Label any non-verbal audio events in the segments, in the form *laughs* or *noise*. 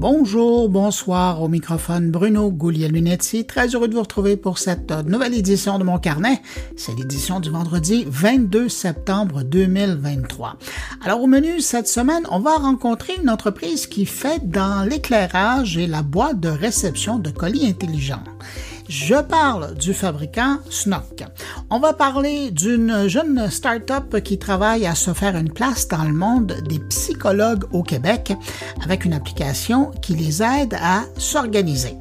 Bonjour, bonsoir au microphone Bruno Guglielminetti. Très heureux de vous retrouver pour cette nouvelle édition de mon carnet. C'est l'édition du vendredi 22 septembre 2023. Alors au menu cette semaine, on va rencontrer une entreprise qui fait dans l'éclairage et la boîte de réception de colis intelligents. Je parle du fabricant Snock. On va parler d'une jeune start-up qui travaille à se faire une place dans le monde des psychologues au Québec avec une application qui les aide à s'organiser.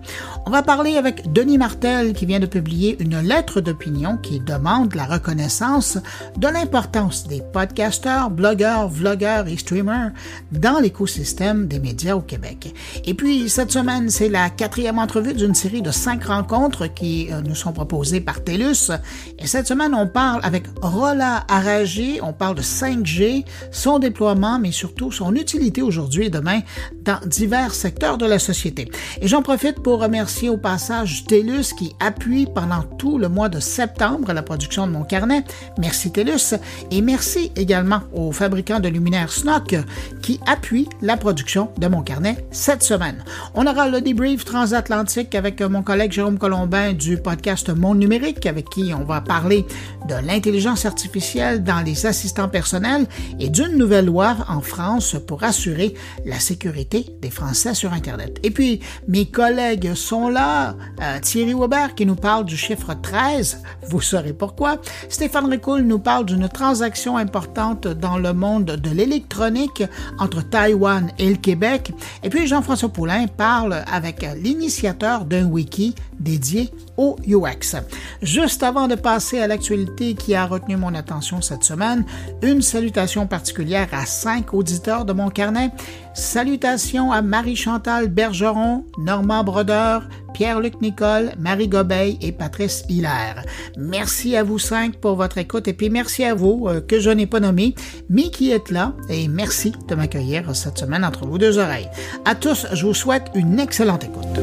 On va parler avec Denis Martel qui vient de publier une lettre d'opinion qui demande la reconnaissance de l'importance des podcasteurs, blogueurs, vlogueurs et streamers dans l'écosystème des médias au Québec. Et puis cette semaine, c'est la quatrième entrevue d'une série de cinq rencontres qui euh, nous sont proposées par TELUS. Et cette semaine, on parle avec Rola Aragé, on parle de 5G, son déploiement, mais surtout son utilité aujourd'hui et demain dans divers secteurs de la société. Et j'en profite pour remercier au passage TELUS qui appuie pendant tout le mois de septembre la production de mon carnet. Merci TELUS. Et merci également aux fabricants de luminaires Snock qui appuient la production de mon carnet cette semaine. On aura le débrief transatlantique avec mon collègue Jérôme Colombin du podcast Mon Numérique avec qui on va parler de l'intelligence artificielle dans les assistants personnels et d'une nouvelle loi en France pour assurer la sécurité des Français sur Internet. Et puis, mes collègues sont là. Euh, Thierry Weber qui nous parle du chiffre 13, vous saurez pourquoi. Stéphane Ricoul nous parle d'une transaction importante dans le monde de l'électronique entre Taïwan et le Québec. Et puis Jean-François Poulain parle avec l'initiateur d'un wiki dédié au UX. Juste avant de passer à l'actualité qui a retenu mon attention cette semaine, une salutation particulière à cinq auditeurs de mon carnet. Salutations à Marie-Chantal Bergeron, Normand Brodeur, Pierre-Luc Nicole, Marie Gobeil et Patrice Hilaire. Merci à vous cinq pour votre écoute et puis merci à vous euh, que je n'ai pas nommé, mais qui êtes là et merci de m'accueillir cette semaine entre vos deux oreilles. À tous, je vous souhaite une excellente écoute.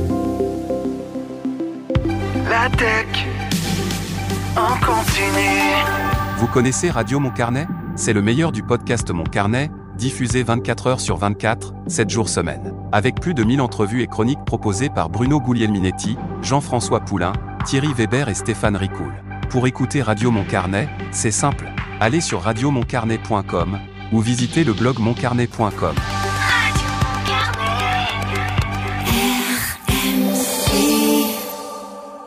La tech en continue. Vous connaissez Radio Mon Carnet? C'est le meilleur du podcast Mon Carnet, diffusé 24 heures sur 24, 7 jours semaine. Avec plus de 1000 entrevues et chroniques proposées par Bruno Guglielminetti, Jean-François Poulain, Thierry Weber et Stéphane Ricoul. Pour écouter Radio Mon Carnet, c'est simple. Allez sur radiomoncarnet.com ou visitez le blog moncarnet.com.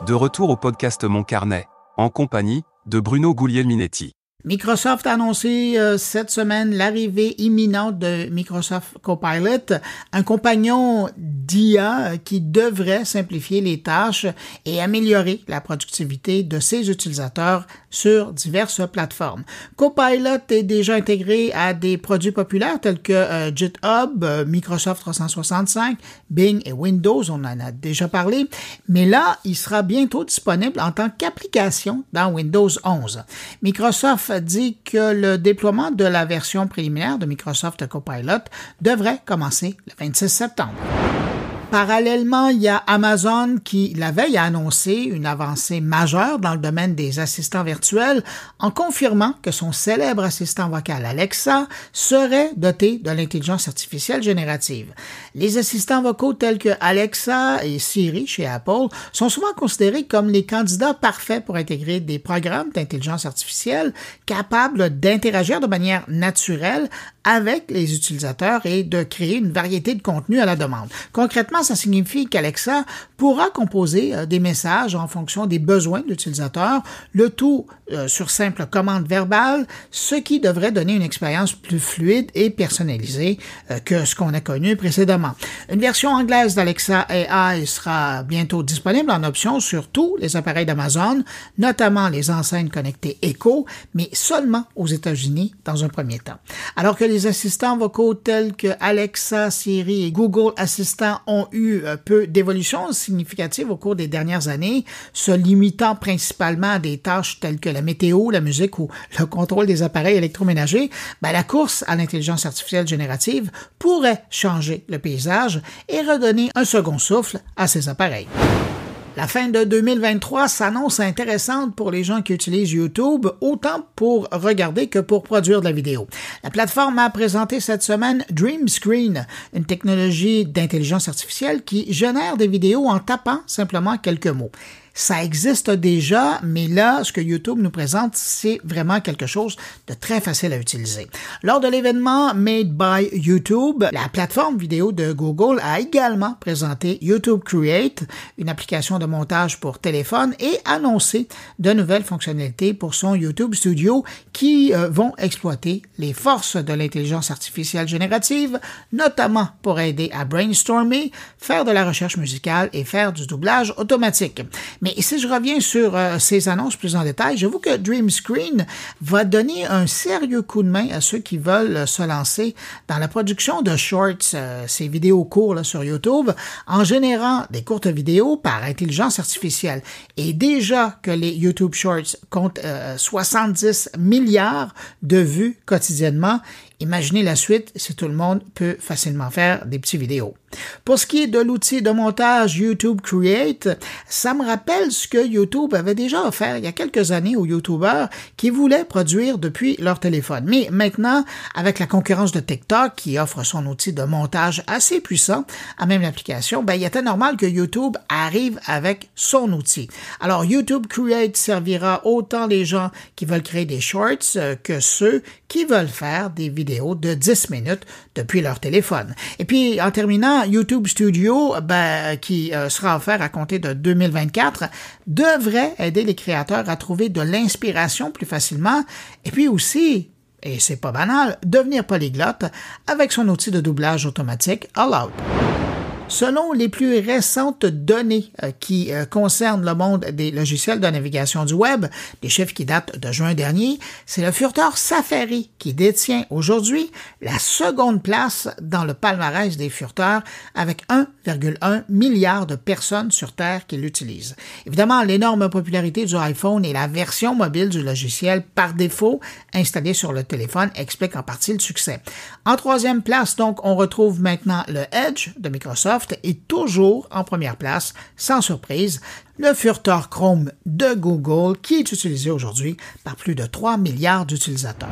De retour au podcast Mon Carnet, en compagnie de Bruno Guglielminetti. Microsoft a annoncé euh, cette semaine l'arrivée imminente de Microsoft Copilot, un compagnon d'IA qui devrait simplifier les tâches et améliorer la productivité de ses utilisateurs sur diverses plateformes. Copilot est déjà intégré à des produits populaires tels que euh, GitHub, euh, Microsoft 365, Bing et Windows, on en a déjà parlé, mais là, il sera bientôt disponible en tant qu'application dans Windows 11. Microsoft dit que le déploiement de la version préliminaire de Microsoft Copilot devrait commencer le 26 septembre. Parallèlement, il y a Amazon qui, la veille, a annoncé une avancée majeure dans le domaine des assistants virtuels en confirmant que son célèbre assistant vocal Alexa serait doté de l'intelligence artificielle générative. Les assistants vocaux tels que Alexa et Siri chez Apple sont souvent considérés comme les candidats parfaits pour intégrer des programmes d'intelligence artificielle capables d'interagir de manière naturelle avec les utilisateurs et de créer une variété de contenus à la demande. Concrètement, ça signifie qu'Alexa pourra composer euh, des messages en fonction des besoins de l'utilisateur, le tout euh, sur simple commande verbale, ce qui devrait donner une expérience plus fluide et personnalisée euh, que ce qu'on a connu précédemment. Une version anglaise d'Alexa AI sera bientôt disponible en option sur tous les appareils d'Amazon, notamment les enceintes connectées Echo, mais seulement aux États-Unis dans un premier temps. Alors que les assistants vocaux tels que Alexa, Siri et Google Assistant ont eu euh, peu d'évolutions significatives au cours des dernières années, se limitant principalement à des tâches telles que la météo, la musique ou le contrôle des appareils électroménagers, ben, la course à l'intelligence artificielle générative pourrait changer le paysage et redonner un second souffle à ces appareils. La fin de 2023 s'annonce intéressante pour les gens qui utilisent YouTube, autant pour regarder que pour produire de la vidéo. La plateforme a présenté cette semaine Dream Screen, une technologie d'intelligence artificielle qui génère des vidéos en tapant simplement quelques mots. Ça existe déjà, mais là, ce que YouTube nous présente, c'est vraiment quelque chose de très facile à utiliser. Lors de l'événement Made by YouTube, la plateforme vidéo de Google a également présenté YouTube Create, une application de montage pour téléphone, et annoncé de nouvelles fonctionnalités pour son YouTube Studio qui euh, vont exploiter les forces de l'intelligence artificielle générative, notamment pour aider à brainstormer, faire de la recherche musicale et faire du doublage automatique. Mais si je reviens sur euh, ces annonces plus en détail, j'avoue que Dream Screen va donner un sérieux coup de main à ceux qui veulent euh, se lancer dans la production de shorts, euh, ces vidéos courtes sur YouTube, en générant des courtes vidéos par intelligence artificielle. Et déjà que les YouTube Shorts comptent 70 milliards de vues quotidiennement, Imaginez la suite si tout le monde peut facilement faire des petites vidéos. Pour ce qui est de l'outil de montage YouTube Create, ça me rappelle ce que YouTube avait déjà offert il y a quelques années aux YouTubers qui voulaient produire depuis leur téléphone. Mais maintenant, avec la concurrence de TikTok qui offre son outil de montage assez puissant à même l'application, ben, il était normal que YouTube arrive avec son outil. Alors, YouTube Create servira autant les gens qui veulent créer des shorts euh, que ceux qui veulent faire des vidéos de 10 minutes depuis leur téléphone. Et puis, en terminant, YouTube Studio, ben, qui euh, sera offert à compter de 2024, devrait aider les créateurs à trouver de l'inspiration plus facilement et puis aussi et c'est pas banal, devenir polyglotte avec son outil de doublage automatique All Selon les plus récentes données euh, qui euh, concernent le monde des logiciels de navigation du web, des chiffres qui datent de juin dernier, c'est le furteur Safari qui détient aujourd'hui la seconde place dans le palmarès des furteurs avec 1,1 milliard de personnes sur Terre qui l'utilisent. Évidemment, l'énorme popularité du iPhone et la version mobile du logiciel par défaut installé sur le téléphone expliquent en partie le succès. En troisième place, donc, on retrouve maintenant le Edge de Microsoft est toujours en première place, sans surprise, le furteur Chrome de Google qui est utilisé aujourd'hui par plus de 3 milliards d'utilisateurs.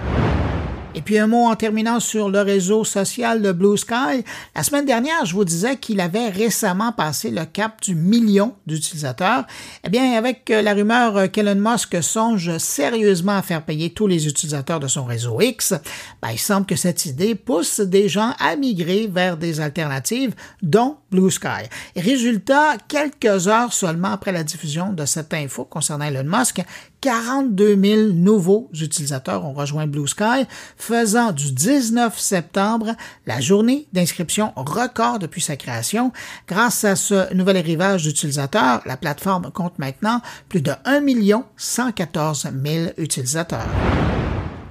Et puis un mot en terminant sur le réseau social de Blue Sky. La semaine dernière, je vous disais qu'il avait récemment passé le cap du million d'utilisateurs. Eh bien, avec euh, la rumeur qu'Elon Musk songe sérieusement à faire payer tous les utilisateurs de son réseau X, ben, il semble que cette idée pousse des gens à migrer vers des alternatives, dont Blue Sky. résultat, quelques heures seulement après la diffusion de cette info concernant Elon Musk, 42 000 nouveaux utilisateurs ont rejoint Blue Sky, faisant du 19 septembre la journée d'inscription record depuis sa création. Grâce à ce nouvel arrivage d'utilisateurs, la plateforme compte maintenant plus de 1 114 000 utilisateurs.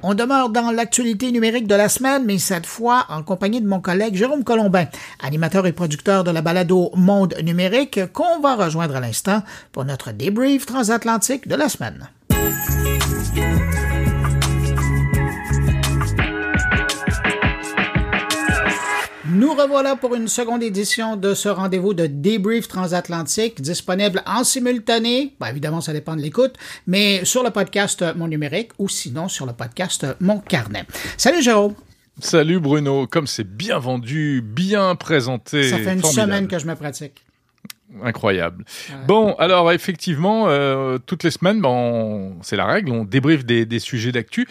On demeure dans l'actualité numérique de la semaine, mais cette fois en compagnie de mon collègue Jérôme Colombin, animateur et producteur de la balado Monde numérique, qu'on va rejoindre à l'instant pour notre débrief transatlantique de la semaine. Nous revoilà pour une seconde édition de ce rendez-vous de débrief transatlantique disponible en simultané. Ben, évidemment, ça dépend de l'écoute, mais sur le podcast Mon Numérique ou sinon sur le podcast Mon Carnet. Salut Jérôme. Salut Bruno. Comme c'est bien vendu, bien présenté. Ça fait une semaine que je me pratique. Incroyable. Bon, alors effectivement, euh, toutes les semaines, bon, c'est la règle, on débriefe des, des sujets d'actu.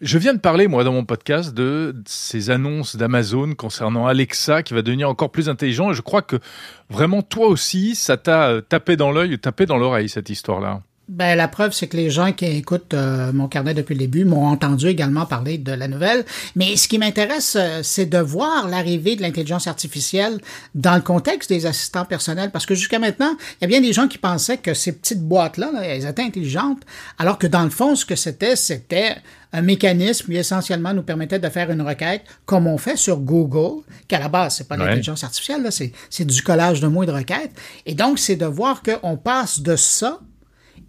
Je viens de parler, moi, dans mon podcast, de ces annonces d'Amazon concernant Alexa qui va devenir encore plus intelligent. Et je crois que vraiment, toi aussi, ça t'a euh, tapé dans l'œil, tapé dans l'oreille, cette histoire-là. Ben, la preuve, c'est que les gens qui écoutent euh, mon carnet depuis le début m'ont entendu également parler de la nouvelle. Mais ce qui m'intéresse, euh, c'est de voir l'arrivée de l'intelligence artificielle dans le contexte des assistants personnels. Parce que jusqu'à maintenant, il y a bien des gens qui pensaient que ces petites boîtes-là, elles étaient intelligentes, alors que dans le fond, ce que c'était, c'était un mécanisme qui essentiellement nous permettait de faire une requête comme on fait sur Google, qu'à la base, c'est pas l'intelligence artificielle, là, c'est, c'est du collage de mots et de requêtes. Et donc, c'est de voir qu'on passe de ça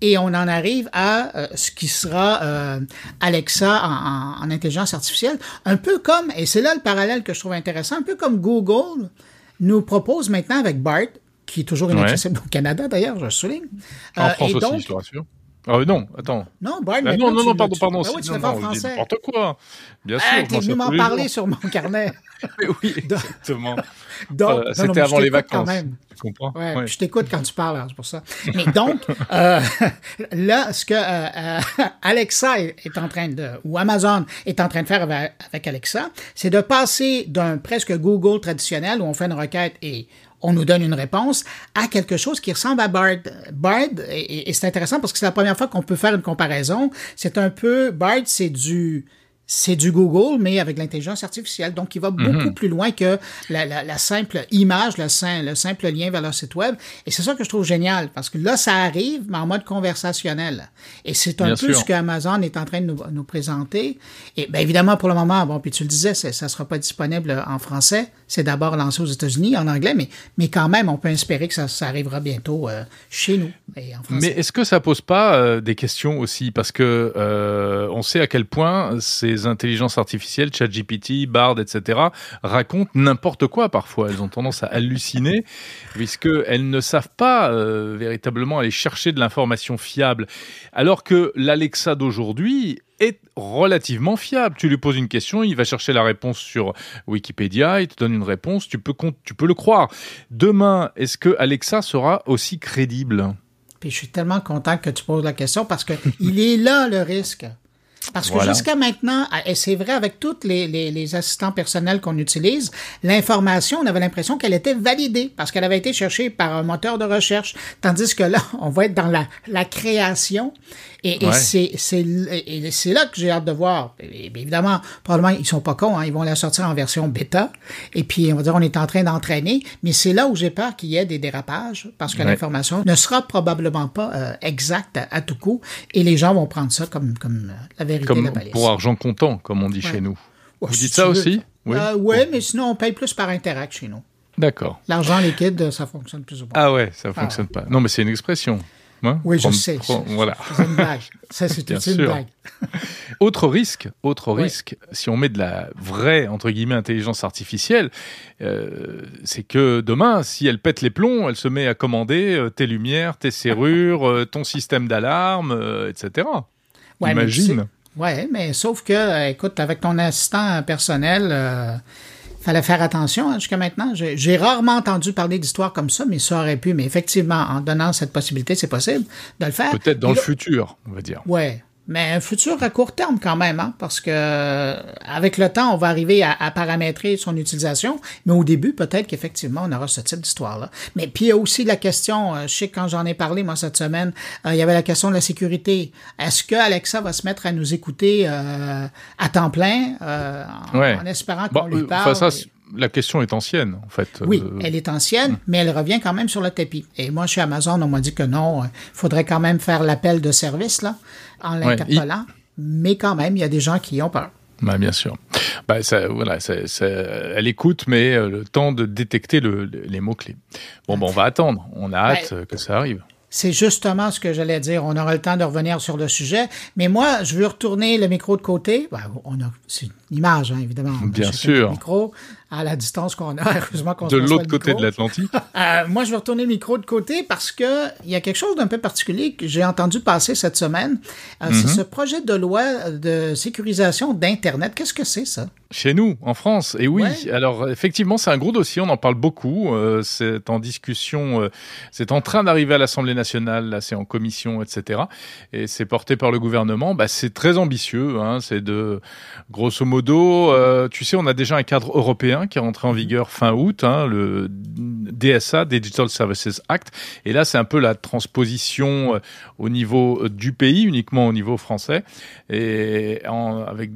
et on en arrive à euh, ce qui sera euh, Alexa en, en, intelligence artificielle, un peu comme, et c'est là le parallèle que je trouve intéressant, un peu comme Google nous propose maintenant avec BART qui est toujours Ouais. inaccessible au Canada, d'ailleurs, je souligne. En Euh, France et aussi, donc, je te rassure. Ah oui, non, attends. non, Brian, Ah, non, non, non, pardon, pardon. Oui, c'est- tu non, en non, français. N'importe quoi. Bien sûr. Ah, t'es venu m'en parler sur mon carnet. *laughs* Mais oui, *laughs* exactement. Donc, non, C'était avant les quand vacances. même. Tu comprends? Ouais, Ouais. je t'écoute quand tu parles, hein, c'est pour ça. *laughs* Mais donc, euh, là, ce que euh, euh, Alexa est, est en train de, ou Amazon est en train de faire avec, avec Alexa, c'est de passer d'un presque Google traditionnel où on fait une requête et on nous donne une réponse à quelque chose qui ressemble à Bard. Bard, et, et- c'est intéressant parce que c'est la première fois qu'on peut faire une comparaison. C'est un peu, Bard, c'est du, c'est du Google, mais avec l'intelligence artificielle. Donc, il va beaucoup plus loin que la, la- la simple image, le, sim- le simple lien vers leur site web. Et c'est ça que je trouve génial, parce que là, ça arrive, mais en mode conversationnel. Et c'est un Bien peu sûr. ce qu'Amazon est en train de nous, nous présenter. Et bien évidemment, pour le moment, bon, puis tu le disais, ça ne sera pas disponible en français. C'est d'abord lancé aux États-Unis, en anglais, mais, mais quand même, on peut espérer que ça, ça arrivera bientôt euh, chez nous et en français. Mais est-ce que ça pose pas euh, des questions aussi? Parce que euh, on sait à quel point ces intelligences artificielles, ChatGPT, Bard, etc., racontent n'importe quoi parfois. Elles ont tendance à halluciner, *laughs* puisqu'elles ne savent pas euh, véritablement aller chercher de l'information fiable. Alors que l'Alexa d'aujourd'hui est relativement fiable. Tu lui poses une question, il va chercher la réponse sur Wikipédia, il te donne une réponse, tu peux, tu peux le croire. Demain, est-ce que Alexa sera aussi crédible? Puis je suis tellement content que tu poses la question parce que *laughs* il est là le risque. Parce que Voilà. jusqu'à maintenant, et c'est vrai avec tous les, les, les assistants personnels qu'on utilise, l'information, on avait l'impression qu'elle était validée parce qu'elle avait été cherchée par un moteur de recherche. Tandis que là, *laughs* on va être dans la, la création. Et, et Ouais. c'est, là que j'ai hâte de voir. Et évidemment, probablement, ils sont pas cons, hein, ils vont la sortir en version bêta. Et puis, on va dire, on est en train d'entraîner. Mais c'est là où j'ai peur qu'il y ait des dérapages parce que Ouais. l'information ne sera probablement pas euh, exacte à, à tout coup. Et les gens vont prendre ça comme, comme euh, la vérité de Comme la balise. pour argent comptant, comme on dit Ouais. chez nous. Vous si dites ça veux. aussi? Oui. Euh, ouais, mais sinon, on paye plus par interact chez nous. D'accord. L'argent liquide, ça fonctionne plus ou moins. Ah ouais, ça fonctionne pas. Non, mais c'est une expression. Hein Oui, je sais. prendre- voilà. C'est une blague. Ça, c'est *laughs* une sûr. blague. *laughs* Autre risque, autre Ouais. risque, si on met de la vraie entre guillemets intelligence artificielle, euh, c'est que demain, si elle pète les plombs, elle se met à commander euh, tes lumières, tes serrures, euh, ton système d'alarme, etc. Ouais, mais tu sais- Imagine. Ouais, mais sauf que, écoute, avec ton assistant personnel, fallait faire attention hein, jusqu'à maintenant. J'ai rarement entendu parler d'histoires comme ça, mais ça aurait pu. Mais effectivement, en donnant cette possibilité, c'est possible de le faire. Peut-être dans Et le là- futur, on va dire. Ouais. Mais un futur à court terme quand même, hein, parce que euh, avec le temps, on va arriver à, à paramétrer son utilisation, mais au début, peut-être qu'effectivement, on aura ce type d'histoire-là. Mais puis il y a aussi la question, euh, je sais que quand j'en ai parlé, moi, cette semaine, euh, il y avait la question de la sécurité. Est-ce que Alexa va se mettre à nous écouter euh, à temps plein, euh, en, Ouais. en espérant qu'on Bon, lui parle? ça, et- la question est ancienne, en fait. oui, Euh, elle est ancienne, mais elle revient quand même sur le tapis. Et moi, chez Amazon, on m'a dit que non, il faudrait quand même faire l'appel de service là, en Ouais, l'interpellant. Mais quand même, il y a des gens qui ont peur. Bah, bien sûr. Bah, ça, voilà, ça- ça- elle écoute, mais euh, le temps de détecter le- le- les mots-clés. Bon, bon, on va attendre. On a hâte Ouais. euh, que ça arrive. C'est justement ce que j'allais dire. On aura le temps de revenir sur le sujet. Mais moi, je veux retourner le micro de côté. Ben, on a, c'est une image, hein, évidemment. Bien sûr. micro à la distance qu'on a. *laughs* Heureusement qu'on De l'autre côté de l'Atlantique. *laughs* Euh, moi, je vais retourner le micro de côté parce que il y a quelque chose d'un peu particulier que j'ai entendu passer cette semaine. Euh, Mhm. C'est ce projet de loi de sécurisation d'Internet. Qu'est-ce que c'est, ça? Chez nous, en France, et oui. Ouais. Alors, effectivement, c'est un gros dossier, on en parle beaucoup. euh, c'est en discussion, euh, c'est en train d'arriver à l'Assemblée nationale, là, c'est en commission, etc. Et c'est porté par le gouvernement. Bah, c'est très ambitieux. Hein, c'est de, grosso modo, euh, tu sais, on a déjà un cadre européen qui est rentré en vigueur fin août, hein, le DSA, Digital Services Act. Et là, c'est un peu la transposition euh, au niveau euh, du pays, uniquement au niveau français. Et en- avec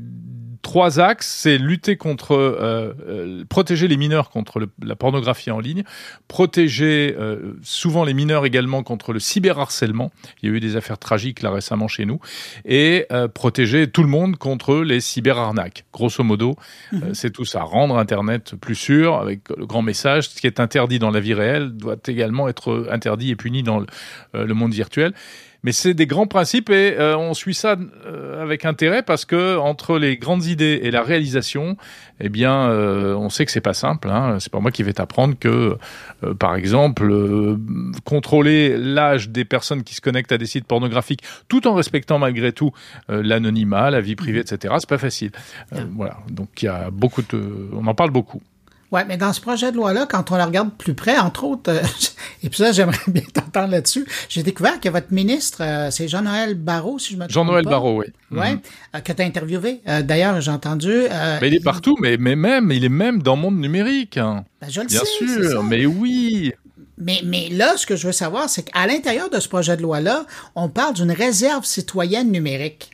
trois axes, c'est lutter contre, euh, euh, protéger les mineurs contre le- la pornographie en ligne, protéger euh, souvent les mineurs également contre le cyberharcèlement. Il y a eu des affaires tragiques là récemment chez nous, et protéger tout le monde contre les cyberarnaques. Grosso modo, euh, c'est tout ça. Rendre Internet plus sûr, avec le grand message, ce qui est interdit dans la vie réelle doit également être interdit et puni dans le, euh, monde virtuel. Mais c'est des grands principes et euh, on suit ça euh, avec intérêt parce que entre les grandes idées et la réalisation, eh bien, euh, on sait que c'est pas simple. Hein. C'est pas moi qui vais t'apprendre que, euh, par exemple, euh, contrôler l'âge des personnes qui se connectent à des sites pornographiques, tout en respectant malgré tout euh, l'anonymat, la vie privée, etc. C'est pas facile. Voilà. Donc il y a beaucoup de, on en parle beaucoup. Oui, mais dans ce projet de loi-là, quand on le regarde plus près, entre autres, euh, *laughs* et puis ça, j'aimerais bien t'entendre là-dessus, j'ai découvert que votre ministre, euh, c'est Jean-Noël Barrot, si je me trompe Jean-Noël. Barrot, oui. Oui, Mhm. euh, que tu as interviewé. D'ailleurs, j'ai entendu... Mais il est partout, mais, mais même, il est même dans le monde numérique. hein. ben, je le Bien sais, sûr, mais oui. Mais, mais là, ce que je veux savoir, c'est qu'à l'intérieur de ce projet de loi-là, on parle d'une réserve citoyenne numérique.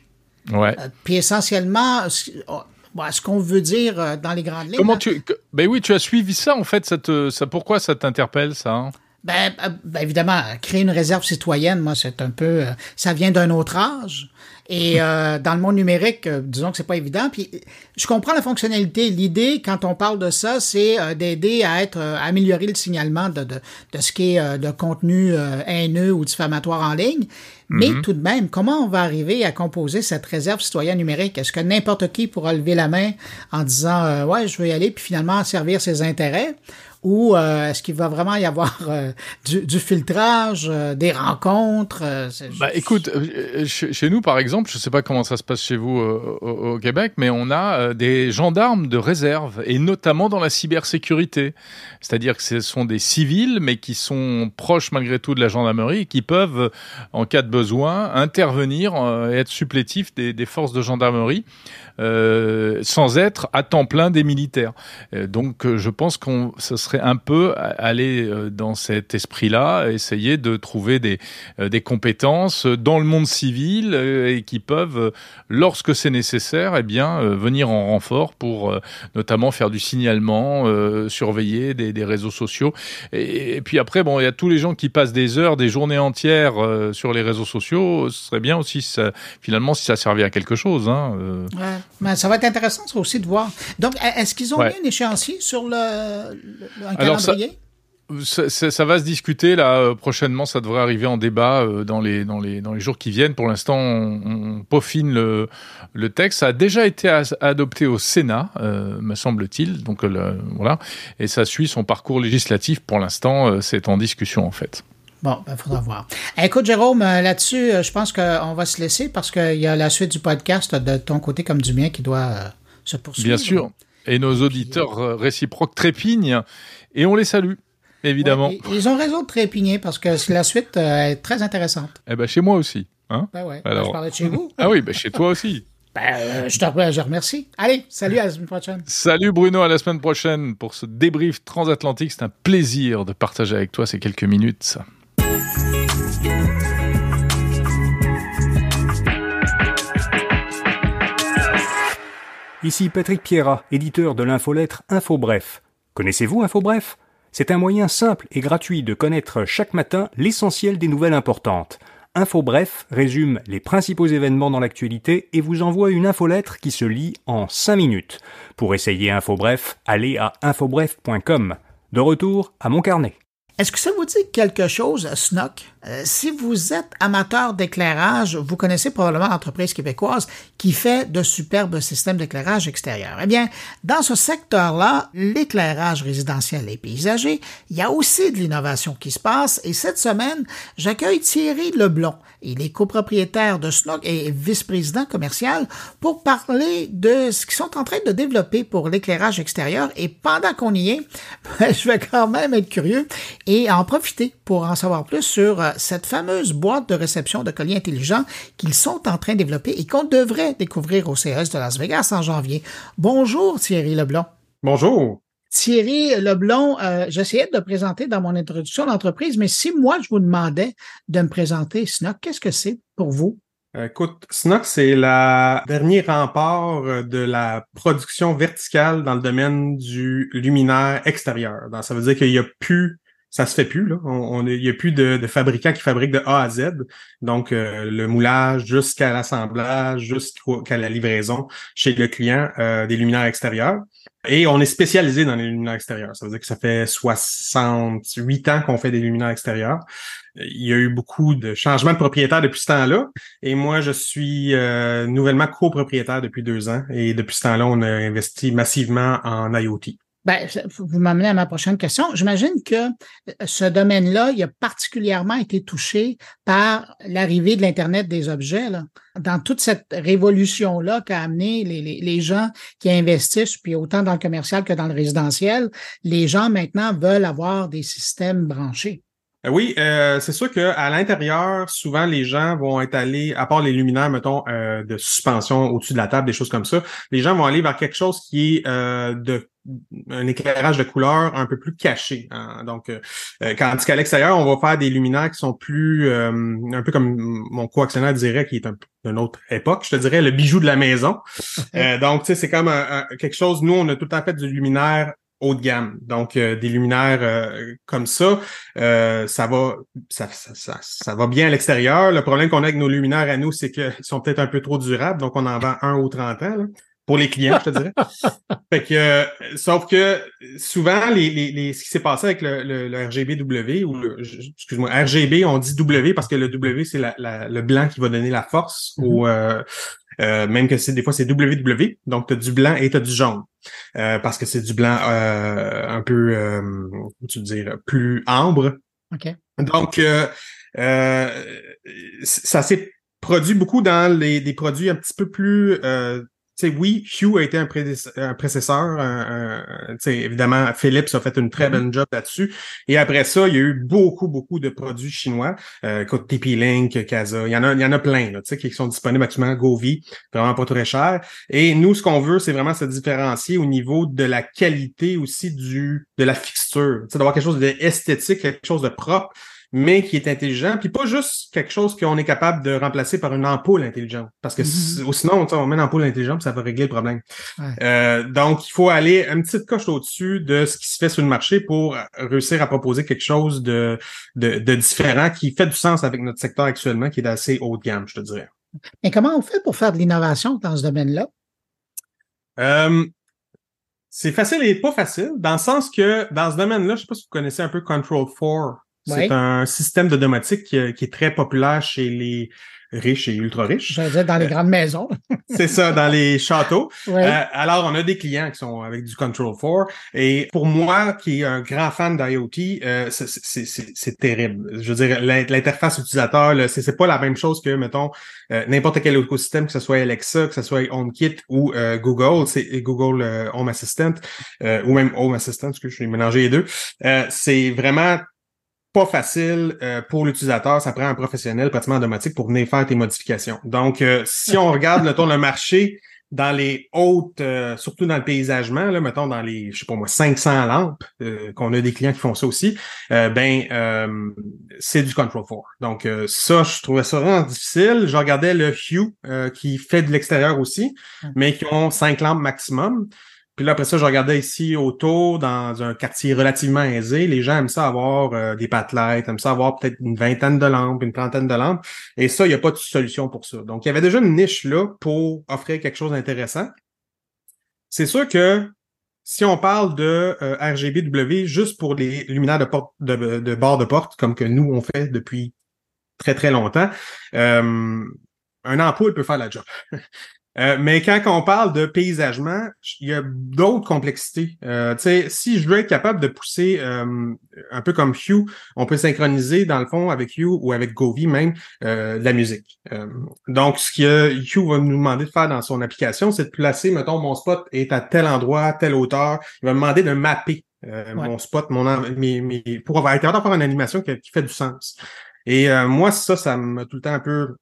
Ouais. Puis essentiellement, bon, ce qu'on veut dire euh, dans les grandes lignes... Comment hein, tu, ben oui, tu as suivi ça en fait. Ça te, ça, pourquoi ça t'interpelle ça hein? Ben, euh, ben, évidemment, créer une réserve citoyenne, moi, c'est un peu, euh, ça vient d'un autre âge. Et euh, dans le monde numérique, euh, disons que c'est pas évident. Puis je comprends la fonctionnalité. L'idée, quand on parle de ça, c'est euh, d'aider à être, euh, à améliorer le signalement de, de, de ce qui est euh, de contenu euh, haineux ou diffamatoire en ligne. Mais tout de même, comment on va arriver à composer cette réserve citoyenne numérique? Est-ce que n'importe qui pourra lever la main en disant euh, ouais, je veux y aller, puis finalement servir ses intérêts? Ou euh, est-ce qu'il va vraiment y avoir euh, du, du filtrage, euh, des rencontres? Bah écoute, chez chez nous par exemple, je sais pas comment ça se passe chez vous au, au Québec, mais on a des gendarmes de réserve et notamment dans la cybersécurité. C'est-à-dire que ce sont des civils mais qui sont proches malgré tout de la gendarmerie et qui peuvent, en cas de besoin, intervenir et être supplétifs des, des forces de gendarmerie sans être à temps plein des militaires. Donc je pense qu'on ce serait un peu aller euh, dans cet esprit-là, essayer de trouver des, euh, des compétences dans le monde civil euh, et qui peuvent, lorsque c'est nécessaire, eh bien venir en renfort pour notamment faire du signalement, euh, surveiller des, des réseaux sociaux. Et, et puis après, bon, il y a tous les gens qui passent des heures, des journées entières euh, sur les réseaux sociaux. Ce serait bien aussi, ça- finalement, si ça servait à quelque chose. Hein, euh. Ouais. Mais ça va être intéressant ça aussi de voir. Donc, est-ce qu'ils ont Ouais. mis un échéancier sur le, le- un Alors, ça-? Ça, ça- ça va se discuter là euh, prochainement. Ça devrait arriver en débat euh, dans les dans les dans les jours qui viennent. Pour l'instant, on, on peaufine le le texte. Ça a déjà été as- adopté au Sénat, euh, me semble-t-il. Donc euh, voilà, et ça suit son parcours législatif. Pour l'instant, c'est en discussion en fait. Bon, ben, faudra voir. Écoute, Jérôme, là-dessus, je pense qu'on va se laisser parce qu'il y a la suite du podcast de ton côté comme du mien qui doit se poursuivre. Bien sûr. Et nos auditeurs réciproques trépignent et on les salue. Évidemment. Ouais, ils ont raison de trépigner parce que la suite euh, est très intéressante. Eh ben chez moi aussi. Hein Ben ouais, Alors. je parlais de chez vous. *laughs* ah oui, ben chez toi aussi. Ben, euh, je te remercie. Allez, salut, à la semaine prochaine. Salut Bruno, à la semaine prochaine pour ce débrief transatlantique. C'est un plaisir de partager avec toi ces quelques minutes. Ici Patrick Pierrat, éditeur de l'infolettre InfoBref. Connaissez-vous InfoBref? C'est un moyen simple et gratuit de connaître chaque matin l'essentiel des nouvelles importantes. InfoBref résume les principaux événements dans l'actualité et vous envoie une infolettre qui se lit en 5 minutes. Pour essayer InfoBref, allez à infobref.com. De retour à mon carnet. Est-ce que ça vous dit quelque chose, SNOC? Euh, si vous êtes amateur d'éclairage, vous connaissez probablement l'entreprise québécoise qui fait de superbes systèmes d'éclairage extérieur. Eh bien, dans ce secteur-là, l'éclairage résidentiel et paysager, il y a aussi de l'innovation qui se passe et cette semaine, j'accueille Thierry Leblon. Il est copropriétaire de SNOC et vice-président commercial pour parler de ce qu'ils sont en train de développer pour l'éclairage extérieur et pendant qu'on y est, *laughs* je vais quand même être curieux et en profiter pour en savoir plus sur euh, cette fameuse boîte de réception de colis intelligents qu'ils sont en train de développer et qu'on devrait découvrir au CES de Las Vegas en janvier. Bonjour Thierry Leblon. Bonjour. Thierry Leblon, euh, j'essayais de le présenter dans mon introduction d'entreprise, mais si moi je vous demandais de me présenter SNOC, qu'est-ce que c'est pour vous? Écoute, Snox, c'est la dernier rempart de la production verticale dans le domaine du luminaire extérieur. Donc, ça veut dire qu'il n'y a plus ça se fait plus. Là. On, il n'y a plus de, de, fabricants qui fabriquent de A à Z. Donc, euh, le moulage jusqu'à l'assemblage, jusqu'à la livraison chez le client euh, des luminaires extérieurs. Et on est spécialisé dans les luminaires extérieurs. Ça veut dire que ça fait 68 ans qu'on fait des luminaires extérieurs. Il y a eu beaucoup de changements de propriétaire depuis ce temps-là. Et moi, je suis euh, nouvellement copropriétaire depuis deux ans. Et depuis ce temps-là, on a investi massivement en IoT. Ben, vous m'amenez à ma prochaine question. J'imagine que euh, ce domaine-là, il a particulièrement été touché par l'arrivée de l'Internet des objets. Dans toute cette révolution-là qu'a amené les, les, gens qui investissent, puis autant dans le commercial que dans le résidentiel, les gens maintenant veulent avoir des systèmes branchés. Euh, oui, euh, c'est sûr qu'à l'intérieur, souvent les gens vont être allés, à part les luminaires, mettons, euh, de suspension au-dessus de la table, des choses comme ça, les gens vont aller vers quelque chose qui est euh, de un éclairage de couleur un peu plus caché. Hein. Donc, euh, quand qu'à l'extérieur, on va faire des luminaires qui sont plus, un peu comme mon co-actionnaire dirait, qui est un, d'une autre époque, je te dirais le bijou de la maison. *laughs* donc, tu sais, c'est comme quelque chose. Nous, on a tout le temps fait du luminaire haut de gamme. Donc, euh, des luminaires euh, comme ça, euh, ça va ça, ça, ça, va bien à l'extérieur. Le problème qu'on a avec nos luminaires à nous, c'est qu'ils sont peut-être un peu trop durables, donc on en vend un ou 30 ans. pour les clients, je te dirais. *laughs* fait que, sauf que souvent, les, les, ce qui s'est passé avec le, le, RGBW, ou excuse-moi, RGB, on dit W parce que le W, c'est la, le blanc qui va donner la force mm-hmm. Euh, même que c'est des fois c'est WW, donc tu as du blanc et tu as du jaune. Euh, parce que c'est du blanc euh, un peu, tu veux dire, plus ambre. Donc, ça s'est produit beaucoup dans les, des produits un petit peu plus oui, Hue a été un, prédécesseur. évidemment, Philips a fait une très mm-hmm. bonne job là-dessus. Et après ça, il y a eu beaucoup, beaucoup de produits chinois. Euh, TP-Link, Casa, il y en a, il y en a plein là, qui sont disponibles actuellement, Govi, vraiment pas très cher. Et nous, ce qu'on veut, c'est vraiment se différencier au niveau de la qualité aussi du de la fixture. D'avoir quelque chose d'esthétique, quelque chose de propre mais qui est intelligent, puis pas juste quelque chose qu'on est capable de remplacer par une ampoule intelligente. Parce que mm-hmm. sinon, on met une ampoule intelligente, ça va régler le problème. Euh, donc, il faut aller une petite coche au-dessus de ce qui se fait sur le marché pour réussir à proposer quelque chose de, de, de différent qui fait du sens avec notre secteur actuellement, qui est d'assez haut de gamme, je te dirais. Et comment on fait pour faire de l'innovation dans ce domaine-là? Euh, c'est facile et pas facile, dans le sens que dans ce domaine-là, je sais pas si vous connaissez un peu Control 4 c'est un système de domotique qui, est très populaire chez les riches et ultra riches. Je dire dans les euh, grandes maisons. *laughs* c'est ça, dans les châteaux. Euh, alors, on a des clients qui sont avec du Control 4. Et pour moi, qui est un grand fan d'IoT, euh, c'est terrible. Je veux dire, l'interface utilisateur, c'est pas la même chose que, mettons, n'importe quel écosystème, que ce soit Alexa, que ce soit HomeKit ou Google, c'est Google Home Assistant, ou même Home Assistant, parce que je suis mélangé les deux. c'est vraiment pas facile euh, pour l'utilisateur. Ça prend un professionnel pratiquement automatique pour venir faire tes modifications. Donc, euh, si on regarde le tour de marché dans les hautes, euh, surtout dans le paysagement, là, mettons dans les, je sais pas moi, 500 lampes, qu'on a des clients qui font ça aussi, ben c'est du Control 4. Donc ça, je trouvais ça vraiment difficile. Je regardais le Hue qui fait de l'extérieur aussi, mais qui ont 5 lampes maximum. Puis là, après ça, je regardais ici autour, dans un quartier relativement aisé. Les gens aiment ça avoir euh, des patelettes, aiment ça avoir peut-être une vingtaine de lampes, une trentaine de lampes. Et ça, il n'y a pas de solution pour ça. Donc, il y avait déjà une niche là pour offrir quelque chose d'intéressant. C'est sûr que si on parle de euh, RGBW juste pour les luminaires de, porte, de, de bord de porte, comme que nous, on fait depuis très, très longtemps, euh, un ampoule peut faire la job. *laughs* Euh, mais quand on parle de paysagement, il y a d'autres complexités. Euh, si je veux être capable de pousser euh, un peu comme Hue, on peut synchroniser dans le fond avec Hue ou avec Govi même euh, la musique. donc, ce que Hue va nous demander de faire dans son application, c'est de placer, mettons, mon spot est à tel endroit, à telle hauteur. Il va me demander de mapper mon spot, mon pour avoir été capable de faire une animation qui, qui, fait du sens. Et moi, ça, ça m'a tout le temps un peu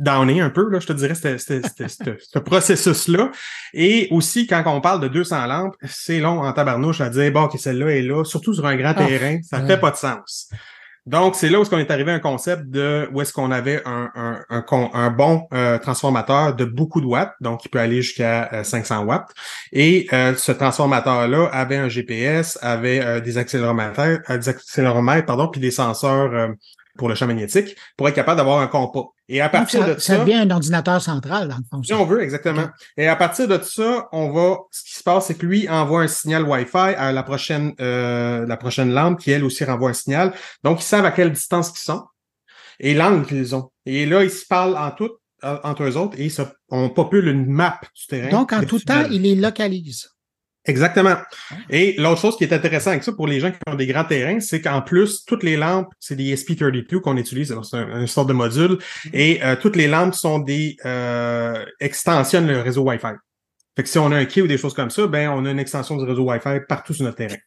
downer un peu, là, je te dirais, ce processus-là. Et aussi, quand on parle de 200 lampes, c'est long en tabarnouche à dire, bon, que celle-là est là, surtout sur un grand ah, terrain, ça fait pas de sens. Donc, c'est là où est-ce qu'on est arrivé à un concept de où est-ce qu'on avait un, un, un, un bon euh, transformateur de beaucoup de watts, donc il peut aller jusqu'à 500 watts. Et ce transformateur-là avait un GPS, avait des accéléromètres, des accéléromètres, pardon, puis des senseurs pour le champ magnétique pour être capable d'avoir un compas. Et à partir de ça. Ça devient un ordinateur central, dans le fond. Si on veut, exactement. Et à partir de ça, on va. Ce qui se passe, c'est que lui envoie un signal Wi-Fi à la prochaine, euh, la prochaine lampe qui, elle aussi, renvoie un signal. Donc, ils savent à quelle distance ils sont et l'angle qu'ils ont. Et là, ils se parlent en tout, entre eux autres et ils on popule une map du terrain. Donc, en tout temps, ils les localisent. Exactement. Ah. Et l'autre chose qui est intéressant avec ça pour les gens qui ont des grands terrains, c'est qu'en plus, toutes les lampes, c'est des SP32 qu'on utilise, c'est un, sorte de module, mm-hmm. et euh, toutes les lampes sont des euh, extensionnent le réseau Wi-Fi. Fait que si on a un quai ou des choses comme ça, ben on a une extension du réseau Wi-Fi partout sur notre terrain.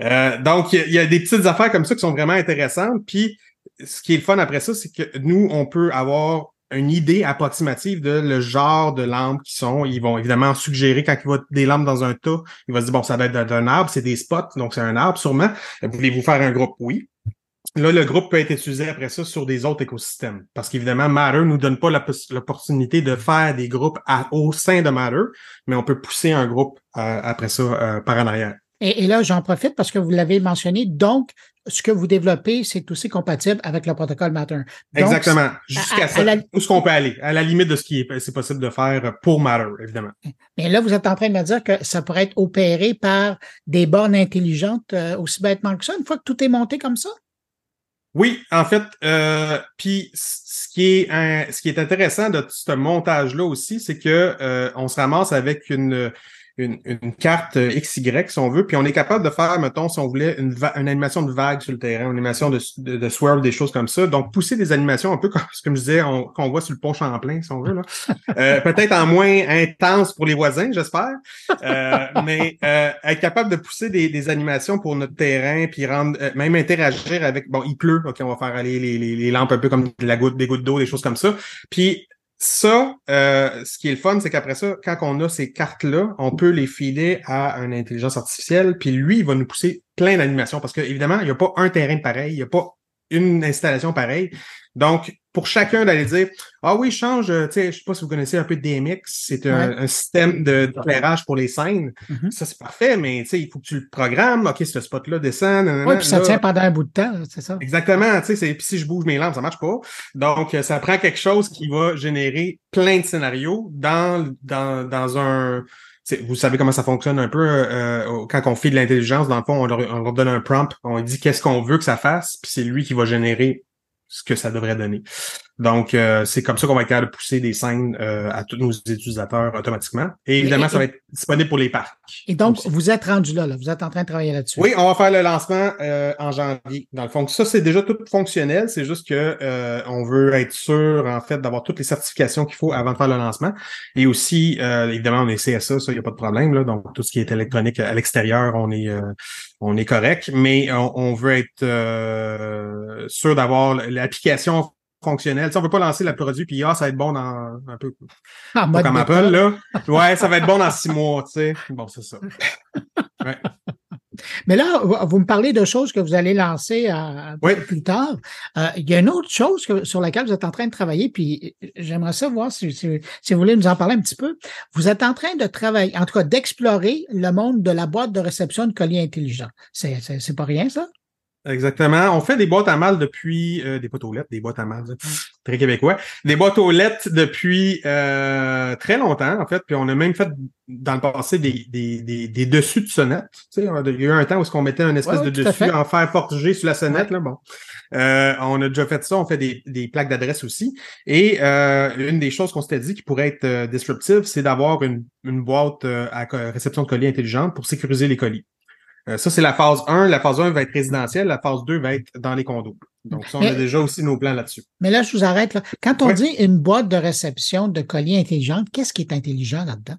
Euh, donc, il y, a des petites affaires comme ça qui sont vraiment intéressantes. Puis, ce qui est le fun après ça, c'est que nous, on peut avoir une idée approximative de le genre de lampes qui sont. Ils vont évidemment suggérer quand il voit des lampes dans un tas, il va se dire bon, ça va être d'un arbre, c'est des spots, donc c'est un arbre sûrement. Voulez-vous faire un groupe? Oui. Là, le groupe peut être utilisé après ça sur des autres écosystèmes. Parce qu'évidemment, Matter nous donne pas l'opportunité de faire des groupes au sein de Matter, mais on peut pousser un groupe euh, après ça euh, par en arrière. Et, là, j'en profite parce que vous l'avez mentionné. Donc, ce que vous développez, c'est aussi compatible avec le protocole Matter. Exactement. Jusqu'à ça. Où est-ce qu'on peut aller? À la limite de ce qui est, possible de faire pour Matter, évidemment. Mais là, vous êtes en train de me dire que ça pourrait être opéré par des bornes intelligentes euh, aussi bêtement que ça, une fois que tout est monté comme ça? Oui, en fait, euh, puis ce qui est ce qui est intéressant de ce montage-là aussi, c'est que euh, on se ramasse avec une une, une, carte euh, XY, si on veut, puis on est capable de faire, mettons, si on voulait, une, une animation de vague sur le terrain, une animation de, de, de, swirl, des choses comme ça. Donc, pousser des animations un peu comme, *laughs* comme je disais, qu'on voit sur le pont Champlain, si on veut. là. *laughs* Euh, Peut-être en moins intense pour les voisins, j'espère. Euh, mais euh, être capable de pousser des, des, animations pour notre terrain, puis rendre, euh, même interagir avec, bon, il pleut, ok, on va faire aller les, les, les lampes un peu comme la goutte, des gouttes d'eau, des choses comme ça. Puis ça, euh, ce qui est le fun, c'est qu'après ça, quand on a ces cartes-là, on peut les filer à une intelligence artificielle, puis lui, il va nous pousser plein d'animations, parce qu'évidemment, il n'y a pas un terrain pareil, il n'y a pas une installation pareille. Donc, pour chacun d'aller dire Ah oui, change, euh, tu sais, je sais pas si vous connaissez un peu DMX, c'est un, système d'éclairage pour les scènes. Mm-hmm. Ça, c'est parfait, mais tu sais, il faut que tu le programmes. OK, ce spot-là descend. Oui, puis ça tient pendant un bout de temps, c'est ça. Exactement, tu sais, puis si je bouge mes lampes, ça marche pas. Donc, euh, ça prend quelque chose qui va générer plein de scénarios dans, dans, dans un vous savez comment ça fonctionne un peu euh, quand on fait de l'intelligence, dans le fond, on leur, on leur donne un prompt, on dit qu'est-ce qu'on veut que ça fasse, puis c'est lui qui va générer ce que ça devrait donner. Donc, euh, c'est comme ça qu'on va être capable de pousser des scènes euh, à tous nos utilisateurs automatiquement. Et évidemment, ça va être disponible pour les parcs. Et donc, vous êtes rendu là, là, vous êtes en train de travailler là-dessus. Oui, on va faire le lancement euh, en janvier. Dans le fond, ça, c'est déjà tout fonctionnel. C'est juste que on veut être sûr, en fait, d'avoir toutes les certifications qu'il faut avant de faire le lancement. Et aussi, évidemment, on est CSA, ça, il n'y a pas de problème. Là, donc, tout ce qui est électronique à l'extérieur, on est on est correct. Mais on, on veut être sûr d'avoir l'application fonctionnel. Tu on veut pas lancer le produit puis ah, ça va être bon dans un peu ah, comme Apple, là. Ouais, ça va être bon dans six mois, tu sais. Bon, c'est ça. *laughs* Mais là, vous me parlez de choses que vous allez lancer euh, plus tard. Euh, il y a une autre chose sur laquelle vous êtes en train de travailler, puis j'aimerais savoir si, si, vous voulez nous en parler un petit peu. Vous êtes en train de travailler, en tout cas d'explorer le monde de la boîte de réception de colis intelligents. C'est pas rien, ça? Exactement. On fait des boîtes à mal depuis euh, des boîtes aux lettres, des boîtes à mal, très québécois. Des boîtes aux lettres depuis euh, très longtemps, en fait. Puis on a même fait dans le passé des, des, des, des dessus de sonnettes. Tu sais, il y a eu un temps où on mettait un espèce de dessus en fer forgé sur la sonnette. Là, bon. Euh, on a déjà fait ça, on fait des, des plaques d'adresse aussi. Et une des choses qu'on s'était dit qui pourrait être disruptive, c'est d'avoir une, une boîte à réception de colis intelligente pour sécuriser les colis. Euh, ça, c'est la phase 1. La phase 1 va être résidentielle. La phase 2 va être dans les condos. Donc, ça, on a déjà aussi nos plans là-dessus. Mais là, je vous arrête. Là. Quand on dit une boîte de réception de colis intelligente, qu'est-ce qui est intelligent là-dedans?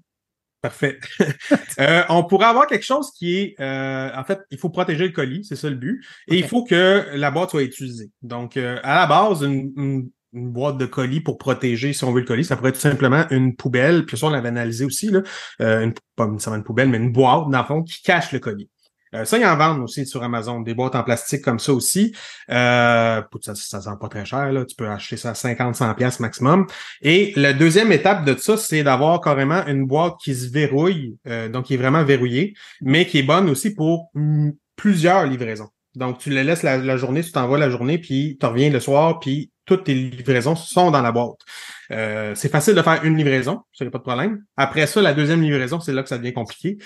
Parfait. *laughs* euh, on pourrait avoir quelque chose qui est, euh, en fait, il faut protéger le colis, c'est ça le but, et il faut que la boîte soit utilisée. Donc, euh, à la base, une, une, boîte de colis pour protéger, si on veut le colis, ça pourrait être tout simplement une poubelle, puis ça, on l'avait analysé aussi, là, une, pas nécessairement une poubelle, mais une boîte, dans le fond, qui cache le colis. Euh, ça, ils en vendent aussi sur Amazon, des boîtes en plastique comme ça aussi. Euh, ça, ça sent pas très cher, là. tu peux acheter ça à 50-100 pièces maximum. Et la deuxième étape de ça, c'est d'avoir carrément une boîte qui se verrouille, euh, donc qui est vraiment verrouillée, mais qui est bonne aussi pour plusieurs livraisons. Donc, tu les laisses la, journée, tu t'envoies la journée, puis tu reviens le soir, puis toutes tes livraisons sont dans la boîte. Euh, c'est facile de faire une livraison, ça pas de problème. Après ça, la deuxième livraison, c'est là que ça devient compliqué.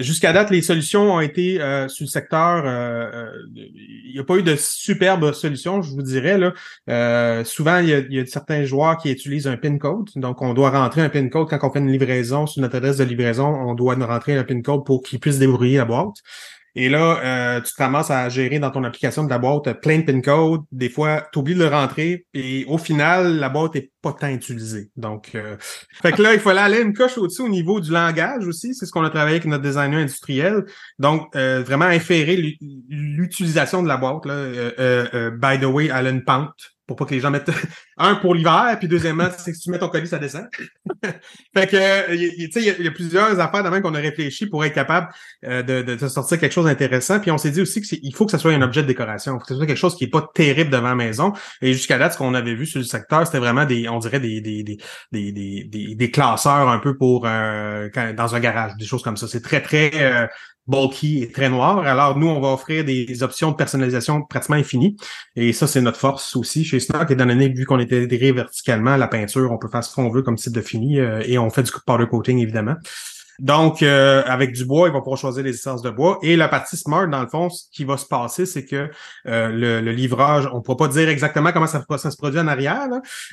Jusqu'à date, les solutions ont été euh, sur le secteur. Euh, il n'y a pas eu de superbes solutions, je vous dirais. Là. souvent, il y, a, y, a, certains joueurs qui utilisent un PIN code. Donc, on doit rentrer un PIN code quand on fait une livraison sur notre adresse de livraison. On doit rentrer un PIN code pour qu'il puisse débrouiller la boîte. Et là, euh, tu commences à gérer dans ton application de la boîte plein de PIN codes. Des fois, tu oublies de le rentrer et au final, la boîte est pas tant utilisée. Donc, euh, fait que là, il fallait aller une coche au-dessus au niveau du langage aussi. C'est ce qu'on a travaillé avec notre designer industriel. Donc, euh, vraiment inférer l'utilisation de la boîte. Là. Euh, by the way, elle a pente pour pas que les gens mettent *laughs* un pour l'hiver, puis deuxièmement, si tu mets ton colis, ça descend. *laughs* fait que, tu sais, il y, a plusieurs affaires de qu'on a réfléchi pour être capable euh, de, de, sortir quelque chose d'intéressant. Puis on s'est dit aussi qu'il faut que ça soit un objet de décoration. Il faut que ce soit quelque chose qui est pas terrible devant la maison. Et jusqu'à date, ce qu'on avait vu sur le secteur, c'était vraiment des, on dirait des, des, des, des, des, des classeurs un peu pour euh, dans un garage, des choses comme ça. C'est très, très euh, bulky et très noir. Alors, nous, on va offrir des options de personnalisation pratiquement infinies. Et ça, c'est notre force aussi chez Snock. Et dans l'année, vu qu'on était intégré verticalement, la peinture, on peut faire ce qu'on veut comme type de fini. Euh, et on fait du powder coating, évidemment. Donc, euh, avec du bois, il va pouvoir choisir les essences de bois. Et la partie smart, dans le fond, ce qui va se passer, c'est que euh, le, livrage, on ne pourra pas dire exactement comment ça, se produit en arrière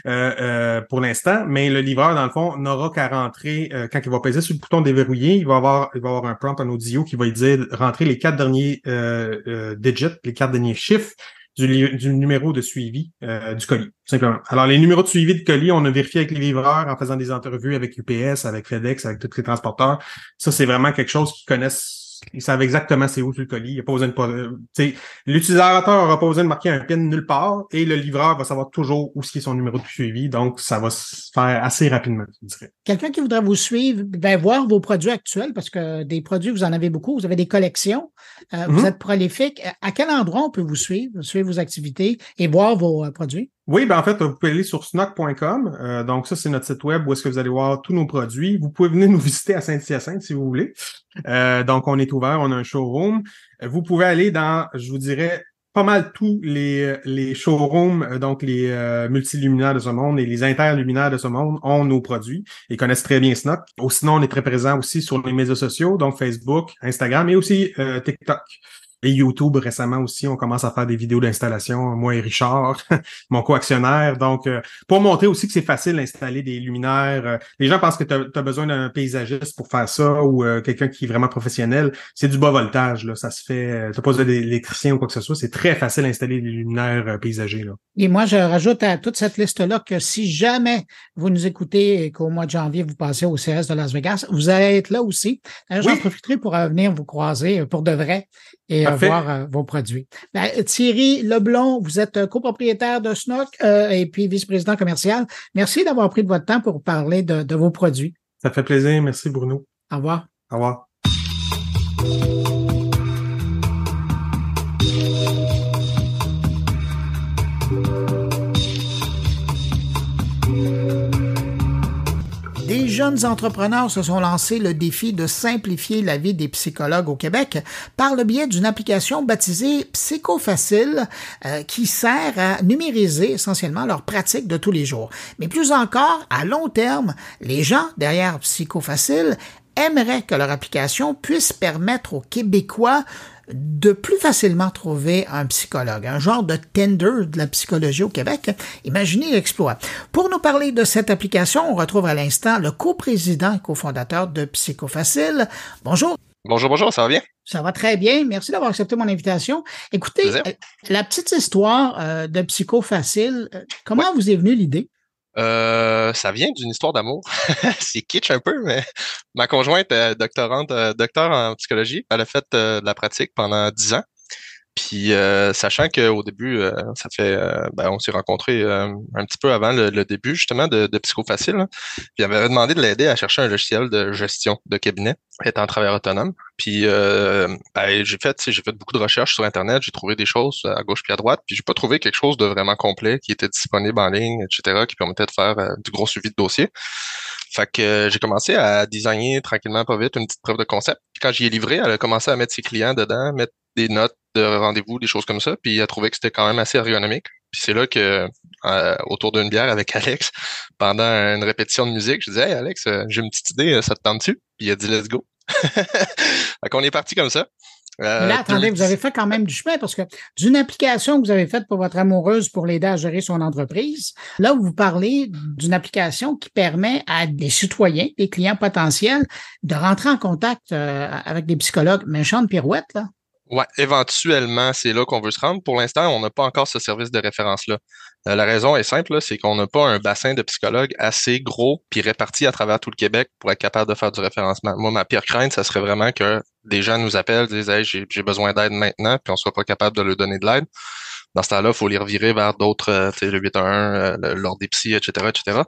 euh, pour l'instant, mais le livreur, dans le fond, n'aura qu'à rentrer, quand il va peser sur le bouton déverrouillé, il va avoir, il va avoir un prompt en audio qui va lui dire rentrer les quatre derniers digits, les quatre derniers chiffres du, numéro de suivi euh, du colis, simplement. Alors, les numéros de suivi de colis, on a vérifié avec les livreurs en faisant des entrevues avec UPS, avec FedEx, avec tous les transporteurs. Ça, c'est vraiment quelque chose qu'ils connaissent ils savent exactement c'est où sur le colis. Il a pas besoin de L'utilisateur aura pas besoin de marquer un PIN nulle part et le livreur va savoir toujours où est son numéro de suivi. Donc, ça va se faire assez rapidement, je dirais. Quelqu'un qui voudrait vous suivre, ben, voir vos produits actuels, parce que des produits, vous en avez beaucoup, vous avez des collections, euh, vous mhm. êtes prolifique. À quel endroit on peut vous suivre, suivre vos activités et voir vos euh, produits? Oui, ben en fait, vous pouvez aller sur snock.com. Euh, donc, ça, c'est notre site web où est-ce que vous allez voir tous nos produits. Vous pouvez venir nous visiter à Saint-Hyacinthe si vous voulez. Euh, donc, on est ouvert, on a un showroom. Euh, vous pouvez aller dans, je vous dirais, pas mal tous les, les showrooms, donc les multiluminaires de ce monde et les interluminaires de ce monde ont nos produits et connaissent très bien Snock. Sinon, on est très présent aussi sur les médias sociaux, donc Facebook, Instagram et aussi TikTok et YouTube récemment aussi, on commence à faire des vidéos d'installation, moi et Richard, *laughs* mon co-actionnaire. Donc, euh, pour montrer aussi que c'est facile d'installer des luminaires. Euh, les gens pensent que tu as, besoin d'un paysagiste pour faire ça ou euh, quelqu'un qui est vraiment professionnel. C'est du bas voltage, là. Ça se fait. tu pas besoin d'électricien ou quoi que ce soit. C'est très facile d'installer des luminaires paysagers. Là. Et moi, je rajoute à toute cette liste-là que si jamais vous nous écoutez et qu'au mois de janvier, vous passez au CS de Las Vegas, vous allez être là aussi. J'en profiterai pour venir vous croiser pour de vrai et voir euh, vos produits. Ben, Thierry Leblon, vous êtes euh, copropriétaire de Snook euh, et puis vice-président commercial. Merci d'avoir pris de votre temps pour parler de, de vos produits. Ça fait plaisir. Merci, Bruno. Au revoir. Au revoir. Jeunes entrepreneurs se sont lancés le défi de simplifier la vie des psychologues au Québec par le biais d'une application baptisée Psychofacile euh, qui sert à numériser essentiellement leurs pratiques de tous les jours. Mais plus encore, à long terme, les gens derrière Psychofacile aimeraient que leur application puisse permettre aux Québécois de plus facilement trouver un psychologue, un genre de tender de la psychologie au Québec. Imaginez l'exploit. Pour nous parler de cette application, on retrouve à l'instant le coprésident et cofondateur de Psychofacile. Bonjour. Bonjour, bonjour, ça va bien? Ça va très bien. Merci d'avoir accepté mon invitation. Écoutez, euh, la petite histoire euh, de Psychofacile, euh, comment vous est venue l'idée? Euh, ça vient d'une histoire d'amour. *laughs* c'est kitsch un peu, mais ma conjointe est doctorante, euh, docteur en psychologie. Elle a fait euh, de la pratique pendant dix ans. Puis euh, sachant qu'au début, euh, ça fait ben, on s'est rencontrés un petit peu avant le, début justement de, de Psychofacile. Là. Puis il m'avait demandé de l'aider à chercher un logiciel de gestion de cabinet étant travailleur autonome. Puis ben, j'ai fait j'ai fait beaucoup de recherches sur Internet, j'ai trouvé des choses à gauche puis à droite, puis j'ai pas trouvé quelque chose de vraiment complet qui était disponible en ligne, etc., qui permettait de faire du gros suivi de dossier. Fait que j'ai commencé à designer tranquillement pas vite une petite preuve de concept. quand j'y ai livré, elle a commencé à mettre ses clients dedans, mettre des notes de rendez-vous, des choses comme ça, puis elle a trouvé que c'était quand même assez ergonomique. Puis c'est là que, euh, autour d'une bière avec *laughs* Alex, pendant une répétition de musique, je disais Hey Alex, euh, j'ai une petite idée, ça te tente dessus? Puis il a dit Let's go. *laughs* fait qu'on est parti comme ça. Euh, là, attendez, vous avez fait quand même du chemin parce que d'une application que vous avez faite pour votre amoureuse pour l'aider à gérer son entreprise, là, vous parlez d'une application qui permet à des citoyens, des clients potentiels, de rentrer en contact avec des psychologues. Méchante pirouette, là. Ouais, éventuellement, c'est là qu'on veut se rendre. Pour l'instant, on n'a pas encore ce service de référence-là. Euh, la raison est simple, c'est qu'on n'a pas un bassin de psychologues assez gros puis réparti à travers tout le Québec pour être capable de faire du référencement. Moi, ma pire crainte, ça serait vraiment que des gens nous appellent, disent hey, j'ai besoin d'aide maintenant, puis on soit pas capable de leur donner de l'aide dans ce temps-là, il faut les revirer vers d'autres, euh, le 811, euh, l'ordre des psy, etc., etc.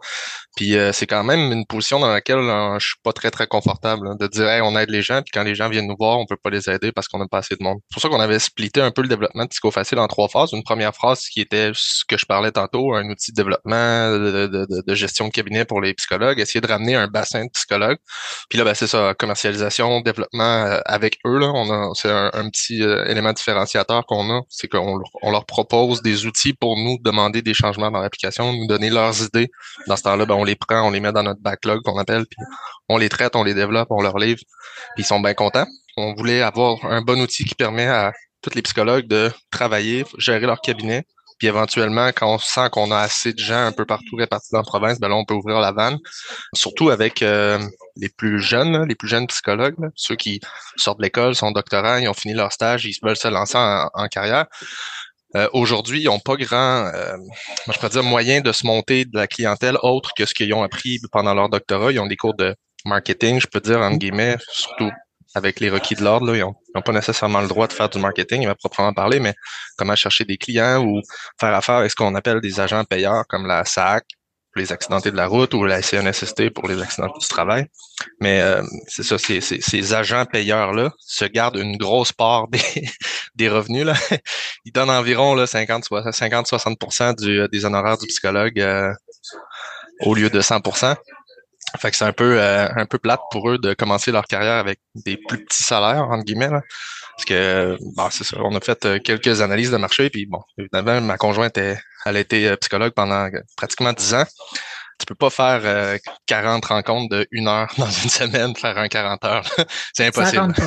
Puis euh, c'est quand même une position dans laquelle euh, je suis pas très, très confortable de dire on aide les gens, puis quand les gens viennent nous voir, on peut pas les aider parce qu'on n'a pas assez de monde. C'est pour ça qu'on avait splitté un peu le développement de Psychofacile en trois phases. Une première phase qui était ce que je parlais tantôt, un outil de développement, de, de, de, gestion de cabinet pour les psychologues, essayer de ramener un bassin de psychologues. Puis là, ben, c'est ça, commercialisation, développement avec eux. Là, on a, c'est un, petit élément différenciateur qu'on a, c'est qu'on on leur propose des outils pour nous demander des changements dans l'application, nous donner leurs idées. Dans ce temps-là, ben, on les prend, on les met dans notre backlog qu'on appelle, puis on les traite, on les développe, on leur livre, puis ils sont bien contents. On voulait avoir un bon outil qui permet à tous les psychologues de travailler, gérer leur cabinet, puis éventuellement, quand on sent qu'on a assez de gens un peu partout répartis dans la province, ben là, on peut ouvrir la vanne. Surtout avec euh, les plus jeunes, les plus jeunes psychologues, ceux qui sortent de l'école, sont doctorants, ils ont fini leur stage, ils veulent se lancer en carrière. Euh, aujourd'hui, ils n'ont pas grand, euh, je pourrais dire, moyen de se monter de la clientèle autre que ce qu'ils ont appris pendant leur doctorat. Ils ont des cours de marketing, je peux dire, entre guillemets, surtout avec les requis de l'ordre. Ils n'ont pas nécessairement le droit de faire du marketing, il va proprement parler, mais comment chercher des clients ou faire affaire avec ce qu'on appelle des agents payeurs comme la SAC, pour les accidentés de la route ou la CNSST pour les accidents du travail. Mais euh, c'est ça, ces, ces, agents payeurs-là se gardent une grosse part des, *laughs* des revenus. Là. Ils donnent environ 50-60 du, euh, des honoraires du psychologue euh, au lieu de 100% fait que c'est un peu un peu plate pour eux de commencer leur carrière avec des plus petits salaires entre guillemets là. Parce que bon, c'est ça on a fait quelques analyses de marché puis bon évidemment ma conjointe est elle a été euh, psychologue pendant pratiquement 10 ans. Tu peux pas faire 40 euh, rencontres de une heure *laughs* dans une semaine, faire un 40 heures. *laughs* c'est impossible. *laughs*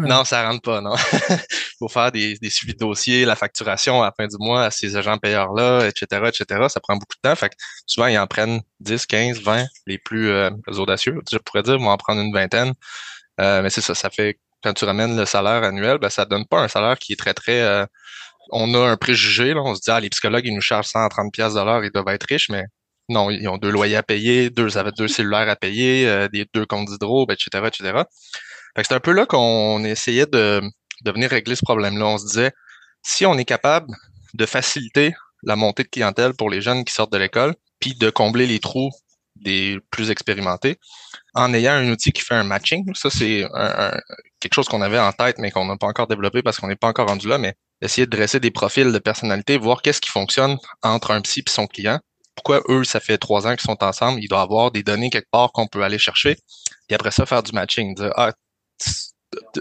Non, ça rentre pas, non. Il faut faire des, des suivis de dossiers, la facturation à la fin du mois à ces agents payeurs-là, etc., etc. Ça prend beaucoup de temps. Fait que souvent, ils en prennent 10, 15, 20, les plus euh, audacieux. Je pourrais dire, vont en prendre une vingtaine. mais c'est ça, ça fait quand tu ramènes le salaire annuel, ben, ça donne pas un salaire qui est très, très on a un préjugé, là, on se dit, ah, les psychologues, ils nous chargent 130 pièces de l'heure, ils doivent être riches, mais non, ils ont deux loyers à payer, deux, deux cellulaires à payer, euh, des deux comptes d'hydro, etc., etc. c'est un peu là qu'on essayait de, de venir régler ce problème-là. On se disait, si on est capable de faciliter la montée de clientèle pour les jeunes qui sortent de l'école, puis de combler les trous des plus expérimentés, en ayant un outil qui fait un matching. Ça, c'est quelque chose qu'on avait en tête, mais qu'on n'a pas encore développé parce qu'on n'est pas encore rendu là, mais essayer de dresser des profils de personnalité, voir qu'est-ce qui fonctionne entre un psy et son client. Pourquoi eux, ça fait trois ans qu'ils sont ensemble, il doit avoir des données quelque part qu'on peut aller chercher. Et après ça, faire du matching. Dire, ah,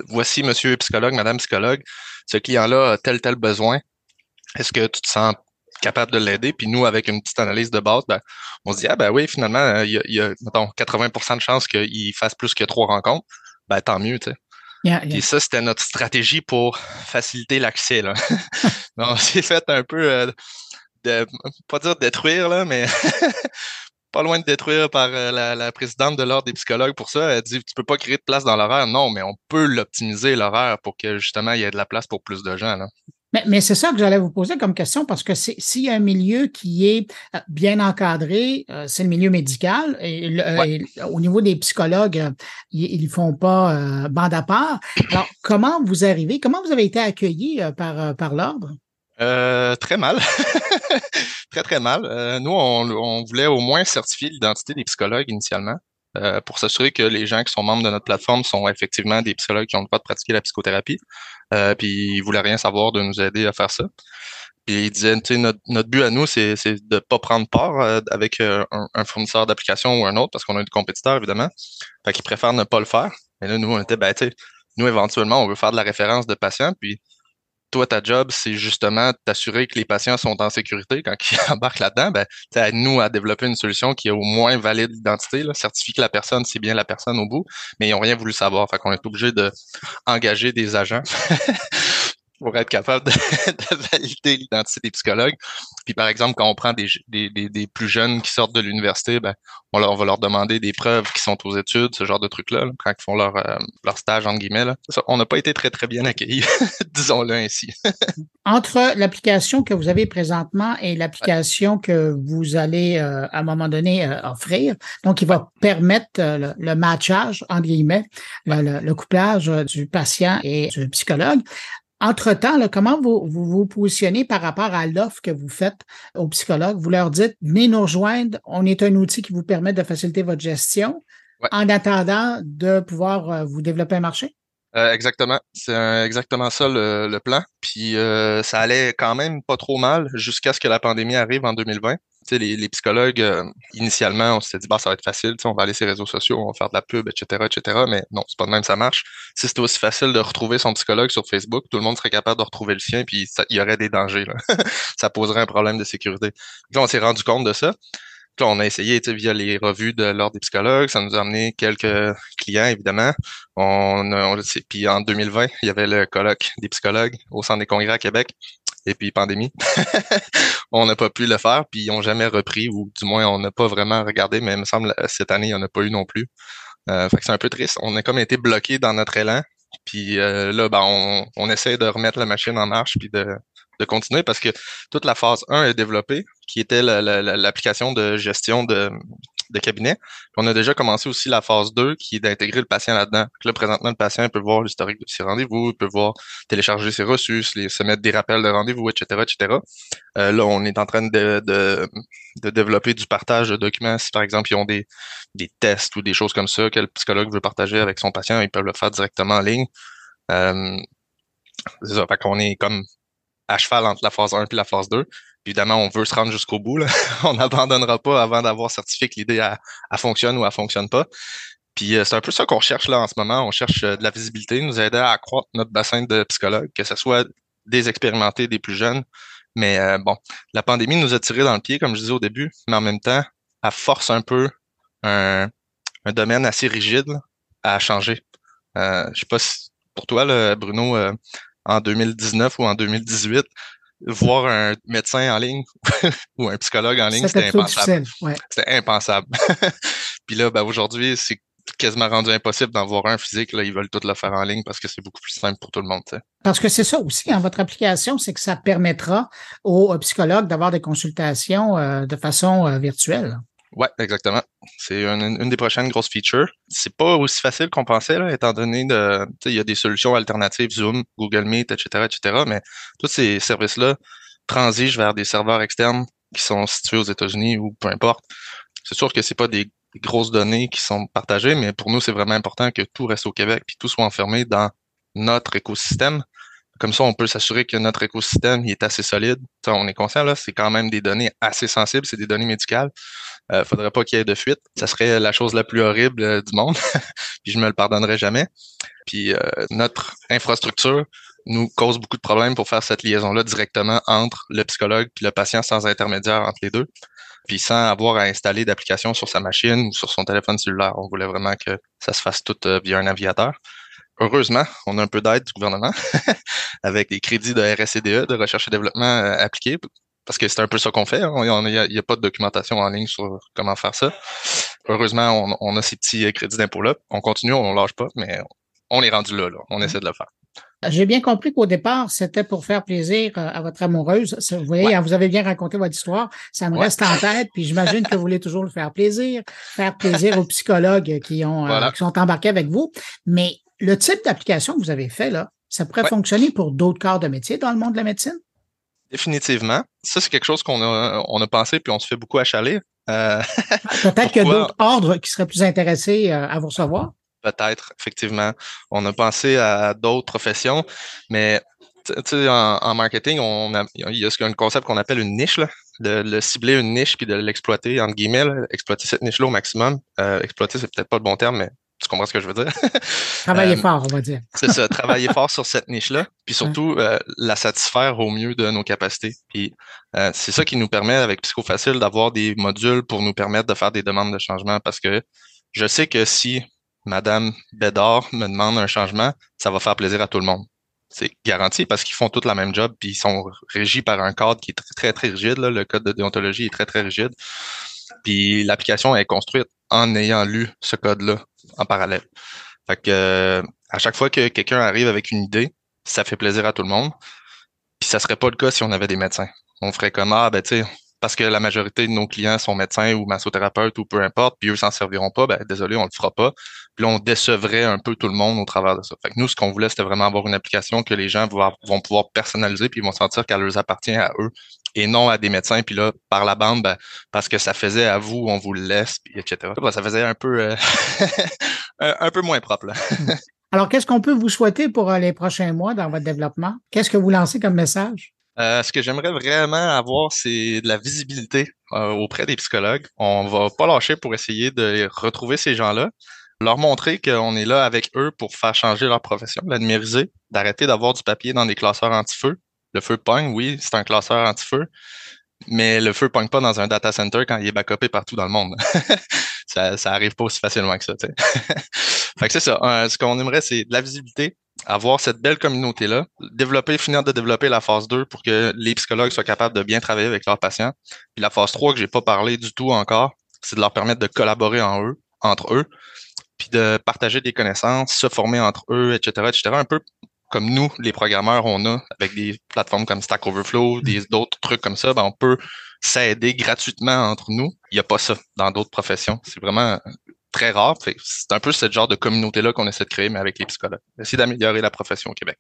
voici monsieur psychologue, madame psychologue, ce client-là a tel, tel besoin. Est-ce que tu te sens capable de l'aider? Puis nous, avec une petite analyse de base, ben, on se dit, ah ben oui, finalement, il y a, il y a mettons, 80% de chances qu'il fasse plus que trois rencontres. Ben, tant mieux, tu sais. Et ça, c'était notre stratégie pour faciliter l'accès. *laughs* On s'est fait un peu, euh, de, pas dire détruire, là, mais *laughs* pas loin de détruire par euh, la, présidente de l'Ordre des psychologues pour ça. Elle dit, tu peux pas créer de place dans l'horaire. Non, mais on peut l'optimiser, l'horaire, pour que justement, il y ait de la place pour plus de gens. Là. Mais, c'est ça que j'allais vous poser comme question parce que s'il y a un milieu qui est euh, bien encadré, euh, c'est le milieu médical. Et, au niveau des psychologues, ils ne font pas bande à part. Alors, comment vous arrivez, comment vous avez été accueilli par, par l'ordre? très mal. *laughs* très, très mal. nous, on, on, voulait au moins certifier l'identité des psychologues initialement. Euh, pour s'assurer que les gens qui sont membres de notre plateforme sont effectivement des psychologues qui ont le droit de pratiquer la psychothérapie. Euh, puis ils voulaient rien savoir de nous aider à faire ça. Puis ils disaient, notre, notre but à nous, c'est, de pas prendre part euh, avec un, fournisseur d'application ou un autre, parce qu'on a des compétiteurs, évidemment. Fait qu'ils préfèrent ne pas le faire. Et là, nous, on était, ben, tu sais, nous, éventuellement, on veut faire de la référence de patients, puis toi, ta job, c'est justement t'assurer que les patients sont en sécurité quand *laughs* ils embarquent là-dedans. Ben, à nous à développer une solution qui est au moins valide l'identité, certifie que la personne, c'est bien la personne au bout, mais ils n'ont rien voulu savoir. Fait qu'on est obligé de engager des agents *laughs* pour être capable *laughs* de, valider l'identité des psychologues. Puis par exemple, quand on prend des, des, des, plus jeunes qui sortent de l'université, ben, on, leur, va leur demander des preuves qui sont aux études, ce genre de trucs-là, quand ils font leur, euh, leur stage, entre guillemets. Là. on n'a pas été très, très bien accueillis, *laughs* disons-le ainsi. *laughs* Entre l'application que vous avez présentement et l'application que vous allez euh, à un moment donné euh, offrir, donc il va permettre le, matchage, entre guillemets, le, le couplage du patient et du psychologue. Entre-temps, comment vous, vous, positionnez par rapport à l'offre que vous faites aux psychologues? Vous leur dites, venez nous rejoindre, on est un outil qui vous permet de faciliter votre gestion en attendant de pouvoir euh, vous développer un marché? Euh, exactement. C'est exactement ça le, plan. Puis euh, ça allait quand même pas trop mal jusqu'à ce que la pandémie arrive en 2020 les, psychologues, euh, initialement, on s'était dit, bah, ça va être facile, on va aller sur les réseaux sociaux, on va faire de la pub, etc., etc. Mais non, c'est pas de même, ça marche. Si c'était aussi facile de retrouver son psychologue sur Facebook, tout le monde serait capable de retrouver le sien, puis il y aurait des dangers. *laughs* Ça poserait un problème de sécurité. Là, on s'est rendu compte de ça. Là, on a essayé via les revues de l'ordre des psychologues. Ça nous a amené quelques clients, évidemment. On, puis en 2020, il y avait le colloque des psychologues au Centre des congrès à Québec et puis pandémie. *laughs* on n'a pas pu le faire, puis ils n'ont jamais repris, ou du moins on n'a pas vraiment regardé, mais il me semble cette année, il n'y en a pas eu non plus. Euh, c'est un peu triste. On a comme été bloqué dans notre élan. Puis euh, là, ben, on, essaie de remettre la machine en marche puis de continuer parce que toute la phase 1 est développée, qui était l'application de gestion de, de cabinet. on a déjà commencé aussi la phase 2 qui est d'intégrer le patient là-dedans. Là, présentement, le patient peut voir l'historique de ses rendez-vous, il peut voir télécharger ses reçus, se mettre des rappels de rendez-vous, etc., etc. Euh, là, on est en train de, développer du partage de documents. Si, par exemple, ils ont des, des tests ou des choses comme ça que le psychologue veut partager avec son patient, ils peuvent le faire directement en ligne. Euh, c'est ça, fait qu'on est comme à cheval entre la phase 1 et la phase 2 évidemment, on veut se rendre jusqu'au bout. *laughs* on n'abandonnera pas avant d'avoir certifié que l'idée fonctionne ou elle fonctionne pas. Puis euh, c'est un peu ça qu'on cherche là en ce moment. On cherche euh, de la visibilité, nous aider à accroître notre bassin de psychologues, que ce soit des expérimentés, des plus jeunes. Mais euh, bon, la pandémie nous a tiré dans le pied, comme je disais au début, mais en même temps, elle force un peu un, domaine assez rigide à changer. Euh, je sais pas si pour toi, Bruno, en 2019 ou en 2018, voir un médecin en ligne *laughs* ou un psychologue en ligne, c'était impensable. C'était *laughs* impensable. Puis là, ben, aujourd'hui, c'est quasiment rendu impossible d'en voir un physique. Là, ils veulent tout le faire en ligne parce que c'est beaucoup plus simple pour tout le monde. Parce que c'est ça aussi, en hein, votre application, c'est que ça permettra aux psychologues d'avoir des consultations euh, de façon euh, virtuelle. Ouais, exactement. C'est une, des prochaines grosses features. C'est pas aussi facile qu'on pensait, étant donné de, il y a des solutions alternatives, Zoom, Google Meet, etc., etc. Mais tous ces services-là transigent vers des serveurs externes qui sont situés aux États-Unis ou peu importe. C'est sûr que c'est pas des, grosses données qui sont partagées, mais pour nous, c'est vraiment important que tout reste au Québec puis tout soit enfermé dans notre écosystème. Comme ça, on peut s'assurer que notre écosystème est assez solide. on est conscient, là, c'est quand même des données assez sensibles, c'est des données médicales. Euh, faudrait pas qu'il y ait de fuite. Ça serait la chose la plus horrible euh, du monde. *laughs* puis je me le pardonnerai jamais. Puis euh, notre infrastructure nous cause beaucoup de problèmes pour faire cette liaison-là directement entre le psychologue et le patient sans intermédiaire entre les deux. Puis sans avoir à installer d'application sur sa machine ou sur son téléphone cellulaire. On voulait vraiment que ça se fasse tout euh, via un navigateur. Heureusement, on a un peu d'aide du gouvernement *laughs* avec des crédits de RSCDE, de recherche et développement appliqués parce que c'est un peu ça qu'on fait. Hein. Il n'y a, pas de documentation en ligne sur comment faire ça. Heureusement, on, a ces petits crédits d'impôt-là. On continue, on ne lâche pas, mais on est rendu là, là. On essaie de le faire. J'ai bien compris qu'au départ, c'était pour faire plaisir euh, à votre amoureuse. Vous voyez, hein, vous avez bien raconté votre histoire. Ça me reste en tête, puis j'imagine que vous voulez toujours le faire plaisir, faire plaisir aux *laughs* psychologues qui ont euh, qui sont embarqués avec vous. Mais le type d'application que vous avez fait là, ça pourrait fonctionner pour d'autres corps de métier dans le monde de la médecine? Définitivement. Ça, c'est quelque chose qu'on a, on a pensé puis on se fait beaucoup achaler. Euh, Peut-être qu'il y a d'autres ordres qui seraient plus intéressés euh, à vous recevoir. Peut-être, effectivement. On a pensé à d'autres professions, mais sais, en, marketing, on il y a un concept qu'on appelle une niche, là, de, de, cibler une niche puis de l'exploiter, entre guillemets, exploiter cette niche-là au maximum. Euh, exploiter, c'est peut-être pas le bon terme, mais tu comprends ce que je veux dire? *laughs* travailler euh, fort, on va dire. c'est ça, travailler fort sur cette *laughs* niche-là, puis surtout euh, la satisfaire au mieux de nos capacités. Puis euh, c'est ça qui nous permet, avec Psychofacile, d'avoir des modules pour nous permettre de faire des demandes de changement parce que je sais que si Madame Bédard me demande un changement, ça va faire plaisir à tout le monde. C'est garanti parce qu'ils font tous la même job, puis ils sont régis par un cadre qui est très, très, très rigide. Là. Le code de déontologie est très, très rigide. Puis l'application est construite en ayant lu ce code-là en parallèle. Euh, à chaque fois que quelqu'un arrive avec une idée, ça fait plaisir à tout le monde. Puis ça serait pas le cas si on avait des médecins. On ferait comme ah ben tu sais parce que la majorité de nos clients sont médecins ou massothérapeutes ou peu importe, puis eux s'en serviront pas, ben désolé, on le fera pas. Puis on décevrait un peu tout le monde au travers de ça. Nous, ce qu'on voulait, c'était vraiment avoir une application que les gens vont pouvoir personnaliser, puis ils vont sentir qu'elle leur appartient à eux et non à des médecins. Puis là, par la bande, ben, parce que ça faisait à vous, on vous le laisse, puis etc. ça faisait un peu, euh, *laughs* un peu moins propre. Là. Alors, qu'est-ce qu'on peut vous souhaiter pour euh, les prochains mois dans votre développement? Qu'est-ce que vous lancez comme message? Euh, ce que j'aimerais vraiment avoir, c'est de la visibilité auprès des psychologues. On va pas lâcher pour essayer de retrouver ces gens-là, leur montrer qu'on est là avec eux pour faire changer leur profession, la numériser, d'arrêter d'avoir du papier dans des classeurs anti-feu, le feu pogne, oui, c'est un classeur anti-feu, mais le feu pogne pas dans un data center quand il est backupé partout dans le monde. *laughs* ça, ça arrive pas aussi facilement que ça. *laughs* fait que c'est ça. Ce qu'on aimerait, c'est de la visibilité, avoir cette belle communauté-là, développer, finir de développer la phase 2 pour que les psychologues soient capables de bien travailler avec leurs patients. Puis la phase 3 que j'ai pas parlé du tout encore, c'est de leur permettre de collaborer entre eux, puis de partager des connaissances, se former entre eux, etc., etc. Un peu comme nous, les programmeurs, on a avec des plateformes comme Stack Overflow, mm. des d'autres trucs comme ça, ben on peut s'aider gratuitement entre nous. Il n'y a pas ça dans d'autres professions. C'est vraiment très rare. C'est un peu ce genre de communauté-là qu'on essaie de créer, mais avec les psychologues. Essayer d'améliorer la profession au Québec.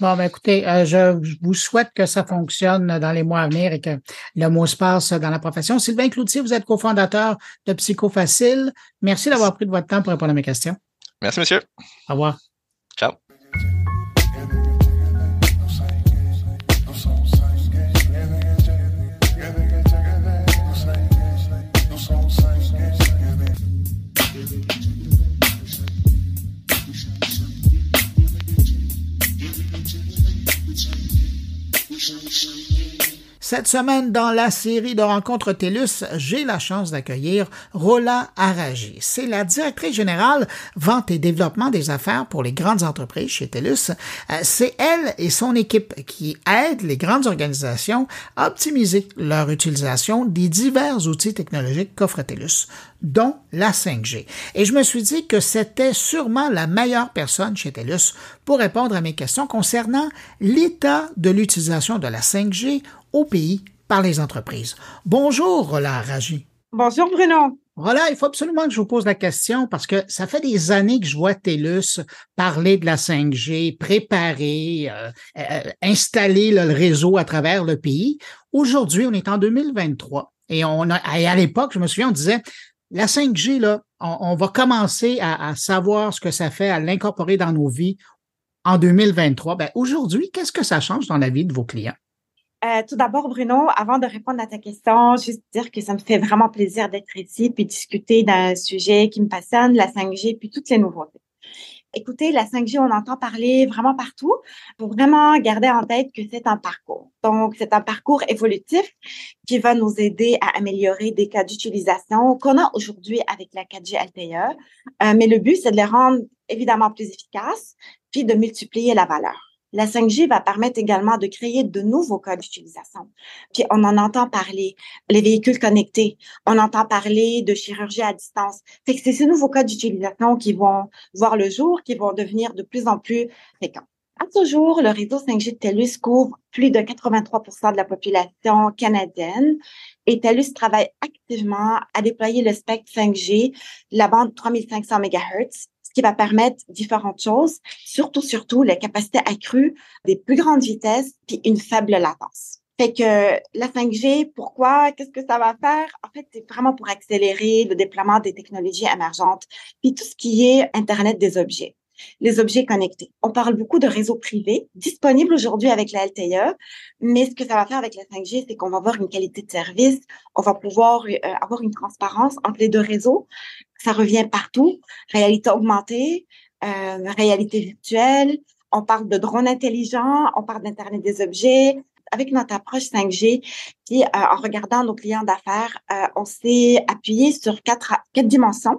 Bon, ben écoutez, euh, je vous souhaite que ça fonctionne dans les mois à venir et que le mot se passe dans la profession. Sylvain Cloutier, vous êtes cofondateur de Psychofacile. Merci d'avoir pris de votre temps pour répondre à mes questions. Merci, monsieur. Au revoir. Thank you. Cette semaine, dans la série de rencontres TELUS, j'ai la chance d'accueillir Rola Aragi. C'est la directrice générale vente et développement des affaires pour les grandes entreprises chez TELUS. Euh, c'est elle et son équipe qui aident les grandes organisations à optimiser leur utilisation des divers outils technologiques qu'offre TELUS dont la 5G. Et je me suis dit que c'était sûrement la meilleure personne chez TELUS pour répondre à mes questions concernant l'état de l'utilisation de la 5G au pays par les entreprises. Bonjour, Roland Raji. Bonjour, Bruno. Voilà, il faut absolument que je vous pose la question parce que ça fait des années que je vois TELUS parler de la 5G, préparer, euh, euh, installer le réseau à travers le pays. Aujourd'hui, on est en 2023 et on a, et à l'époque, je me souviens, on disait la 5G, là, on, va commencer à, savoir ce que ça fait, à l'incorporer dans nos vies en 2023. Ben, aujourd'hui, qu'est-ce que ça change dans la vie de vos clients? Euh, tout d'abord, Bruno, avant de répondre à ta question, juste dire que ça me fait vraiment plaisir d'être ici puis discuter d'un sujet qui me passionne, la 5G, puis toutes les nouveautés. Écoutez, la 5G, on entend parler vraiment partout. Faut vraiment garder en tête que c'est un parcours. Donc, c'est un parcours évolutif qui va nous aider à améliorer des cas d'utilisation qu'on a aujourd'hui avec la 4G LTE. Euh, mais le but, c'est de les rendre évidemment plus efficaces, puis de multiplier la valeur. La 5G va permettre également de créer de nouveaux cas d'utilisation. Puis on en entend parler, les véhicules connectés, on entend parler de chirurgie à distance. Fait c'est ces nouveaux cas d'utilisation qui vont voir le jour, qui vont devenir de plus en plus fréquents. À ce jour, le réseau 5G de TELUS couvre plus de 83% de la population canadienne et TELUS travaille activement à déployer le spectre 5G, la bande 3500 MHz, qui va permettre différentes choses, surtout, surtout, la capacité accrue des plus grandes vitesses puis une faible latence. Fait que la 5G, pourquoi? Qu'est-ce que ça va faire? En fait, c'est vraiment pour accélérer le déploiement des technologies émergentes, puis tout ce qui est Internet des objets les objets connectés. On parle beaucoup de réseaux privés disponibles aujourd'hui avec la LTE, mais ce que ça va faire avec la 5G, c'est qu'on va avoir une qualité de service, on va pouvoir euh, avoir une transparence entre les deux réseaux. Ça revient partout, réalité augmentée, euh, réalité virtuelle. On parle de drones intelligents, on parle d'Internet des objets, avec notre approche 5G, puis euh, en regardant nos clients d'affaires, on s'est appuyé sur quatre dimensions.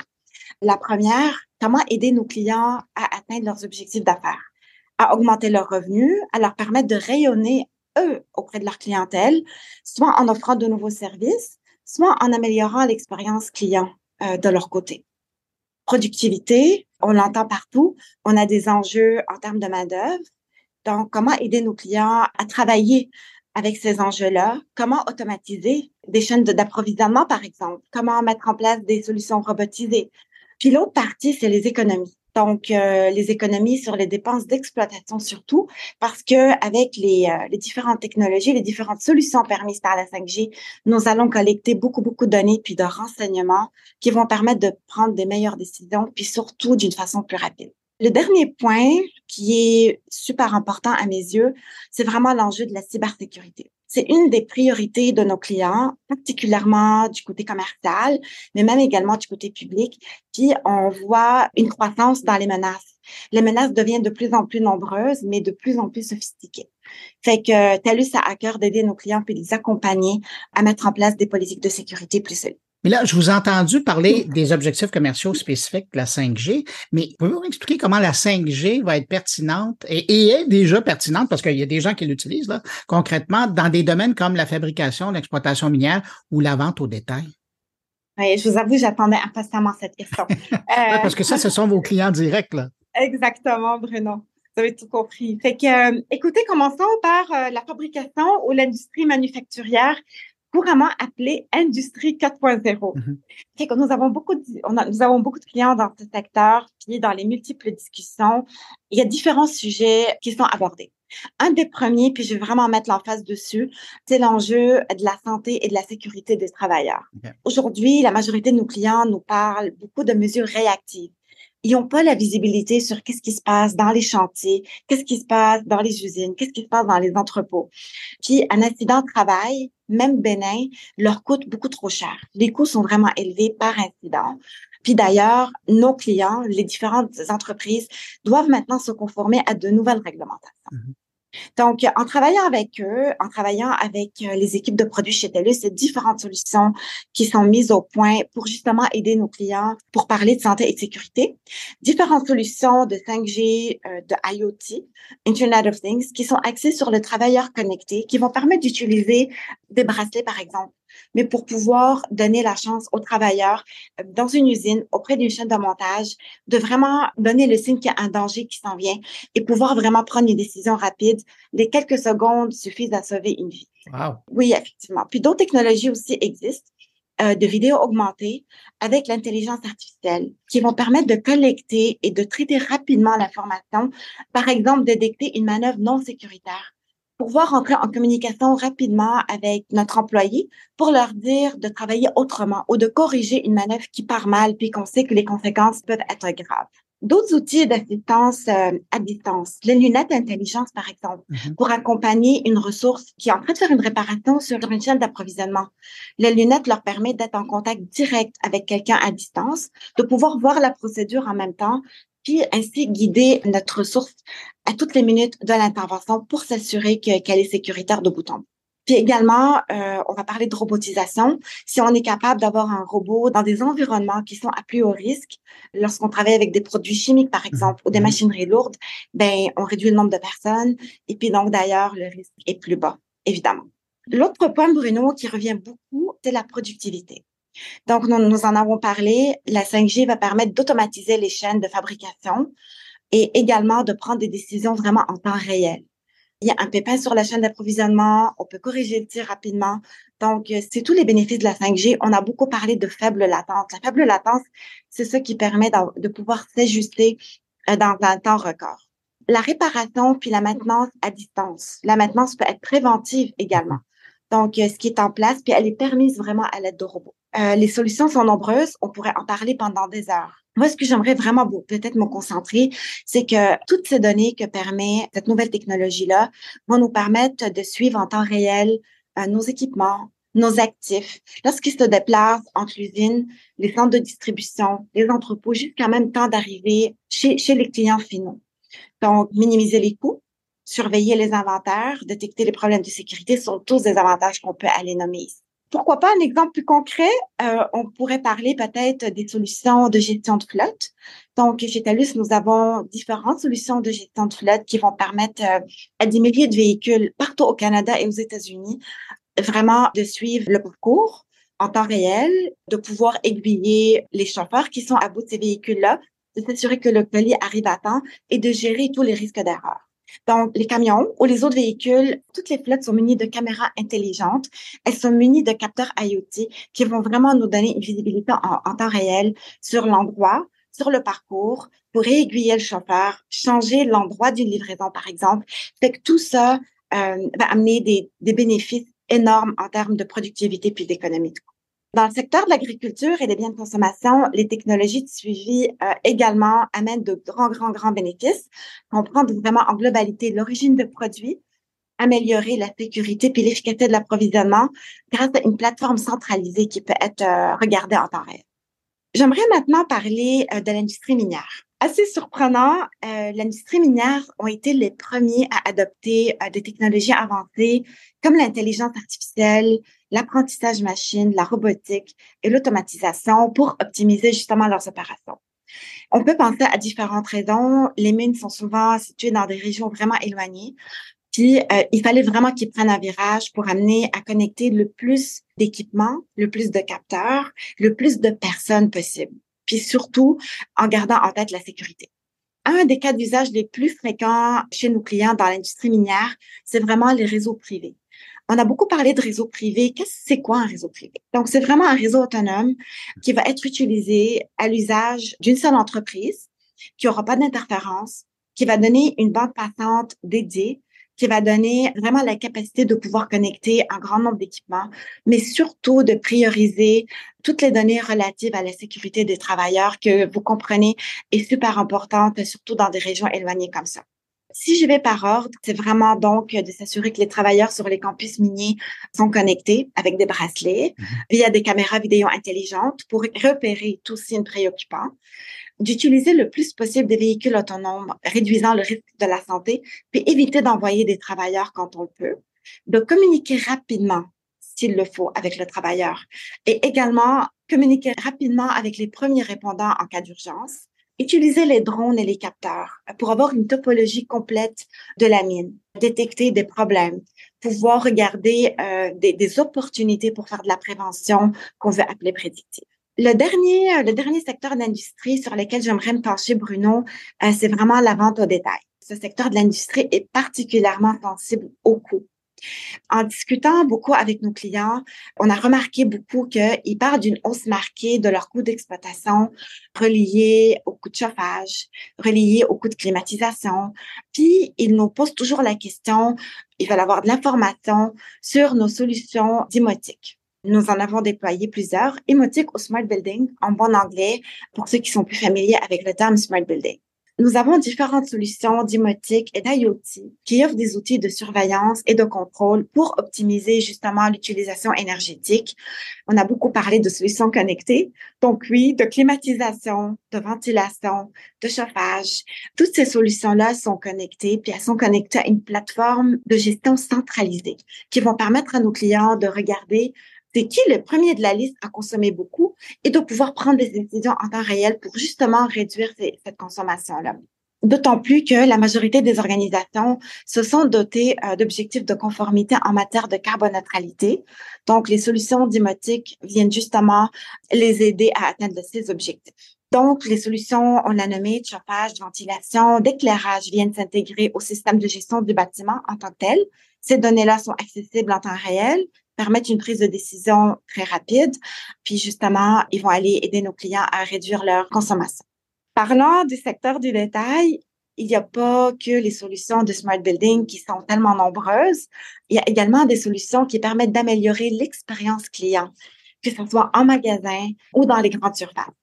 La première, comment aider nos clients à atteindre leurs objectifs d'affaires, à augmenter leurs revenus, à leur permettre de rayonner, eux, auprès de leur clientèle, soit en offrant de nouveaux services, soit en améliorant l'expérience client euh, de leur côté. Productivité, on l'entend partout, on a des enjeux en termes de main-d'œuvre. Donc, comment aider nos clients à travailler avec ces enjeux-là? Comment automatiser des chaînes d'approvisionnement, par exemple? Comment mettre en place des solutions robotisées? Puis l'autre partie, c'est les économies. Donc, euh, les économies sur les dépenses d'exploitation surtout, parce que avec les, euh, les, différentes technologies, les différentes solutions permises par la 5G, nous allons collecter beaucoup, beaucoup de données puis de renseignements qui vont permettre de prendre des meilleures décisions, puis surtout d'une façon plus rapide. Le dernier point qui est super important à mes yeux, c'est vraiment l'enjeu de la cybersécurité. C'est une des priorités de nos clients, particulièrement du côté commercial, mais même également du côté public. Puis on voit une croissance dans les menaces. Les menaces deviennent de plus en plus nombreuses, mais de plus en plus sophistiquées. Fait que TELUS a à cœur d'aider nos clients puis les accompagner à mettre en place des politiques de sécurité plus solides. Mais là, je vous ai entendu parler des objectifs commerciaux spécifiques de la 5G, mais pouvez-vous expliquer comment la 5G va être pertinente et, est déjà pertinente? Parce qu'il y a des gens qui l'utilisent là, concrètement dans des domaines comme la fabrication, l'exploitation minière ou la vente au détail? Oui, je vous avoue, j'attendais impatiemment cette question. *laughs* Euh, parce que ça, ce sont vos clients directs, là. Exactement, Bruno. Vous avez tout compris. Fait que, euh, écoutez, commençons par euh, la fabrication ou l'industrie manufacturière couramment appelé Industrie 4.0. Mm-hmm. que nous avons beaucoup de, on a, nous avons beaucoup de clients dans ce secteur, puis dans les multiples discussions, il y a différents sujets qui sont abordés. Un des premiers, puis je vais vraiment mettre l'emphase dessus, c'est l'enjeu de la santé et de la sécurité des travailleurs. Aujourd'hui, la majorité de nos clients nous parlent beaucoup de mesures réactives ils n'ont pas la visibilité sur qu'est-ce qui se passe dans les chantiers, qu'est-ce qui se passe dans les usines, qu'est-ce qui se passe dans les entrepôts. Puis un accident de travail, même bénin, leur coûte beaucoup trop cher. Les coûts sont vraiment élevés par incident. Puis d'ailleurs, nos clients, les différentes entreprises doivent maintenant se conformer à de nouvelles réglementations. Mm-hmm. Donc, en travaillant avec eux, en travaillant avec euh, les équipes de produits chez TELUS, c'est différentes solutions qui sont mises au point pour justement aider nos clients pour parler de santé et de sécurité. Différentes solutions de 5G, euh, de IoT, Internet of Things, qui sont axées sur le travailleur connecté, qui vont permettre d'utiliser des bracelets, par exemple, mais pour pouvoir donner la chance aux travailleurs euh, dans une usine, auprès d'une chaîne de montage, de vraiment donner le signe qu'il y a un danger qui s'en vient et pouvoir vraiment prendre une décision rapide. Les quelques secondes suffisent à sauver une vie. Oui, effectivement. Puis d'autres technologies aussi existent. Euh, de vidéos augmentées avec l'intelligence artificielle qui vont permettre de collecter et de traiter rapidement l'information, par exemple, détecter une manœuvre non sécuritaire pouvoir entrer en communication rapidement avec notre employé pour leur dire de travailler autrement ou de corriger une manœuvre qui part mal puis qu'on sait que les conséquences peuvent être graves. D'autres outils d'assistance euh, à distance, les lunettes d'intelligence par exemple, mm-hmm. pour accompagner une ressource qui est en train de faire une réparation sur une chaîne d'approvisionnement. Les lunettes leur permettent d'être en contact direct avec quelqu'un à distance, de pouvoir voir la procédure en même temps, puis ainsi guider notre ressource à toutes les minutes de l'intervention pour s'assurer qu'elle est sécuritaire de bout en bout. Puis également, euh, on va parler de robotisation. Si on est capable d'avoir un robot dans des environnements qui sont à plus haut risque, lorsqu'on travaille avec des produits chimiques, par exemple, ou des mhm. machineries lourdes, ben, on réduit le nombre de personnes. Et puis donc, d'ailleurs, le risque est plus bas, évidemment. L'autre point, Bruno, qui revient beaucoup, c'est la productivité. Donc, nous, en avons parlé. La 5G va permettre d'automatiser les chaînes de fabrication, et également de prendre des décisions vraiment en temps réel. Il y a un pépin sur la chaîne d'approvisionnement, on peut corriger le tir rapidement. Donc, euh, c'est tous les bénéfices de la 5G. On a beaucoup parlé de faible latence. La faible latence, c'est ce qui permet de pouvoir s'ajuster euh, dans un temps record. La réparation puis la maintenance à distance. La maintenance peut être préventive également. Donc, euh, ce qui est en place, puis elle est permise vraiment à l'aide de robots. Les solutions sont nombreuses. On pourrait en parler pendant des heures. Moi, ce que j'aimerais vraiment peut-être me concentrer, c'est que toutes ces données que permet cette nouvelle technologie-là vont nous permettre de suivre en temps réel euh, nos équipements, nos actifs, lorsqu'ils se déplacent entre l'usine, les centres de distribution, les entrepôts, jusqu'à même temps d'arriver chez, chez les clients finaux. Donc, minimiser les coûts, surveiller les inventaires, détecter les problèmes de sécurité sont tous des avantages qu'on peut aller nommer ici. Pourquoi pas un exemple plus concret? Euh, on pourrait parler peut-être des solutions de gestion de flotte. Donc, chez TALUS, nous avons différentes solutions de gestion de flotte qui vont permettre euh, à des milliers de véhicules partout au Canada et aux États-Unis vraiment de suivre le parcours en temps réel, de pouvoir aiguiller les chauffeurs qui sont à bout de ces véhicules-là, de s'assurer que le colis arrive à temps et de gérer tous les risques d'erreur. Donc, les camions ou les autres véhicules, toutes les flottes sont munies de caméras intelligentes. Elles sont munies de capteurs IoT qui vont vraiment nous donner une visibilité en, temps réel sur l'endroit, sur le parcours, pour aiguiller le chauffeur, changer l'endroit d'une livraison, par exemple. Fait tout ça euh, va amener des, des bénéfices énormes en termes de productivité puis d'économie. Dans le secteur de l'agriculture et des biens de consommation, les technologies de suivi euh, également amènent de grands, grands, grands bénéfices. Comprendre vraiment en globalité l'origine de produits, améliorer la sécurité puis l'efficacité de l'approvisionnement grâce à une plateforme centralisée qui peut être euh, regardée en temps réel. J'aimerais maintenant parler euh, de l'industrie minière. Assez surprenant, l'industrie minière ont été les premiers à adopter des technologies avancées comme l'intelligence artificielle, l'apprentissage machine, la robotique et l'automatisation pour optimiser justement leurs opérations. On peut penser à différentes raisons. Les mines sont souvent situées dans des régions vraiment éloignées. Puis, euh, il fallait vraiment qu'ils prennent un virage pour amener à connecter le plus d'équipements, le plus de capteurs, le plus de personnes possible. Puis surtout, en gardant en tête la sécurité. Un des cas d'usage les plus fréquents chez nos clients dans l'industrie minière, c'est vraiment les réseaux privés. On a beaucoup parlé de réseau privé. Qu'est-ce c'est quoi un réseau privé? Donc, c'est vraiment un réseau autonome qui va être utilisé à l'usage d'une seule entreprise, qui aura pas d'interférence, qui va donner une bande passante dédiée, qui va donner vraiment la capacité de pouvoir connecter un grand nombre d'équipements, mais surtout de prioriser toutes les données relatives à la sécurité des travailleurs que vous comprenez est super importante, surtout dans des régions éloignées comme ça. Si je vais par ordre, c'est vraiment donc de s'assurer que les travailleurs sur les campus miniers sont connectés avec des bracelets. Mhm. via des caméras vidéo intelligentes pour repérer tous signes préoccupants. D'utiliser le plus possible des véhicules autonomes, réduisant le risque de la santé, puis éviter d'envoyer des travailleurs quand on le peut, de communiquer rapidement s'il le faut avec le travailleur. Et également communiquer rapidement avec les premiers répondants en cas d'urgence, Utiliser les drones et les capteurs pour avoir une topologie complète de la mine, détecter des problèmes, pouvoir regarder euh, des, opportunités pour faire de la prévention qu'on veut appeler prédictive. Le dernier, le dernier secteur d'industrie sur lequel j'aimerais me pencher, Bruno, euh, c'est vraiment la vente au détail. Ce secteur de l'industrie est particulièrement sensible au coût. En discutant beaucoup avec nos clients, on a remarqué beaucoup qu'ils parlent d'une hausse marquée de leur coût d'exploitation relié au coût de chauffage, relié au coût de climatisation. Puis, ils nous posent toujours la question, ils veulent avoir de l'information sur nos solutions d'imotique. Nous en avons déployé plusieurs, Imotique ou Smart Building en bon anglais, pour ceux qui sont plus familiers avec le terme Smart Building. Nous avons différentes solutions d'imotique et d'IoT qui offrent des outils de surveillance et de contrôle pour optimiser justement l'utilisation énergétique. On a beaucoup parlé de solutions connectées. Donc oui, de climatisation, de ventilation, de chauffage. Toutes ces solutions-là sont connectées, puis elles sont connectées à une plateforme de gestion centralisée qui vont permettre à nos clients de regarder c'est qui le premier de la liste à consommer beaucoup et de pouvoir prendre des décisions en temps réel pour justement réduire cette consommation-là? D'autant plus que la majorité des organisations se sont dotées euh, d'objectifs de conformité en matière de carboneutralité. Donc, les solutions d'imotique viennent justement les aider à atteindre ces objectifs. Donc, les solutions, on l'a nommé, de chauffage, de ventilation, d'éclairage viennent s'intégrer au système de gestion du bâtiment en tant que tel. Ces données-là sont accessibles en temps réel, permettent une prise de décision très rapide, puis justement, ils vont aller aider nos clients à réduire leur consommation. Parlant du secteur du détail, il n'y a pas que les solutions de smart building qui sont tellement nombreuses. Il y a également des solutions qui permettent d'améliorer l'expérience client, que ce soit en magasin ou dans les grandes surfaces.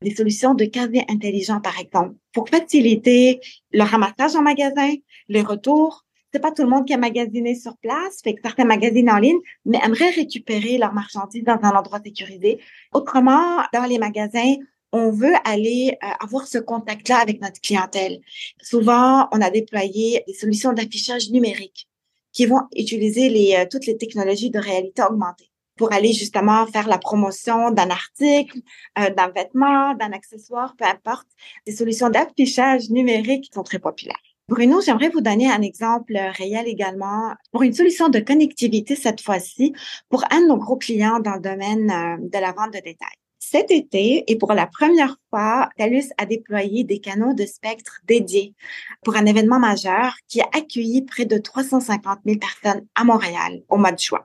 Des solutions de casier intelligent, par exemple, pour faciliter le ramassage en magasin, le retour. C'est pas tout le monde qui a magasiné sur place, fait que certains magasinent en ligne, mais aimeraient récupérer leurs marchandises dans un endroit sécurisé. Autrement, dans les magasins, on veut aller euh, avoir ce contact-là avec notre clientèle. Souvent, on a déployé des solutions d'affichage numérique qui vont utiliser les, euh, toutes les technologies de réalité augmentée pour aller justement faire la promotion d'un article, euh, d'un vêtement, d'un accessoire, peu importe. Des solutions d'affichage numérique sont très populaires. Bruno, j'aimerais vous donner un exemple réel également pour une solution de connectivité cette fois-ci pour un de nos gros clients dans le domaine de la vente de détail. Cet été, et pour la première fois, TELUS a déployé des canaux de spectre dédiés pour un événement majeur qui a accueilli près de 350 000 personnes à Montréal au mois de juin.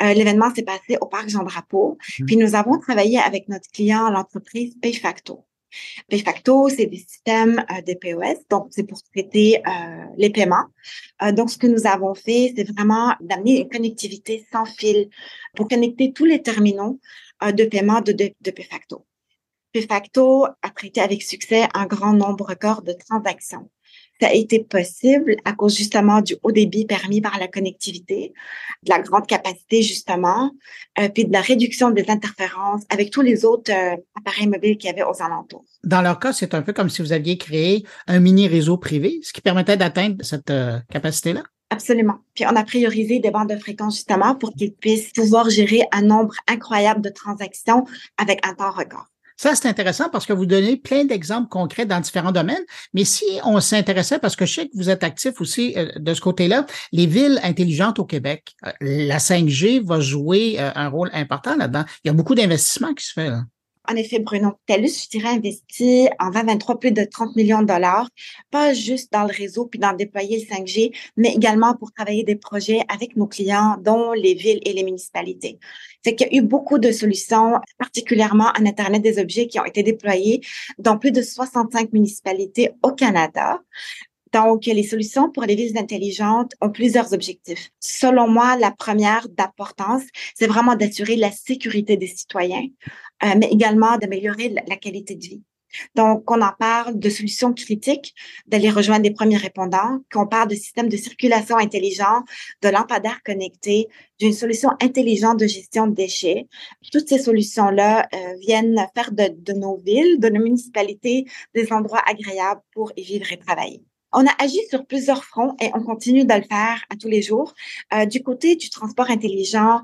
Euh, l'événement s'est passé au parc Jean Drapeau, mmh. puis nous avons travaillé avec notre client, l'entreprise Payfacto. Payfacto, c'est des systèmes euh, de POS, donc c'est pour traiter euh, les paiements. donc, ce que nous avons fait, c'est vraiment d'amener une connectivité sans fil pour connecter tous les terminaux de paiement de, de, de a traité avec succès un grand nombre record de transactions. Ça a été possible à cause justement du haut débit permis par la connectivité, de la grande capacité justement, euh, puis de la réduction des interférences avec tous les autres euh, appareils mobiles qu'il y avait aux alentours. Dans leur cas, c'est un peu comme si vous aviez créé un mini réseau privé, ce qui permettait d'atteindre cette euh, capacité-là? Absolument. Puis on a priorisé des bandes de fréquences justement pour qu'ils puissent pouvoir gérer un nombre incroyable de transactions avec un temps record. Ça, c'est intéressant parce que vous donnez plein d'exemples concrets dans différents domaines. Mais si on s'intéressait, parce que je sais que vous êtes actif aussi euh, de ce côté-là, les villes intelligentes au Québec, euh, la 5G va jouer euh, un rôle important là-dedans. Il y a beaucoup d'investissements qui se fait. Là. En effet, Bruno, TELUS, je dirais, investi en 2023 plus de 30 millions de dollars, pas juste dans le réseau puis dans déployer le 5G, mais également pour travailler des projets avec nos clients, dont les villes et les municipalités. C'est qu'il y a eu beaucoup de solutions, particulièrement en Internet des objets, qui ont été déployées dans plus de 65 municipalités au Canada. Donc, les solutions pour les villes intelligentes ont plusieurs objectifs. Selon moi, la première d'importance, c'est vraiment d'assurer la sécurité des citoyens, euh, mais également d'améliorer la, qualité de vie. Donc, on en parle de solutions critiques, d'aller rejoindre des premiers répondants, qu'on parle de systèmes de circulation intelligents, de lampadaires connectés, d'une solution intelligente de gestion de déchets. Toutes ces solutions-là euh, viennent faire de, de nos villes, de nos municipalités, des endroits agréables pour y vivre et travailler. On a agi sur plusieurs fronts et on continue de le faire à tous les jours. Euh, du côté du transport intelligent,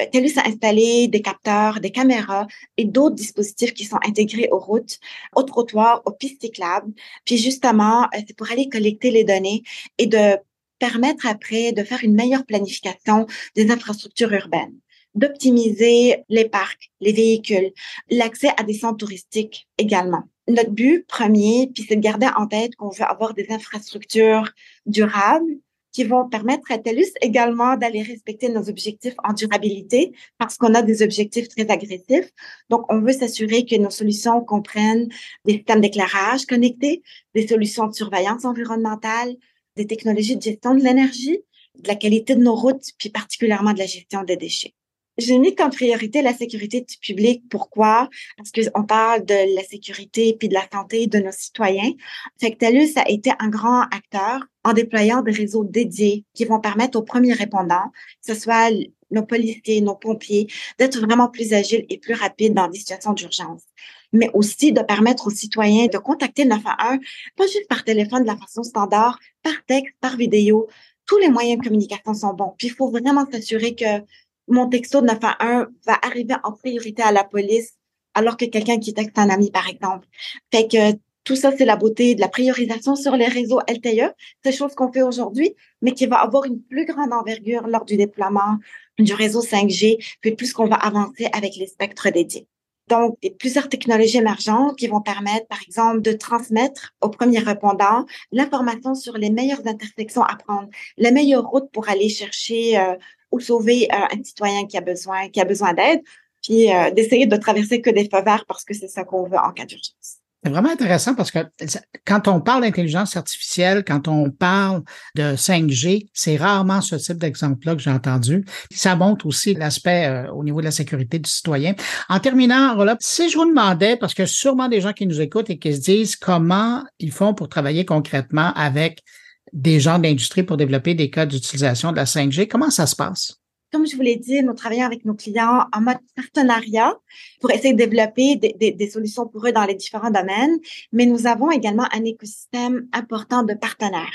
euh, TELUS a installé des capteurs, des caméras et d'autres dispositifs qui sont intégrés aux routes, aux trottoirs, aux pistes cyclables. Puis justement, euh, c'est pour aller collecter les données et de permettre après de faire une meilleure planification des infrastructures urbaines d'optimiser les parcs, les véhicules, l'accès à des centres touristiques également notre but premier, puis c'est de garder en tête qu'on veut avoir des infrastructures durables qui vont permettre à TELUS également d'aller respecter nos objectifs en durabilité parce qu'on a des objectifs très agressifs. Donc, on veut s'assurer que nos solutions comprennent des systèmes d'éclairage connectés, des solutions de surveillance environnementale, des technologies de gestion de l'énergie, de la qualité de nos routes, puis particulièrement de la gestion des déchets. J'ai mis comme priorité la sécurité public. Pourquoi? Parce qu'on parle de la sécurité puis de la santé de nos citoyens. Fait que TELUS a été un grand acteur en déployant des réseaux dédiés qui vont permettre aux premiers répondants, que ce soit nos policiers, nos pompiers, d'être vraiment plus agiles et plus rapides dans des situations d'urgence mais aussi de permettre aux citoyens de contacter le 911, pas juste par téléphone de la façon standard, par texte, par vidéo. Tous les moyens de communication sont bons. Puis il faut vraiment s'assurer que mon texto de 911 va arriver en priorité à la police alors que quelqu'un qui texte un ami, par exemple. Fait que tout ça, c'est la beauté de la priorisation sur les réseaux LTE. C'est chose qu'on fait aujourd'hui, mais qui va avoir une plus grande envergure lors du déploiement du réseau 5G, puis plus qu'on va avancer avec les spectres dédiés. Donc, il plusieurs technologies émergentes qui vont permettre, par exemple, de transmettre aux premiers répondants l'information sur les meilleures intersections à prendre, la meilleure route pour aller chercher euh, ou sauver euh, un citoyen qui a besoin, qui a besoin d'aide, puis euh, d'essayer de traverser que des feux verts parce que c'est ça qu'on veut en cas d'urgence. C'est vraiment intéressant parce que quand on parle d'intelligence artificielle, quand on parle de 5G, c'est rarement ce type d'exemple-là que j'ai entendu. Ça montre aussi l'aspect euh, au niveau de la sécurité du citoyen. En terminant, Roland, si je vous demandais, parce que sûrement des gens qui nous écoutent et qui se disent comment ils font pour travailler concrètement avec des gens d'industrie pour développer des cas d'utilisation de la 5G, comment ça se passe? comme je vous l'ai dit, nous travaillons avec nos clients en mode partenariat pour essayer de développer des, solutions pour eux dans les différents domaines, mais nous avons également un écosystème important de partenaires.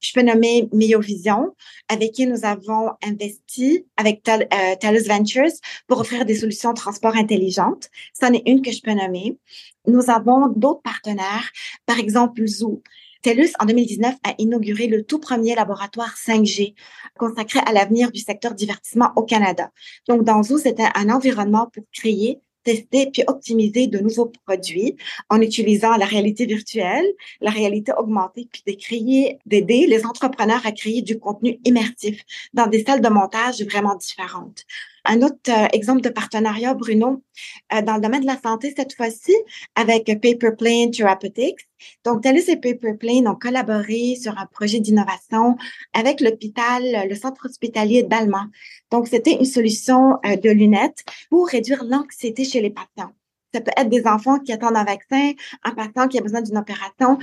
Je peux nommer Miovision, avec qui nous avons investi avec Tel, euh, TELUS Ventures pour offrir des solutions de transport intelligentes. C'en est une que je peux nommer. Nous avons d'autres partenaires, par exemple Zoo. TELUS, en 2019, a inauguré le tout premier laboratoire 5G consacré à l'avenir du secteur divertissement au Canada. Donc, dans Zoo, c'était un environnement pour créer tester puis optimiser de nouveaux produits en utilisant la réalité virtuelle, la réalité augmentée, puis de d'aider les entrepreneurs à créer du contenu immersif dans des salles de montage vraiment différentes. Un autre euh, exemple de partenariat, Bruno, euh, dans le domaine de la santé, cette fois-ci, avec Paper Plane Therapeutics. Donc, TELUS et Paper Plane ont collaboré sur un projet d'innovation avec l'hôpital, le centre hospitalier d'Allemagne. Donc, c'était une solution euh, de lunettes pour réduire l'anxiété chez les patients. Ça peut être des enfants qui attendent un vaccin, un patient qui a besoin d'une opération.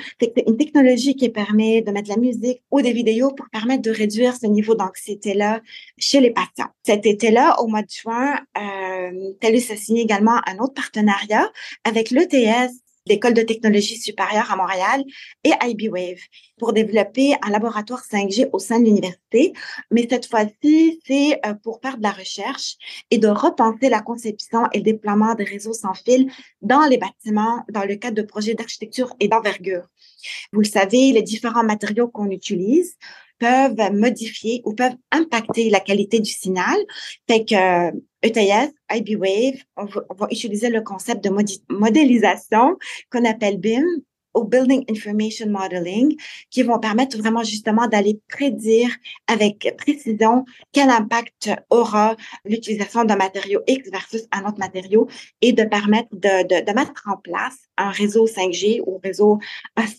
Une technologie qui permet de mettre de la musique ou des vidéos pour permettre de réduire ce niveau d'anxiété-là chez les patients. Cet été-là, au mois de juin, euh, TELUS a signé également un autre partenariat avec l'ETS l'École de technologie supérieure à Montréal et IBWave pour développer un laboratoire 5G au sein de l'université. Mais cette fois-ci, c'est euh, pour faire de la recherche et de repenser la conception et le déploiement des réseaux sans fil dans les bâtiments dans le cadre de projets d'architecture et d'envergure. Vous le savez, les différents matériaux qu'on utilise peuvent modifier ou peuvent impacter la qualité du signal. Fait que ETS, IBWave, on va, on va utiliser le concept de modélisation qu'on appelle BIM au Building Information Modeling, qui vont permettre vraiment justement d'aller prédire avec précision quel impact aura l'utilisation d'un matériau X versus un autre matériau et de permettre de, de, de mettre en place un réseau 5G ou réseau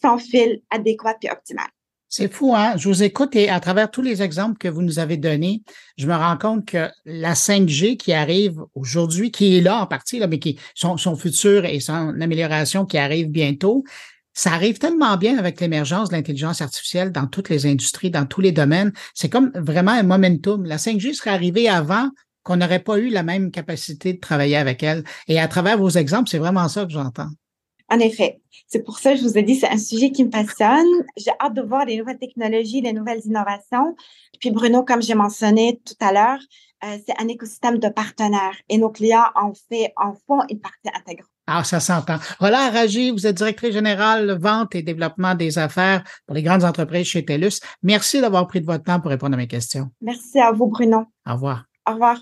sans fil adéquat et optimal. C'est fou, hein? Je vous écoute et à travers tous les exemples que vous nous avez donnés, je me rends compte que la 5G qui arrive aujourd'hui, qui est là en partie, là, mais qui son, son futur et son amélioration qui arrive bientôt, ça arrive tellement bien avec l'émergence de l'intelligence artificielle dans toutes les industries, dans tous les domaines. C'est comme vraiment un momentum. La 5G serait arrivée avant qu'on n'aurait pas eu la même capacité de travailler avec elle. Et à travers vos exemples, c'est vraiment ça que j'entends. En effet, c'est pour ça que je vous ai dit, c'est un sujet qui me passionne. J'ai hâte de voir les nouvelles technologies, les nouvelles innovations. Puis Bruno, comme j'ai mentionné tout à l'heure, euh, c'est un écosystème de partenaires et nos clients en, fait, en font une partie intégrante. Ah, ça s'entend. Roland Ragy, vous êtes directrice générale vente et développement des affaires pour les grandes entreprises chez TELUS. Merci d'avoir pris de votre temps pour répondre à mes questions. Merci à vous, Bruno. Au revoir. Au revoir.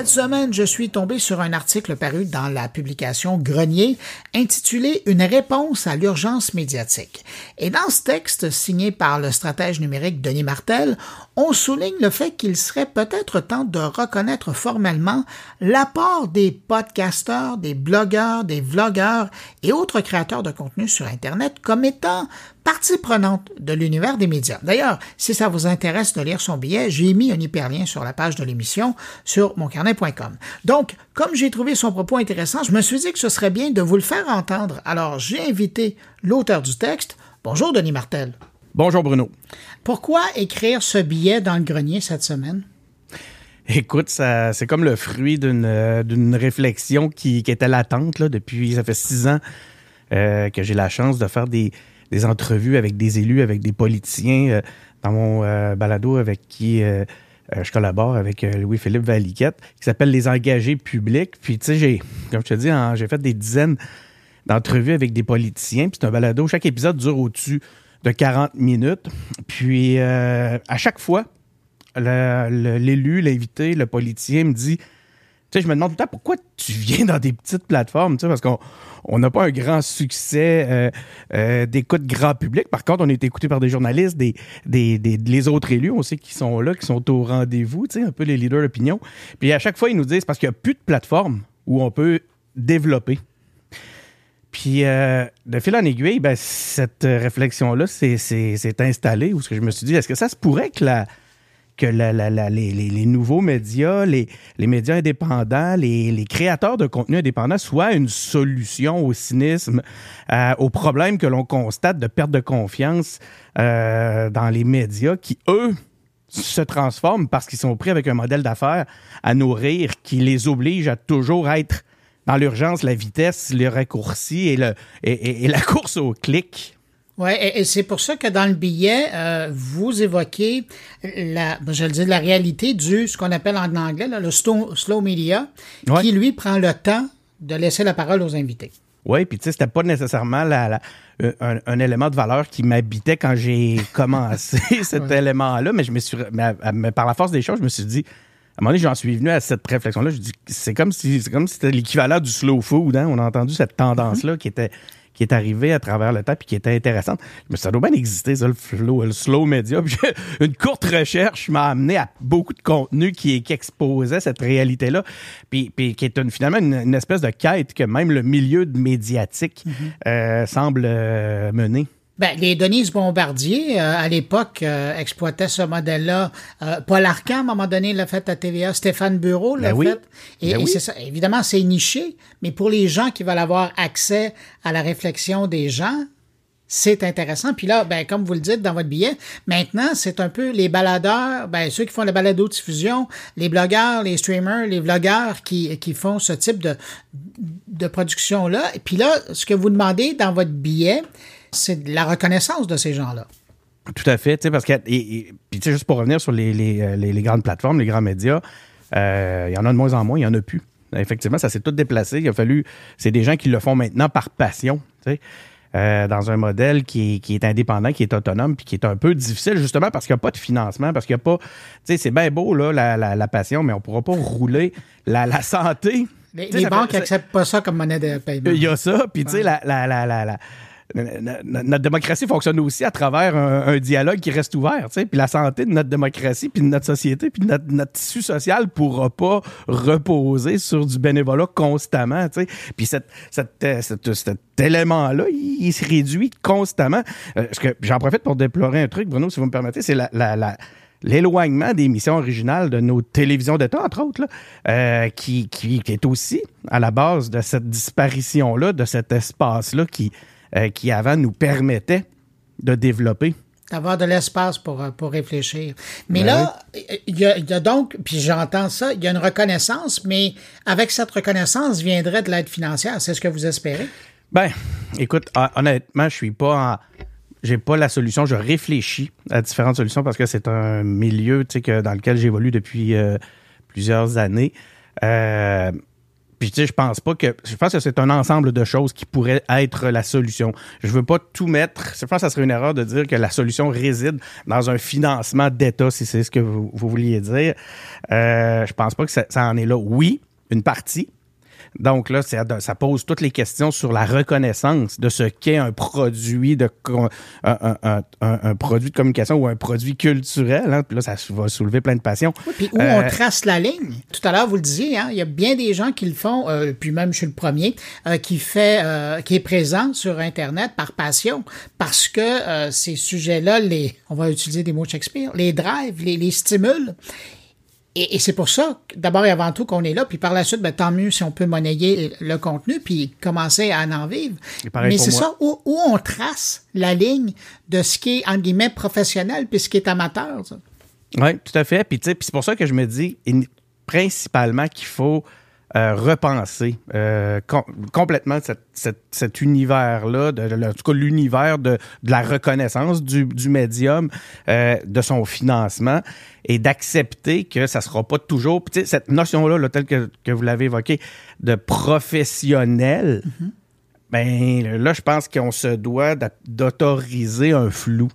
Cette semaine, je suis tombé sur un article paru dans la publication Grenier intitulé Une réponse à l'urgence médiatique. Et dans ce texte, signé par le stratège numérique Denis Martel, on souligne le fait qu'il serait peut-être temps de reconnaître formellement l'apport des podcasteurs, des blogueurs, des vlogueurs et autres créateurs de contenu sur Internet comme étant partie prenante de l'univers des médias. D'ailleurs, si ça vous intéresse de lire son billet, j'ai mis un hyperlien sur la page de l'émission sur moncarnet.com. Donc, comme j'ai trouvé son propos intéressant, je me suis dit que ce serait bien de vous le faire entendre. Alors, j'ai invité l'auteur du texte. Bonjour, Denis Martel. Bonjour, Bruno. Pourquoi écrire ce billet dans le grenier cette semaine? Écoute, c'est comme le fruit d'une réflexion qui, était latente là, depuis, ça fait six ans euh, que j'ai la chance de faire des, des entrevues avec des élus, avec des politiciens. dans mon balado avec qui je collabore avec Louis-Philippe Valiquette, qui s'appelle Les engagés publics. Puis, tu sais, j'ai, comme je te dis, j'ai fait des dizaines d'entrevues avec des politiciens. Puis, c'est un balado. Chaque épisode dure au-dessus de 40 minutes. Puis, à chaque fois, l'élu, l'invité, le politicien me dit sais, je me demande tout le temps pourquoi tu viens dans des petites plateformes, tu sais, parce qu'on n'a pas un grand succès euh, euh, d'écoute grand public. Par contre, on est écouté par des journalistes, des, des, les autres élus, on sait qu'ils sont là, qui sont au rendez-vous, tu sais, un peu les leaders d'opinion. Puis à chaque fois, ils nous disent parce qu'il n'y a plus de plateforme où on peut développer. Puis, euh, de fil en aiguille, ben, cette réflexion-là s'est installée où je me suis dit, est-ce que ça se pourrait que la, que les, nouveaux médias, les, médias indépendants, les, créateurs de contenu indépendants soient une solution au cynisme, euh, aux problèmes que l'on constate de perte de confiance euh, dans les médias qui, eux, se transforment parce qu'ils sont pris avec un modèle d'affaires à nourrir qui les oblige à toujours être dans l'urgence, la vitesse, le raccourci et la course au clic. Oui, et, c'est pour ça que dans le billet, euh, vous évoquez la, ben, je le dis, la réalité du, ce qu'on appelle en anglais, le slow, media, qui lui prend le temps de laisser la parole aux invités. Oui, puis tu sais, c'était pas nécessairement la, un, élément de valeur qui m'habitait quand j'ai *laughs* commencé cet élément-là, mais je me suis, mais, par la force des choses, je me suis dit, à un moment donné, j'en suis venu à cette réflexion-là. Je dis, c'est comme si, c'est comme si c'était l'équivalent du slow food. Hein? On a entendu cette tendance-là qui était qui est arrivé à travers le temps puis qui était intéressante. Mais ça doit bien exister, ça, le, flow, le slow media. *laughs* une courte recherche m'a amené à beaucoup de contenu qui, qui exposait cette réalité-là, puis, puis qui est une, finalement une, espèce de quête que même le milieu médiatique mm-hmm. euh, semble euh, mener. Ben, les Denise Bombardier, euh, à l'époque, euh, exploitaient ce modèle-là. Euh, Paul Arcan, à un moment donné, l'a fait à TVA. Stéphane Bureau l'a ben fait. Et, ben c'est ça. Évidemment, c'est niché, mais pour les gens qui veulent avoir accès à la réflexion des gens, c'est intéressant. Puis là, ben, comme vous le dites dans votre billet, maintenant, c'est un peu les baladeurs, ben, ceux qui font la balado-diffusion, les blogueurs, les streamers, les vlogueurs qui, qui font ce type de, de production-là. Et puis là, ce que vous demandez dans votre billet, c'est la reconnaissance de ces gens-là. Tout à fait, parce que, et, puis juste pour revenir sur les, les, euh, les, grandes plateformes, les grands médias, euh, il y en a de moins en moins, il n'y en a plus. Effectivement, ça s'est tout déplacé. Il a fallu, c'est des gens qui le font maintenant par passion, euh, dans un modèle qui est, qui est, indépendant, qui est autonome, puis qui est un peu difficile justement parce qu'il n'y a pas de financement, parce qu'il n'y a pas, tu sais, c'est bien beau là la, la, passion, mais on ne pourra pas rouler la, la santé. Les, banques n'acceptent pas ça comme monnaie de paiement. Il y a ça, puis tu sais, la, la, la, notre démocratie fonctionne aussi à travers un, dialogue qui reste ouvert. Puis la santé de notre démocratie, puis de notre société, puis notre, notre, tissu social pourra pas reposer sur du bénévolat constamment. Puis euh, cet élément-là, il, se réduit constamment. Euh, j'en profite pour déplorer un truc, Bruno, si vous me permettez, c'est la, l'éloignement des missions originales de nos télévisions d'État, entre autres, euh, qui, qui, qui, est aussi à la base de cette disparition-là, de cet espace-là qui, euh, qui avant nous permettait de développer d'avoir de l'espace pour, euh, pour réfléchir. Mais ben là, il y, a, donc, puis j'entends ça, il y a une reconnaissance, mais avec cette reconnaissance viendrait de l'aide financière. C'est ce que vous espérez? Ben, écoute, honnêtement, je suis pas en, j'ai pas la solution. Je réfléchis à différentes solutions parce que c'est un milieu, tu sais, que, dans lequel j'évolue depuis euh, plusieurs années. Euh, puis tu sais, je pense pas que je pense que c'est un ensemble de choses qui pourraient être la solution. Je veux pas tout mettre. Je pense que ça serait une erreur de dire que la solution réside dans un financement d'État, si c'est ce que vous, vouliez dire. Euh, je pense pas que ça en est là. Oui, une partie, donc là, ça pose toutes les questions sur la reconnaissance de ce qu'est un produit de un, produit de communication ou un produit culturel. Hein. Puis là, ça va soulever plein de passions. puis où on euh, trace la ligne. Tout à l'heure, vous le disiez, hein, il y a bien des gens qui le font, euh, puis même je suis le premier, euh, qui fait, qui est présent sur Internet par passion, parce que ces sujets-là, les, on va utiliser des mots de Shakespeare, les drive, les, les stimulent. Et, c'est pour ça, d'abord et avant tout, qu'on est là. Puis par la suite, ben, tant mieux si on peut monnayer le contenu puis commencer à en vivre. Mais c'est ça, où, on trace la ligne de ce qui est, entre guillemets, professionnel puis ce qui est amateur. Oui, tout à fait. Puis, puis c'est pour ça que je me dis principalement qu'il faut repenser complètement cet univers-là, de, en tout cas l'univers de, la reconnaissance du, médium, de son financement, et d'accepter que ça sera pas toujours, cette notion-là, là, telle que, vous l'avez évoquée, de professionnel. Mm-hmm. Ben là, je pense qu'on se doit d'autoriser un flou.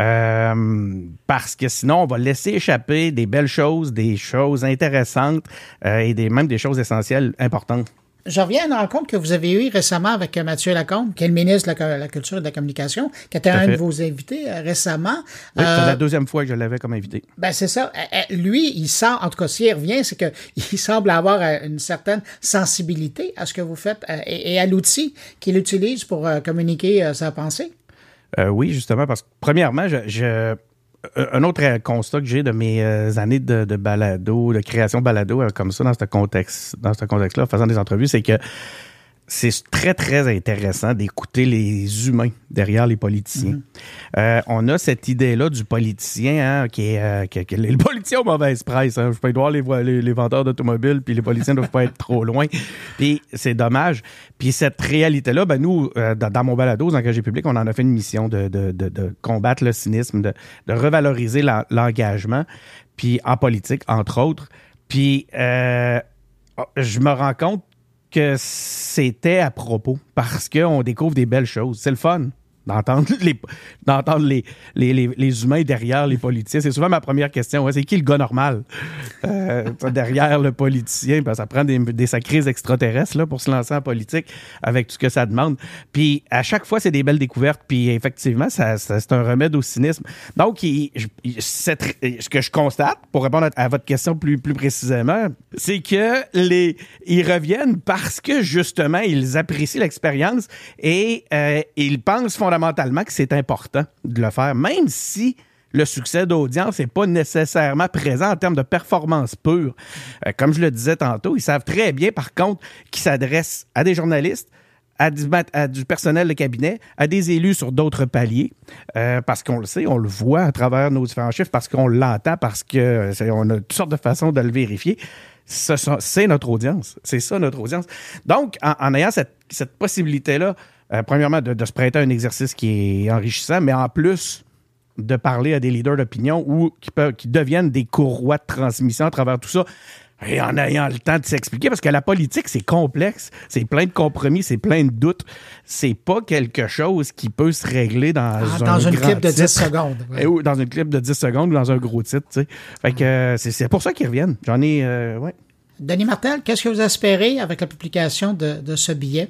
Euh, parce que sinon, on va laisser échapper des belles choses, des choses intéressantes euh, et même des choses essentielles importantes. Je reviens à une rencontre que vous avez eue récemment avec euh, Mathieu Lacombe, qui est le ministre de la, Culture et de la Communication, qui était un de vos invités euh, récemment. Oui, c'est la euh, deuxième fois que je l'avais comme invité. Ben c'est ça. Lui, il sent, en tout cas, s'il revient, c'est qu'il *laughs* semble avoir une certaine sensibilité à ce que vous faites et, à l'outil qu'il utilise pour communiquer sa pensée. oui, justement, parce que premièrement, je un autre constat que j'ai de mes euh, années de, balado, de création balado euh, comme ça dans ce contexte, dans ce contexte-là, faisant des entrevues, c'est que c'est très, très intéressant d'écouter les humains derrière les politiciens. Mhm. Euh, on a cette idée-là du politicien, hein, qui est euh, que, les *laughs* politiciens ont mauvaise presse. Hein. Je peux voir les, les, les vendeurs d'automobiles, puis les politiciens ne doivent pas être trop loin. *laughs* Puis c'est dommage. Puis cette réalité-là, ben nous, euh, dans, mon balado, dans Engagé public, on en a fait une mission de, de, de, de combattre le cynisme, de, de revaloriser l'engagement, puis en politique, entre autres. Puis je me rends compte que c'était à propos parce qu'on découvre des belles choses. C'est le fun *laughs* d'entendre les, d'entendre les, les, les, humains derrière les politiciens. C'est souvent ma première question. c'est qui le gars normal? Euh, derrière le politicien? Ben, ça prend des, des sacrés extraterrestres là, pour se lancer en politique avec tout ce que ça demande. Puis à chaque fois, c'est des belles découvertes. Puis effectivement, ça, c'est un remède au cynisme. Donc, ce que je constate, pour répondre à, votre question plus, plus précisément, c'est que les ils reviennent parce que justement, ils apprécient l'expérience et euh, ils pensent fondamentalement fondamentalement que c'est important de le faire, même si le succès d'audience n'est pas nécessairement présent en termes de performance pure. Euh, comme je le disais tantôt, ils savent très bien, par contre, qu'ils s'adressent à des journalistes, à du, personnel de cabinet, à des élus sur d'autres paliers, euh, parce qu'on le sait, on le voit à travers nos différents chiffres, parce qu'on l'entend, parce qu'on a toutes sortes de façons de le vérifier. C'est notre audience. C'est ça notre audience. Donc, en, ayant cette possibilité-là euh, premièrement, de, se prêter à un exercice qui est enrichissant, mais en plus de parler à des leaders d'opinion ou qui, peuvent, qui deviennent des courroies de transmission à travers tout ça. Et en ayant le temps de s'expliquer, parce que la politique, c'est complexe, c'est plein de compromis, c'est plein de doutes. C'est pas quelque chose qui peut se régler dans ah, un Dans une clip de 10 secondes. Ou dans une clip de 10 secondes ou dans un gros titre, tu sais. Fait que euh, c'est pour ça qu'ils reviennent. J'en ai, euh, ouais. Denis Martel, qu'est-ce que vous espérez avec la publication de, de ce billet?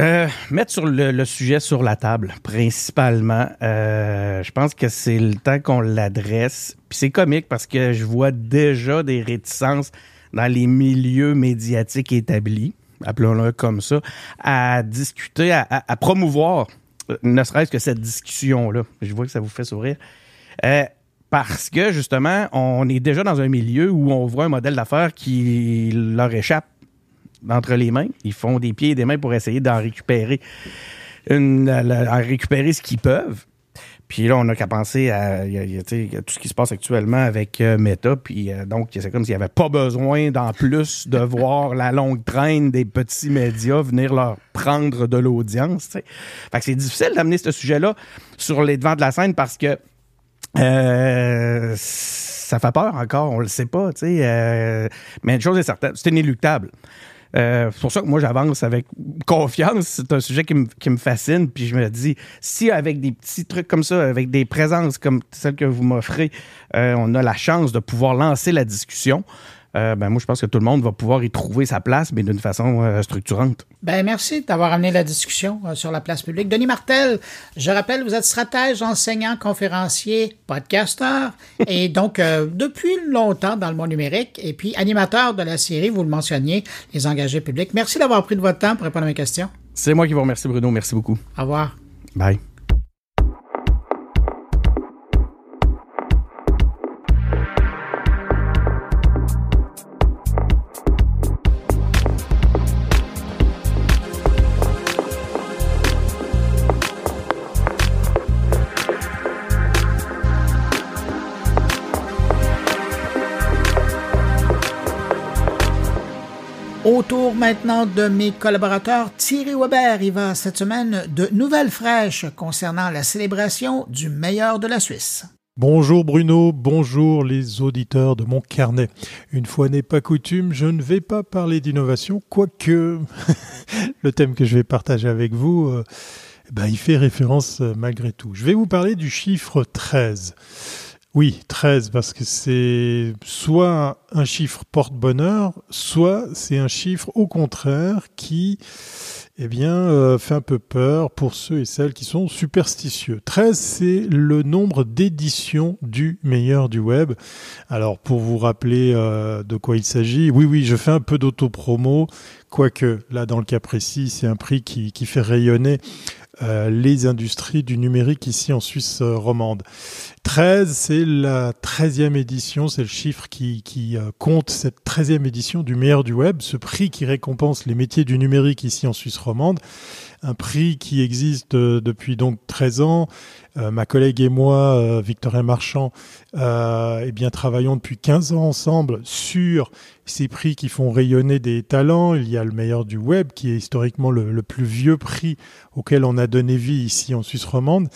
Euh, mettre sur le, sujet sur la table, principalement. Euh, je pense que c'est le temps qu'on l'adresse. Puis c'est comique parce que je vois déjà des réticences dans les milieux médiatiques établis, appelons-le comme ça, à discuter, à, promouvoir, euh, ne serait-ce que cette discussion-là. Je vois que ça vous fait sourire. parce que justement, on est déjà dans un milieu où on voit un modèle d'affaires qui leur échappe entre les mains. Ils font des pieds et des mains pour essayer d'en récupérer, une, récupérer ce qu'ils peuvent. Puis là, on n'a qu'à penser à, tout ce qui se passe actuellement avec euh, Meta. Puis euh, donc, c'est comme s'il n'y avait pas besoin, d'en plus, de *laughs* voir la longue traîne des petits médias venir leur prendre de l'audience. Fait que c'est difficile d'amener ce sujet-là sur les devants de la scène parce que euh, ça fait peur encore, on le sait pas. mais une chose est certaine, c'est inéluctable. Euh, c'est pour ça que moi, j'avance avec confiance. C'est un sujet qui me, fascine. Puis je me dis, si avec des petits trucs comme ça, avec des présences comme celles que vous m'offrez, euh, on a la chance de pouvoir lancer la discussion, euh, ben moi, je pense que tout le monde va pouvoir y trouver sa place, mais d'une façon euh, structurante. Ben merci d'avoir amené la discussion euh, sur la place publique. Denis Martel, je rappelle, vous êtes stratège, enseignant, conférencier, podcasteur, *laughs* et donc depuis longtemps dans le monde numérique, et puis animateur de la série, vous le mentionniez, Les engagés publics. Merci d'avoir pris de votre temps pour répondre à mes questions. C'est moi qui vous remercie, Bruno. Merci beaucoup. Au revoir. Bye. Maintenant de mes collaborateurs, Thierry Weber il va cette semaine de nouvelles fraîches concernant la célébration du meilleur de la Suisse. Bonjour Bruno, bonjour les auditeurs de mon carnet. Une fois n'est pas coutume, je ne vais pas parler d'innovation, quoique *laughs* le thème que je vais partager avec vous, euh, ben, il fait référence euh, malgré tout. Je vais vous parler du chiffre 13. Oui, 13, parce que c'est soit un chiffre porte-bonheur, soit c'est un chiffre au contraire qui eh bien, euh, fait un peu peur pour ceux et celles qui sont superstitieux. 13, c'est le nombre d'éditions du meilleur du web. Alors, pour vous rappeler euh, de quoi il s'agit, oui, oui, je fais un peu d'autopromo, quoique là, dans le cas précis, c'est un prix qui, qui fait rayonner euh, les industries du numérique ici en Suisse romande. 13, c'est la 13e édition, c'est le chiffre qui, qui euh, compte cette 13e édition du meilleur du web, ce prix qui récompense les métiers du numérique ici en Suisse romande un prix qui existe euh, depuis donc 13 ans. Euh, ma collègue et moi, euh, Victorien Marchand, eh bien travaillons depuis 15 ans ensemble sur ces prix qui font rayonner des talents. Il y a le meilleur du web, qui est historiquement le plus vieux prix auquel on a donné vie ici en Suisse romande.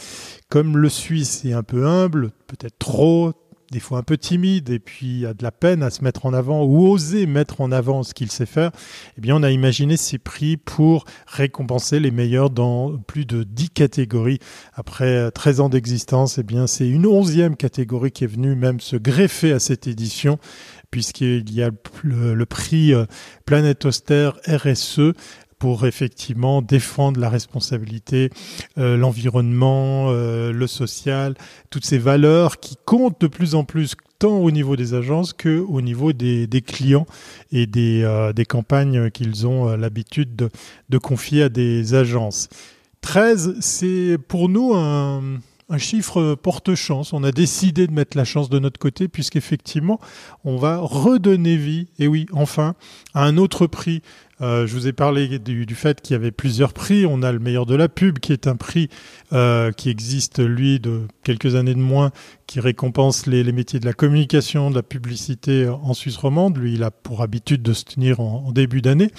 Comme le Suisse est un peu humble, peut-être trop, des fois un peu timide et puis a de la peine à se mettre en avant ou oser mettre en avant ce qu'il sait faire, eh bien on a imaginé ces prix pour récompenser les meilleurs dans plus de 10 catégories. Après 13 ans d'existence, eh bien c'est une onzième catégorie qui est venue même se greffer à cette édition puisqu'il y a le, prix euh, Planète Austère RSE pour effectivement défendre la responsabilité, euh, l'environnement, euh, le social, toutes ces valeurs qui comptent de plus en plus tant au niveau des agences que au niveau des, clients et des, euh, des campagnes qu'ils ont l'habitude de, de, confier à des agences. 13, c'est pour nous un, un chiffre porte-chance. On a décidé de mettre la chance de notre côté puisqu'effectivement, on va redonner vie, et oui, enfin, à un autre prix euh, je vous ai parlé du, fait qu'il y avait plusieurs prix. On a le meilleur de la pub, qui est un prix euh, qui existe, lui, de quelques années de moins, qui récompense les, métiers de la communication, de la publicité en Suisse romande. Lui, il a pour habitude de se tenir en, en début d'année.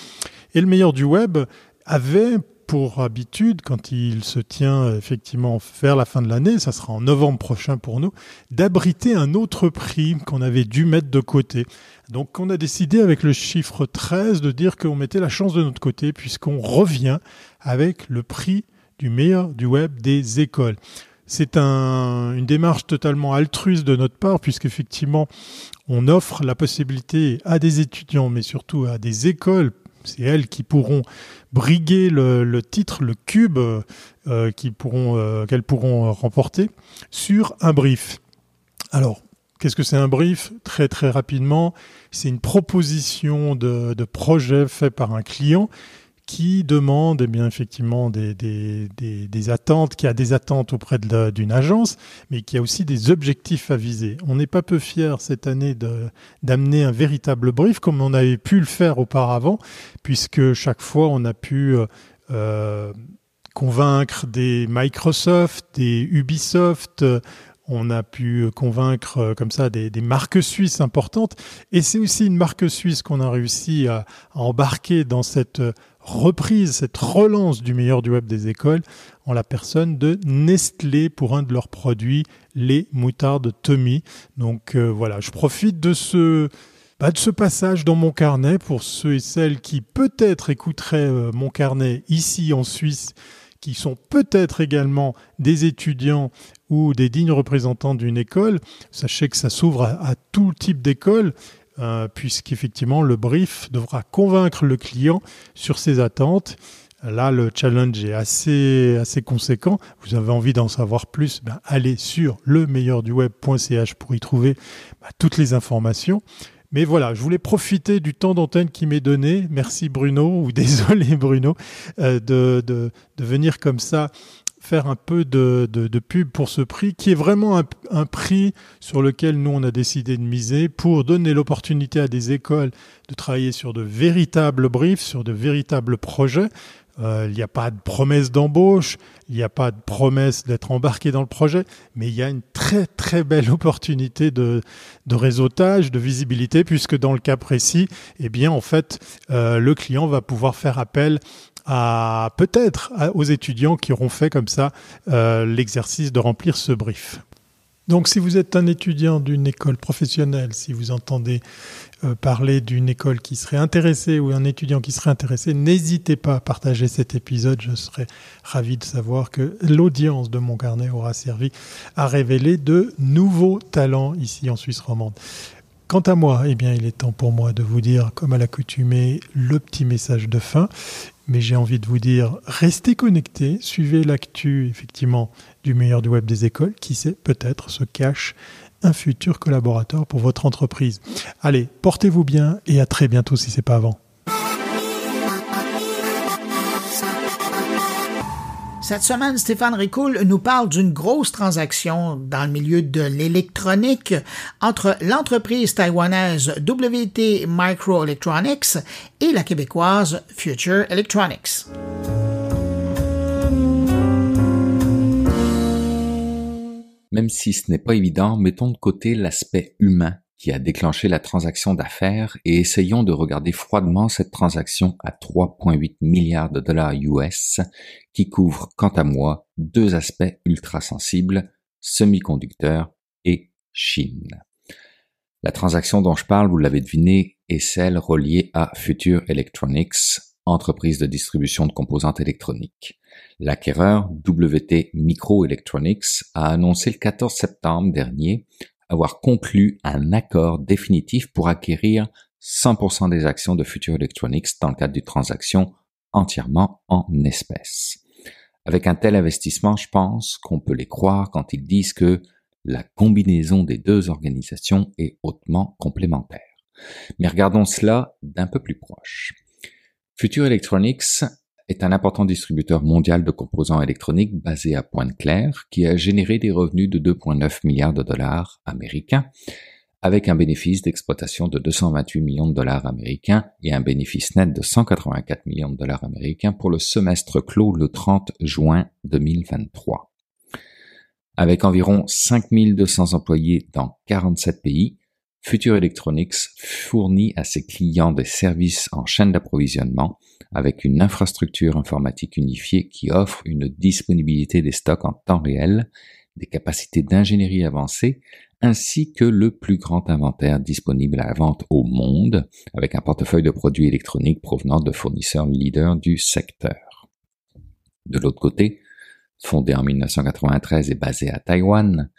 Et le meilleur du web avait pour habitude, quand il se tient effectivement vers la fin de l'année, ça sera en novembre prochain pour nous, d'abriter un autre prix qu'on avait dû mettre de côté. Donc on a décidé avec le chiffre 13 de dire qu'on mettait la chance de notre côté puisqu'on revient avec le prix du meilleur du web des écoles. C'est un, une démarche totalement altruiste de notre part, puisqu'effectivement, on offre la possibilité à des étudiants, mais surtout à des écoles c'est elles qui pourront briguer le, titre, le cube euh, euh, qu'elles pourront remporter sur un brief. Alors, qu'est-ce que c'est un brief? Très très rapidement, c'est une proposition de projet fait par un client qui demande eh bien effectivement des, des, des, des, attentes, qui a des attentes auprès d'une agence, mais qui a aussi des objectifs à viser. On n'est pas peu fier cette année d'amener un véritable brief comme on avait pu le faire auparavant, puisque chaque fois on a pu euh, euh convaincre des Microsoft, des Ubisoft, on a pu convaincre euh, comme ça des, marques suisses importantes. Et c'est aussi une marque suisse qu'on a réussi à, embarquer dans cette reprise, cette relance du meilleur du web des écoles en la personne de Nestlé pour un de leurs produits, les moutardes Tommy. Donc euh, voilà, je profite de ce, bah, de ce passage dans mon carnet pour ceux et celles qui peut-être écouteraient euh, mon carnet ici en Suisse qui sont peut-être également des étudiants ou des dignes représentants d'une école. Sachez que ça s'ouvre à, à tout type d'école. Euh, puisqu'effectivement le brief devra convaincre le client sur ses attentes. Là, le challenge est assez, assez conséquent. Vous avez envie d'en savoir plus, ben, allez sur le web.ch pour y trouver ben, toutes les informations. Mais voilà, je voulais profiter du temps d'antenne qui m'est donné. Merci Bruno, ou *laughs* désolé Bruno, euh, de, de, venir comme ça faire un peu de, de, pub pour ce prix, qui est vraiment un, prix sur lequel nous, on a décidé de miser pour donner l'opportunité à des écoles de travailler sur de véritables briefs, sur de véritables projets. Euh, il n'y a pas de promesse d'embauche, il n'y a pas de promesse d'être embarqué dans le projet, mais il y a une très très belle opportunité de, de réseautage, de visibilité, puisque dans le cas précis, eh bien en fait, euh, le client va pouvoir faire appel à peut-être aux étudiants qui auront fait comme ça euh, l'exercice de remplir ce brief. Donc si vous êtes un étudiant d'une école professionnelle, si vous entendez euh, parler d'une école qui serait intéressée ou un étudiant qui serait intéressé, n'hésitez pas à partager cet épisode. Je serais ravi de savoir que l'audience de mon carnet aura servi à révéler de nouveaux talents ici en Suisse romande. Quant à moi, eh bien, il est temps pour moi de vous dire, comme à l'accoutumée, le petit message de fin. Mais j'ai envie de vous dire, restez connectés, suivez l'actu, effectivement, du meilleur du web des écoles. Qui sait, peut-être se cache un futur collaborateur pour votre entreprise. Allez, portez-vous bien et à très bientôt si c'est pas avant. Cette semaine, Stéphane Ricoul nous parle d'une grosse transaction dans le milieu de l'électronique entre l'entreprise taïwanaise WT Microelectronics et la québécoise Future Electronics. Même si ce n'est pas évident, mettons de côté l'aspect humain qui a déclenché la transaction d'affaires et essayons de regarder froidement cette transaction à 3,8 milliards de dollars US qui couvre quant à moi deux aspects ultra sensibles, semi-conducteurs et Chine. La transaction dont je parle, vous l'avez deviné, est celle reliée à Future Electronics, entreprise de distribution de composantes électroniques. L'acquéreur WT Microelectronics a annoncé le 14 septembre dernier avoir conclu un accord définitif pour acquérir 100% des actions de Future Electronics dans le cadre d'une transaction entièrement en espèces. Avec un tel investissement, je pense qu'on peut les croire quand ils disent que la combinaison des deux organisations est hautement complémentaire. Mais regardons cela d'un peu plus proche. Future Electronics est un important distributeur mondial de composants électroniques basé à Pointe-Claire qui a généré des revenus de 2,9 milliards de dollars américains avec un bénéfice d'exploitation de 228 millions de dollars américains et un bénéfice net de 184 millions de dollars américains pour le semestre clos le 30 juin 2023. Avec environ 5200 employés dans 47 pays, Future Electronics fournit à ses clients des services en chaîne d'approvisionnement avec une infrastructure informatique unifiée qui offre une disponibilité des stocks en temps réel, des capacités d'ingénierie avancées, ainsi que le plus grand inventaire disponible à la vente au monde, avec un portefeuille de produits électroniques provenant de fournisseurs leaders du secteur. De l'autre côté, fondé en 1993 et basé à Taïwan,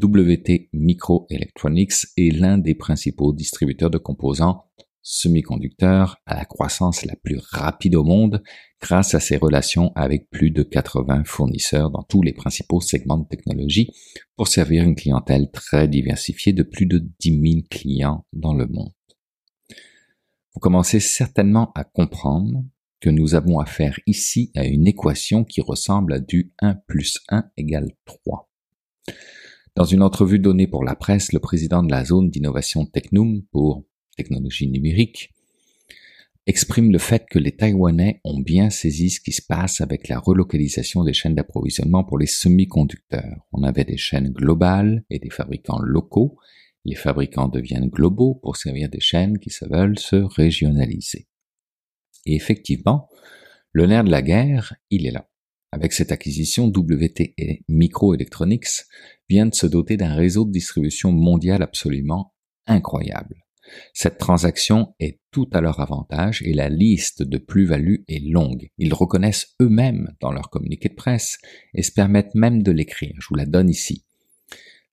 WT Microelectronics est l'un des principaux distributeurs de composants semi-conducteurs à la croissance la plus rapide au monde grâce à ses relations avec plus de 80 fournisseurs dans tous les principaux segments de technologie pour servir une clientèle très diversifiée de plus de 10 000 clients dans le monde. Vous commencez certainement à comprendre que nous avons affaire ici à une équation qui ressemble à du 1 plus 1 égale 3. Dans une entrevue donnée pour la presse, le président de la zone d'innovation Technum pour technologie numérique exprime le fait que les Taïwanais ont bien saisi ce qui se passe avec la relocalisation des chaînes d'approvisionnement pour les semi-conducteurs. On avait des chaînes globales et des fabricants locaux. Les fabricants deviennent globaux pour servir des chaînes qui se veulent se régionaliser. Et effectivement, le nerf de la guerre, il est là. Avec cette acquisition, WT Microelectronics vient de se doter d'un réseau de distribution mondial absolument incroyable. Cette transaction est tout à leur avantage et la liste de plus-values est longue. Ils reconnaissent eux-mêmes dans leur communiqué de presse et se permettent même de l'écrire. Je vous la donne ici.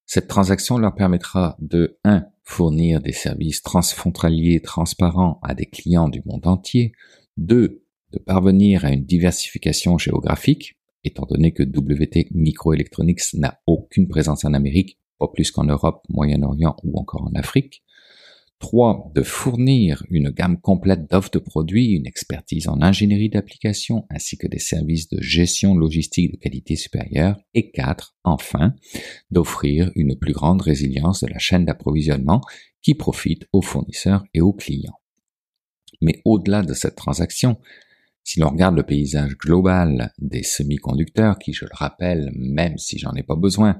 Cette transaction leur permettra de 1. fournir des services transfrontaliers transparents à des clients du monde entier, 2 de parvenir à une diversification géographique, étant donné que WT Microelectronics n'a aucune présence en Amérique, pas plus qu'en Europe, Moyen-Orient ou encore en Afrique. 3. De fournir une gamme complète d'offres de produits, une expertise en ingénierie d'application ainsi que des services de gestion logistique de qualité supérieure. Et 4. Enfin, d'offrir une plus grande résilience de la chaîne d'approvisionnement qui profite aux fournisseurs et aux clients. Mais au-delà de cette transaction, Si l'on regarde le paysage global des semi-conducteurs, qui, je le rappelle, même si j'en ai pas besoin,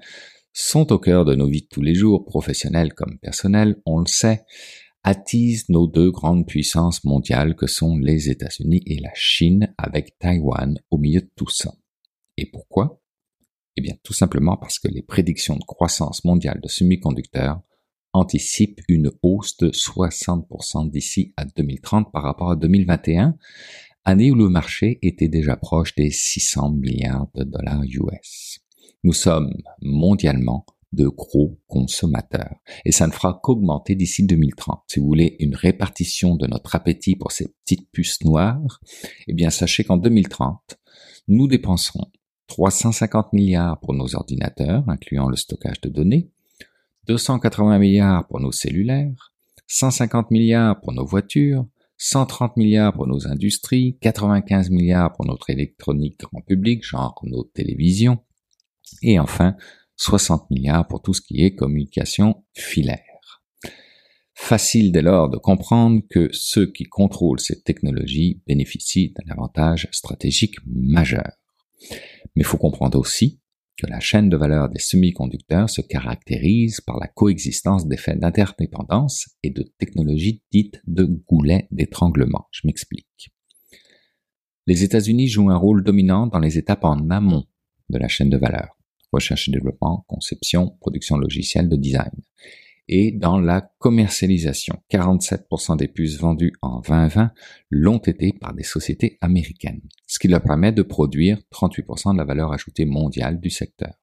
sont au cœur de nos vies de tous les jours, professionnels comme personnels, on le sait, attisent nos deux grandes puissances mondiales que sont les États-Unis et la Chine, avec Taïwan au milieu de tout ça. Et pourquoi? Eh bien, tout simplement parce que les prédictions de croissance mondiale de semi-conducteurs anticipent une hausse de 60% d'ici à 2030 par rapport à 2021, année où le marché était déjà proche des 600 milliards de dollars US. Nous sommes mondialement de gros consommateurs. Et ça ne fera qu'augmenter d'ici 2030. Si vous voulez une répartition de notre appétit pour ces petites puces noires, eh bien sachez qu'en 2030, nous dépenserons 350 milliards pour nos ordinateurs, incluant le stockage de données, 280 milliards pour nos cellulaires, 150 milliards pour nos voitures, 130 milliards pour nos industries, 95 milliards pour notre électronique grand public, genre nos télévisions, et enfin 60 milliards pour tout ce qui est communication filaire. Facile dès lors de comprendre que ceux qui contrôlent cette technologie bénéficient d'un avantage stratégique majeur. Mais il faut comprendre aussi que la chaîne de valeur des semi-conducteurs se caractérise par la coexistence d'effets d'interdépendance et de technologies dites de goulets d'étranglement. Je m'explique. Les États-Unis jouent un rôle dominant dans les étapes en amont de la chaîne de valeur. Recherche et développement, conception, production logicielle de design et dans la commercialisation. 47% des puces vendues en 2020 l'ont été par des sociétés américaines, ce qui leur permet de produire 38% de la valeur ajoutée mondiale du secteur.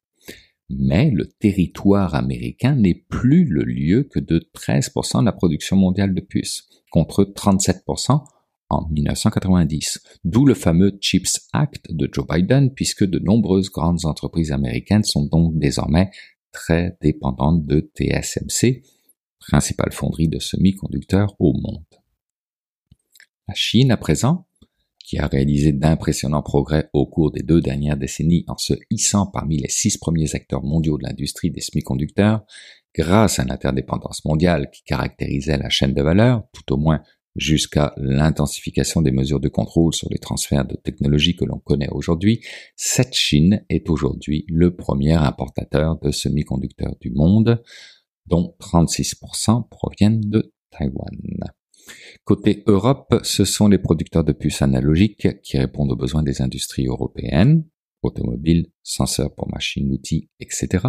Mais le territoire américain n'est plus le lieu que de 13% de la production mondiale de puces, contre 37% en 1990, d'où le fameux CHIPS Act de Joe Biden, puisque de nombreuses grandes entreprises américaines sont donc désormais très dépendante de TSMC, principale fonderie de semi-conducteurs au monde. La Chine, à présent, qui a réalisé d'impressionnants progrès au cours des deux dernières décennies en se hissant parmi les six premiers acteurs mondiaux de l'industrie des semi-conducteurs, grâce à l'interdépendance mondiale qui caractérisait la chaîne de valeur, tout au moins jusqu'à l'intensification des mesures de contrôle sur les transferts de technologies que l'on connaît aujourd'hui, cette Chine est aujourd'hui le premier importateur de semi-conducteurs du monde, dont 36% proviennent de Taïwan. Côté Europe, ce sont les producteurs de puces analogiques qui répondent aux besoins des industries européennes, automobiles, senseurs pour machines-outils, etc.,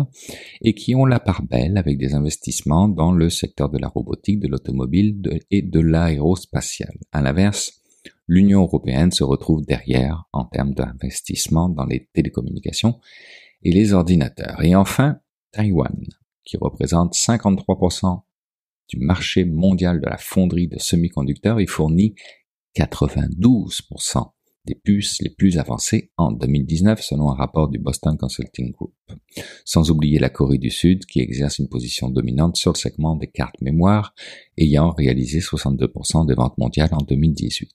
et qui ont la part belle avec des investissements dans le secteur de la robotique, de l'automobile et de l'aérospatial. À l'inverse, l'Union européenne se retrouve derrière en termes d'investissement dans les télécommunications et les ordinateurs. Et enfin, Taïwan, qui représente 53% du marché mondial de la fonderie de semi-conducteurs et fournit 92% des puces les plus avancées en 2019 selon un rapport du Boston Consulting Group. Sans oublier la Corée du Sud qui exerce une position dominante sur le segment des cartes mémoire ayant réalisé 62% des ventes mondiales en 2018.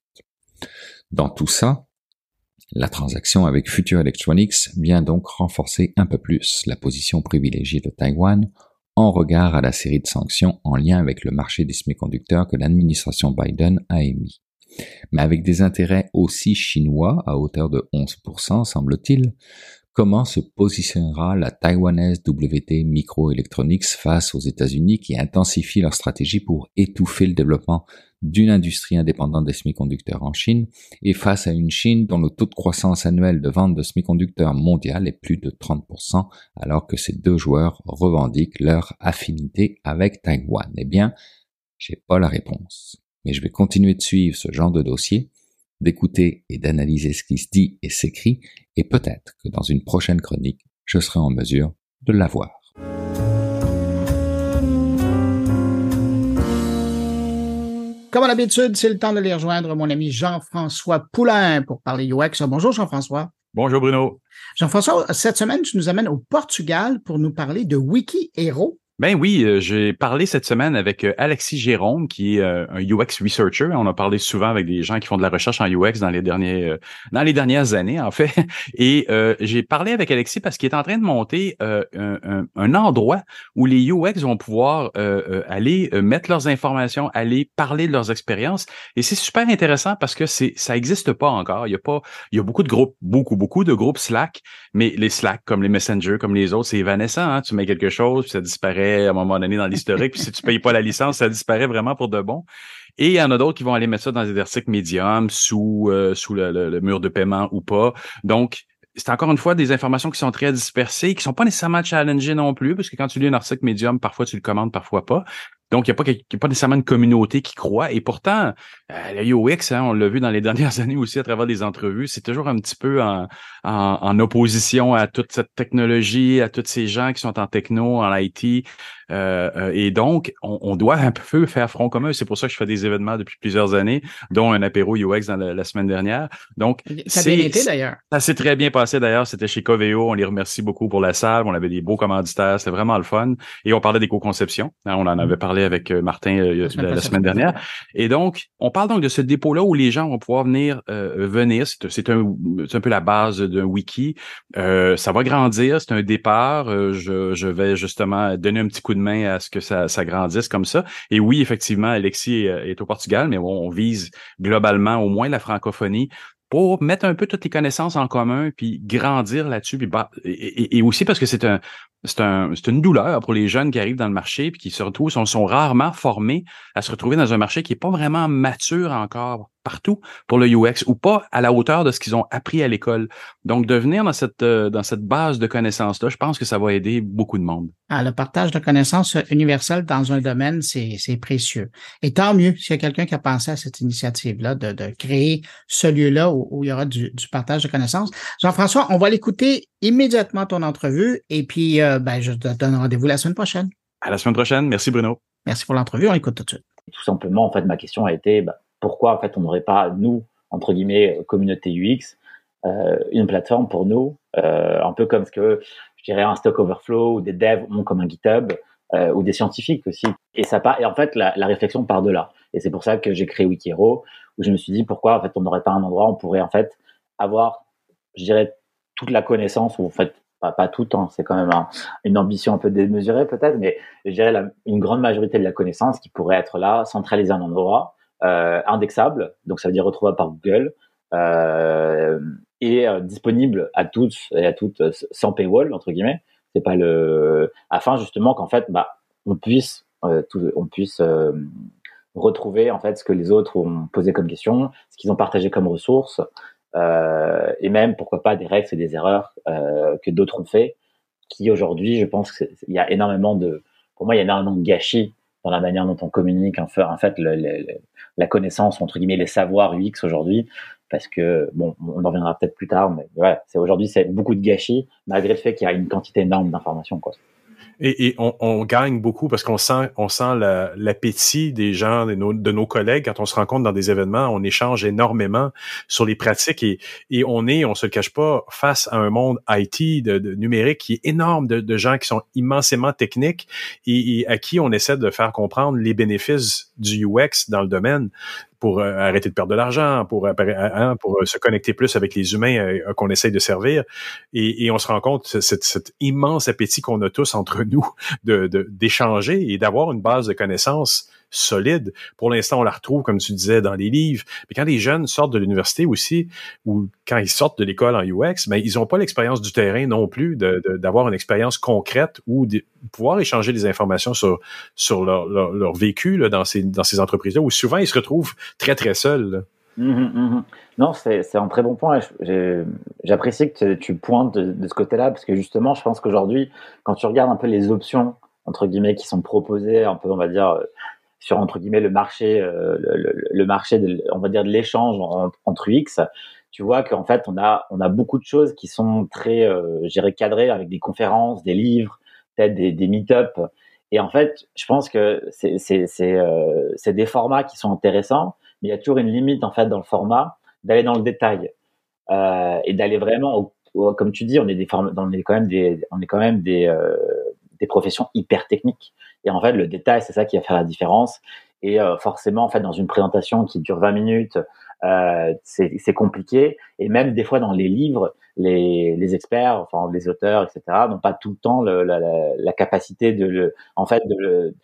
Dans tout ça, la transaction avec Future Electronics vient donc renforcer un peu plus la position privilégiée de Taïwan en regard à la série de sanctions en lien avec le marché des semi-conducteurs que l'administration Biden a émis mais avec des intérêts aussi chinois à hauteur de 11%, semble-t-il, comment se positionnera la taïwanaise WT Microelectronics face aux États-Unis qui intensifient leur stratégie pour étouffer le développement d'une industrie indépendante des semi-conducteurs en Chine et face à une Chine dont le taux de croissance annuel de vente de semi-conducteurs mondial est plus de 30% alors que ces deux joueurs revendiquent leur affinité avec Taïwan. Eh bien, j'ai pas la réponse mais je vais continuer de suivre ce genre de dossier, d'écouter et d'analyser ce qui se dit et s'écrit, et peut-être que dans une prochaine chronique, je serai en mesure de l'avoir. Comme à l'habitude, c'est le temps de les rejoindre mon ami Jean-François Poulain pour parler UX. Bonjour Jean-François. Bonjour Bruno. Jean-François, cette semaine, tu nous amènes au Portugal pour nous parler de Wiki Hero Ben oui, euh, j'ai parlé cette semaine avec euh, Alexis Jérôme, qui est euh, un UX researcher. On a parlé souvent avec des gens qui font de la recherche en UX dans les derniers dans les dernières années, en fait. *laughs* Et j'ai parlé avec Alexis parce qu'il est en train de monter un, un, endroit où les UX vont pouvoir aller mettre leurs informations, aller parler de leurs expériences. Et c'est super intéressant parce que c'est ça existe pas encore. Il y a pas, il y a beaucoup de groupes, beaucoup beaucoup de groupes Slack, mais les Slack comme les Messenger, comme les autres, c'est évanescent. Hein? Tu mets quelque chose, puis ça disparaît à un moment donné dans l'historique. puis si tu payes pas la licence, ça disparaît vraiment pour de bon. Et il y en a d'autres qui vont aller mettre ça dans des articles médiums sous, euh, le, mur de paiement ou pas. Donc, c'est encore une fois des informations qui sont très dispersées, qui sont pas nécessairement challengées non plus, parce que quand tu lis un article médium, parfois tu le commandes, parfois pas. Donc, il n'y a, pas, a pas nécessairement une communauté qui croit. Et pourtant, euh, le UX, hein, on l'a vu dans les *laughs* dernières années aussi à travers des entrevues, c'est toujours un petit peu en, en, opposition à toute cette technologie, à tous ces gens qui sont en techno, en IT. Euh, euh, et donc, on, doit un peu faire front commun. C'est pour ça que je fais des événements depuis plusieurs années, dont un apéro UX dans la, semaine dernière. Donc, ça a bien été d'ailleurs. Ça s'est très bien passé d'ailleurs. C'était chez Coveo. On les remercie beaucoup pour la salle. On avait des beaux commanditaires. C'était vraiment le fun. Et on parlait des co-conceptions. Hein, on en avait mm. Avec euh, Martin la, semaine, dernière. Et donc, on parle donc de ce dépôt-là où les gens vont pouvoir venir venir. C'est un, un peu la base d'un wiki. ça va grandir. C'est un départ. je, je vais justement donner un petit coup de main à ce que ça, ça grandisse comme ça. Et oui, effectivement, Alexis est, au Portugal, mais on vise globalement au moins la francophonie pour mettre un peu toutes les connaissances en commun, puis grandir là-dessus, puis et, aussi parce que c'est un, c'est un, une douleur pour les jeunes qui arrivent dans le marché, puis qui se retrouvent, sont, sont rarement formés à se retrouver dans un marché qui est pas vraiment mature encore partout pour le UX ou pas à la hauteur de ce qu'ils ont appris à l'école. Donc, de venir dans cette, euh, dans cette base de connaissances-là, je pense que ça va aider beaucoup de monde. Ah, le partage de connaissances universelles dans un domaine, c'est précieux. Et tant mieux s'il y a quelqu'un qui a pensé à cette initiative-là de, de créer ce lieu-là où, il y aura du, du partage de connaissances. Jean-François, on va l'écouter immédiatement ton entrevue et puis euh, ben, je te donne rendez-vous la semaine prochaine. À la semaine prochaine. Merci Bruno. Merci pour l'entrevue. On écoute tout de suite. Tout simplement, en fait, ma question a été ben, pourquoi en fait on n'aurait pas nous entre guillemets communauté UX euh, une plateforme pour nous euh, un peu comme ce que je dirais un Stock Overflow ou des devs ont comme un GitHub euh, ou des scientifiques aussi et ça part et en fait la, la réflexion part de là et c'est pour ça que j'ai créé Wikihero où je me suis dit pourquoi en fait on n'aurait pas un endroit où on pourrait en fait avoir je dirais toute la connaissance ou en fait pas, pas tout, hein, c'est quand même une ambition un peu démesurée peut-être, mais je dirais la, une grande majorité de la connaissance qui pourrait être là, centralisée à un endroit, euh, indexable, donc ça veut dire retrouvable par Google, euh, et euh, disponible à tous et à toutes sans paywall entre guillemets. C'est pas le afin justement qu'en fait bah on puisse euh, tout, on puisse euh, retrouver en fait ce que les autres ont posé comme question, ce qu'ils ont partagé comme ressources, euh, et même pourquoi pas des règles et des erreurs euh, que d'autres ont fait, qui aujourd'hui, je pense qu'il y a énormément de, pour moi, il y a énormément de gâchis dans la manière dont on communique en fait, la connaissance entre guillemets les savoirs UX aujourd'hui parce que bon on en reviendra peut-être plus tard mais ouais c'est aujourd'hui c'est beaucoup de gâchis malgré le fait qu'il y a une quantité énorme d'informations quoi. Et, on, gagne beaucoup parce qu'on sent, on sent l'appétit des gens, de nos, de nos, collègues quand on se rencontre dans des événements. On échange énormément sur les pratiques et, et on est, on se le cache pas, face à un monde IT de, numérique qui est énorme de, de, gens qui sont immensément techniques et à qui on essaie de faire comprendre les bénéfices du UX dans le domaine pour euh, arrêter de perdre de l'argent, pour, euh, hein, pour euh, se connecter plus avec les humains qu'on essaye de servir. Et, on se rend compte cet, immense appétit qu'on a tous entre *laughs* nous d'échanger et d'avoir une base de connaissances solide. Pour l'instant, on la retrouve, comme tu disais, dans les livres. Mais quand les jeunes sortent de l'université aussi, ou quand ils sortent de l'école en UX, mais ben, ils n'ont pas l'expérience du terrain non plus, d'avoir une expérience concrète ou de pouvoir échanger des informations sur, sur leur, leur, vécu là, dans ces, dans ces entreprises-là, où souvent ils se retrouvent très, très seuls. Mmh, mmh, mmh. Non, c'est un très bon point. J'apprécie que tu pointes de, de ce côté-là, parce que justement, je pense qu'aujourd'hui, quand tu regardes un peu les options, entre guillemets, qui sont proposées, un peu, on va dire, sur entre guillemets le marché, euh, le, le, marché, de, on va dire de l'échange entre UX, tu vois qu'en fait on a on a beaucoup de choses qui sont très, euh, j'irais cadrées avec des conférences, des livres, peut-être des, des meet-up. Et en fait, je pense que c'est c'est c'est euh, des formats qui sont intéressants, mais il y a toujours une limite en fait dans le format d'aller dans le détail euh, et d'aller vraiment, comme tu dis, on est des on est quand même des on est quand même des des professions hyper techniques. Et en fait, le détail, c'est ça qui va faire la différence. Et euh, forcément, en fait, dans une présentation qui dure 20 minutes, euh, c'est compliqué. Et même des fois dans les livres, les, les experts, enfin les auteurs, etc., n'ont pas tout le temps le, la, la, la, capacité de le, en fait, de le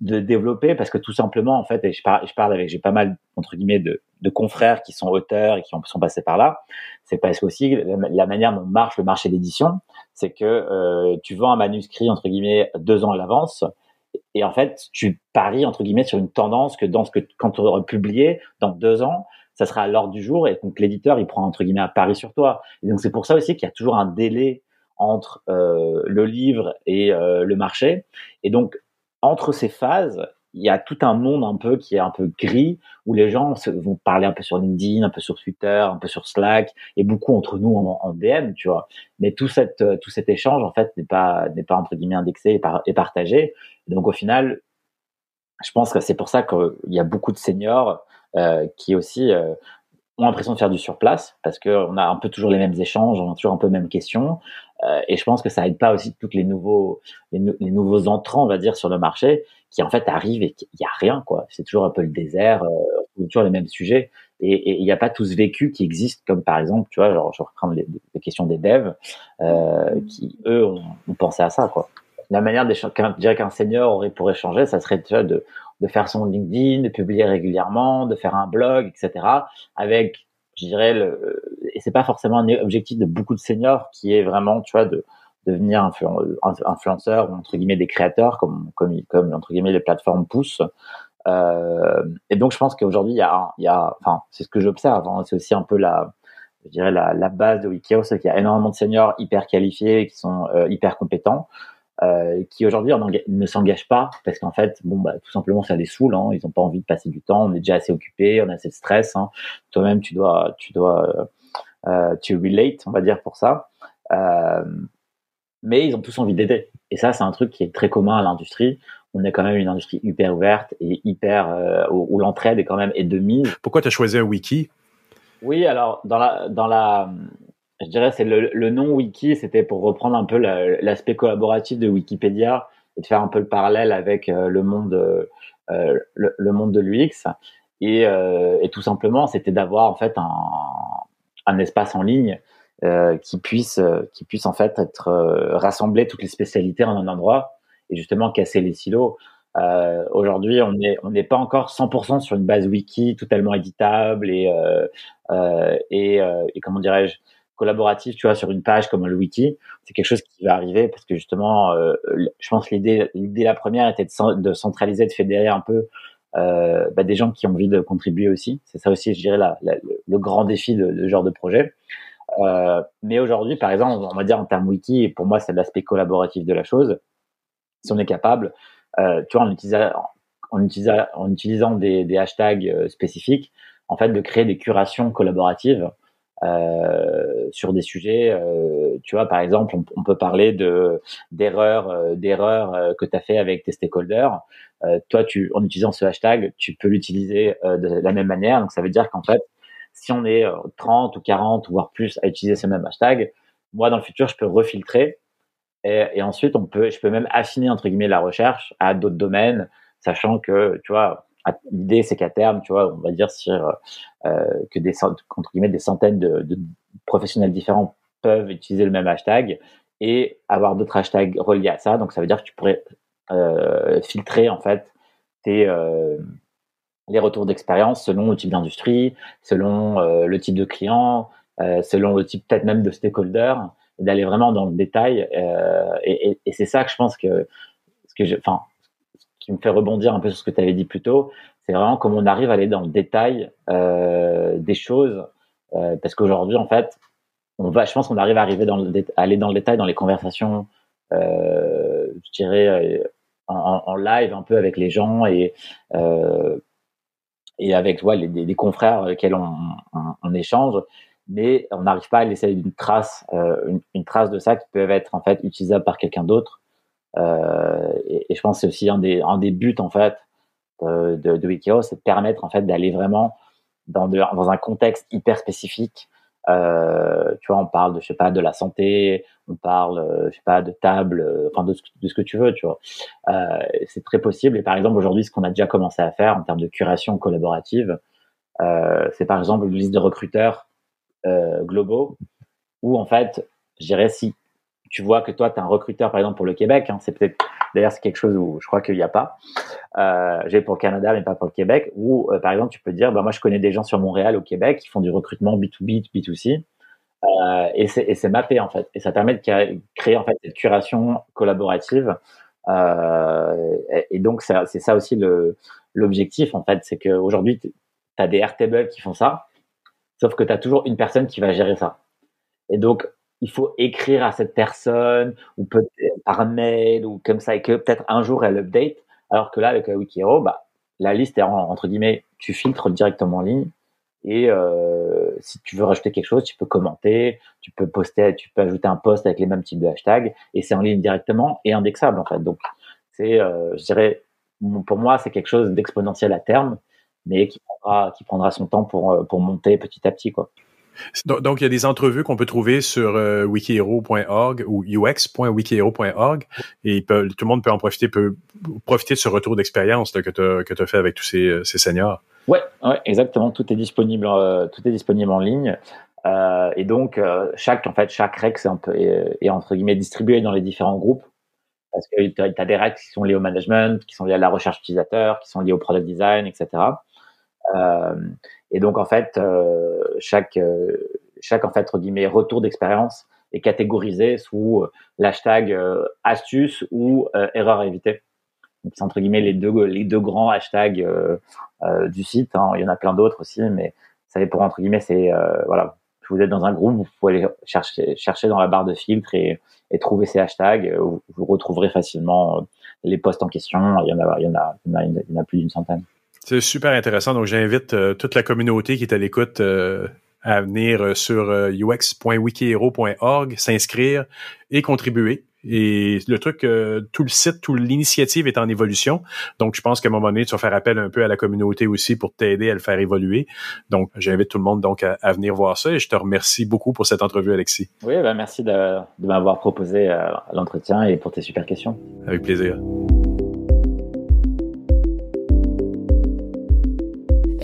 de développer parce que tout simplement en fait et je parle je parle avec j'ai pas mal entre guillemets de, de confrères qui sont auteurs et qui sont passés par là c'est parce qu'aussi la, manière dont marche le marché d'édition c'est que euh, tu vends un manuscrit entre guillemets deux ans à l'avance et en fait, tu paries entre guillemets sur une tendance que dans ce que quand tu auras publié dans deux ans, ça sera à l'ordre du jour et donc l'éditeur il prend entre guillemets un pari sur toi. Et donc c'est pour ça aussi qu'il y a toujours un délai entre euh, le livre et euh, le marché. Et donc entre ces phases, il y a tout un monde un peu qui est un peu gris où les gens vont parler un peu sur LinkedIn, un peu sur Twitter, un peu sur Slack et beaucoup entre nous en, DM, tu vois. Mais tout cette tout cet échange en fait n'est pas n'est pas entre guillemets indexé et partagé. Donc au final, je pense que c'est pour ça qu'il y a beaucoup de seniors euh, qui aussi euh, ont l'impression de faire du surplace parce qu'on a un peu toujours les mêmes échanges, on a toujours un peu les mêmes questions. Euh, et je pense que ça aide pas aussi tous les nouveaux, les, nouveaux entrants, on va dire, sur le marché, qui en fait arrivent et il y a rien, quoi. C'est toujours un peu le désert, euh, toujours les mêmes sujets. Et il n'y a pas tout ce vécu qui existe, comme par exemple, tu vois, genre, je reprends les, les questions des devs, euh, qui eux ont, ont, pensé à ça, quoi. La manière dirais qu'un senior aurait pour échanger, ça serait déjà de, de faire son LinkedIn, de publier régulièrement, de faire un blog, etc. Avec, je dirais, le, et c'est pas forcément un objectif de beaucoup de seniors qui est vraiment, tu vois, de devenir influ influenceur ou entre guillemets des créateurs comme comme comme entre guillemets les plateformes poussent. Euh, et donc je pense qu'aujourd'hui il y a il y a enfin c'est ce que j'observe, hein, c'est aussi un peu la je dirais la, la base de Wikio, c'est qu'il y a énormément de seniors hyper qualifiés qui sont euh, hyper compétents euh, qui aujourd'hui ne s'engagent pas parce qu'en fait, bon, bah, tout simplement, ça les saoule. Hein, ils n'ont pas envie de passer du temps. On est déjà assez occupé, on a assez de stress. Hein. Toi-même, tu dois, tu dois, euh, tu relate, on va dire pour ça. Euh, mais ils ont tous envie d'aider. Et ça, c'est un truc qui est très commun à l'industrie. On est quand même une industrie hyper ouverte et hyper euh, où, où l'entraide est quand même est de mise. Pourquoi tu as choisi un wiki? Oui, alors dans la dans la je dirais c'est le, le, nom wiki, c'était pour reprendre un peu l'aspect collaboratif de Wikipédia et de faire un peu le parallèle avec euh, le monde euh, le, le, monde de l'UX et, euh, et, tout simplement c'était d'avoir en fait un, un, espace en ligne euh, qui puisse qui puisse en fait être euh, rassembler toutes les spécialités en un endroit et justement casser les silos. Euh, Aujourd'hui, on n'est on n'est pas encore 100% sur une base wiki totalement éditable et et, et comment dirais-je collaboratif, tu vois, sur une page comme le wiki, c'est quelque chose qui va arriver parce que justement, euh, je pense l'idée, l'idée la première était de, centraliser, de fédérer un peu euh, bah, des gens qui ont envie de contribuer aussi. C'est ça aussi, je dirais, le grand défi de, ce genre de projet. Euh, mais aujourd'hui, par exemple, on va dire en termes wiki, pour moi, c'est l'aspect collaboratif de la chose. Si on est capable, euh, tu vois, en utilisant, en utilisant, en utilisant des, des hashtags euh, spécifiques, en fait, de créer des curations collaboratives euh, sur des sujets. Euh, tu vois, par exemple, on, peut parler de d'erreurs, euh, d'erreurs euh, que tu as fait avec tes stakeholders. Euh, toi, tu, en utilisant ce hashtag, tu peux l'utiliser de la même manière. Donc, ça veut dire qu'en fait, si on est 30 ou 40 voire plus à utiliser ce même hashtag, moi, dans le futur, je peux refiltrer et, et ensuite, on peut, je peux même affiner entre guillemets la recherche à d'autres domaines, sachant que, tu vois, L'idée, c'est qu'à terme, tu vois, on va dire euh, que des, centaines de, professionnels différents peuvent utiliser le même hashtag et avoir d'autres hashtags reliés à ça. Donc, ça veut dire que tu pourrais euh, filtrer, en fait, euh, les retours d'expérience selon le type d'industrie, selon le type de client, selon le type peut-être même de stakeholder, d'aller vraiment dans le détail. Et, c'est ça que je pense que, ce que enfin, qui me fait rebondir un peu sur ce que tu avais dit plus tôt, c'est vraiment comment on arrive à aller dans le détail euh, des choses, euh, parce qu'aujourd'hui, en fait, on va, je pense qu'on arrive à arriver à aller dans le détail dans les conversations, euh, je dirais en, live un peu avec les gens et et avec ouais, les, des, confrères lesquels on, échange, mais on n'arrive pas à laisser une trace, une, trace de ça qui peut être en fait utilisable par quelqu'un d'autre. Euh, et, et, je pense que c'est aussi un des, un des buts en fait de, de, de Wikio, c'est de permettre en fait d'aller vraiment dans, de, dans un contexte hyper spécifique Euh, tu vois, on parle de, je sais pas, de la santé, on parle, euh, je sais pas, de table, euh, enfin de, ce que tu veux, tu vois. Euh, c'est très possible. Et par exemple, aujourd'hui, ce qu'on a déjà commencé à faire en termes de curation collaborative, c'est par exemple une liste de recruteurs globaux où en fait, je dirais si tu vois que toi, tu es un recruteur, par exemple, pour le Québec, hein, c'est peut-être, d'ailleurs, c'est quelque chose où je crois qu'il n'y a pas. Euh, j'ai pour le Canada, mais pas pour le Québec, où, par exemple, tu peux dire, bah, moi, je connais des gens sur Montréal, au Québec, qui font du recrutement B2B, B2C. Euh, et c'est mappé en fait, et ça permet de créer en fait cette curation collaborative. Euh, et, donc c'est ça aussi l'objectif en fait, c'est qu'aujourd'hui tu as des Airtable qui font ça, sauf que tu as toujours une personne qui va gérer ça. Et donc il faut écrire à cette personne ou peut par mail ou comme ça et que peut-être un jour elle update. Alors que là avec Wikihero, bah la liste est entre guillemets, tu filtres directement en ligne et euh, si tu veux rajouter quelque chose, tu peux commenter, tu peux poster, tu peux ajouter un post avec les mêmes types de hashtags, et c'est en ligne directement et indexable en fait. Donc c'est, euh, je dirais, pour moi, c'est quelque chose d'exponentiel à terme, mais qui prendra, qui prendra son temps pour euh, pour monter petit à petit quoi. Donc, il y a des entrevues qu'on peut trouver sur euh, wikihero.org ou ux.wikihero.org et tout le monde peut en profiter, peut profiter de ce retour d'expérience que tu as, fait avec tous ces, ces seniors. Ouais, ouais, exactement. Tout est disponible, euh, tout est disponible en ligne. Euh, et donc euh, chaque en fait chaque règle est, entre guillemets distribué dans les différents groupes parce que tu as des règles qui sont liées au management, qui sont liées à la recherche utilisateur, qui sont liées au product design, etc. Euh, et donc en fait chaque chaque en fait entre guillemets retour d'expérience est catégorisé sous l'hashtag astuce ou erreur évitée c'est entre guillemets les deux, les deux grands hashtags euh, euh, du site. Hein. Il y en a plein d'autres aussi, mais ça pour entre guillemets, c'est euh, voilà. Vous êtes dans un groupe, vous pouvez aller chercher, chercher dans la barre de filtre et, et trouver ces hashtags. Vous, vous retrouverez facilement les posts en question. Il y en a, il y en a, il y en a, il y en a plus d'une centaine. C'est super intéressant. Donc, j'invite toute la communauté qui est à l'écoute à venir sur ux.wikihero.org, s'inscrire et contribuer. Et le truc, euh, tout le site, toute l'initiative est en évolution. Donc, je pense qu'à un moment donné, tu vas faire appel un peu à la communauté aussi pour t'aider à le faire évoluer. Donc, j'invite tout le monde donc à, venir voir ça et je te remercie beaucoup pour cette entrevue, Alexis. Oui, ben merci de, de m'avoir proposé euh, l'entretien et pour tes super questions. Avec plaisir.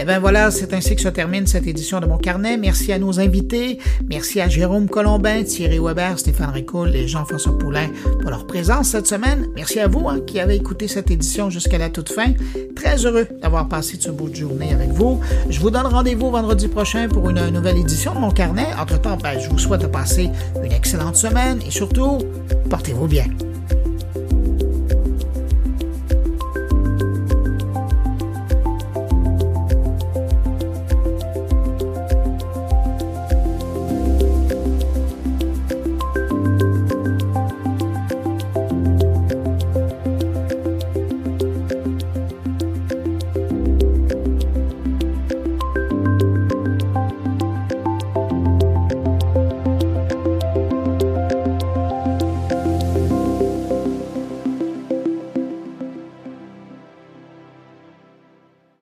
Eh bien voilà, c'est ainsi que se termine cette édition de mon carnet. Merci à nos invités. Merci à Jérôme Colombin, Thierry Weber, Stéphane Ricoul et Jean-François Poulain pour leur présence cette semaine. Merci à vous hein, qui avez écouté cette édition jusqu'à la toute fin. Très heureux d'avoir passé ce bout journée avec vous. Je vous donne rendez-vous vendredi prochain pour une nouvelle édition de mon carnet. Entre-temps, ben, je vous souhaite de passer une excellente semaine et surtout, portez-vous bien.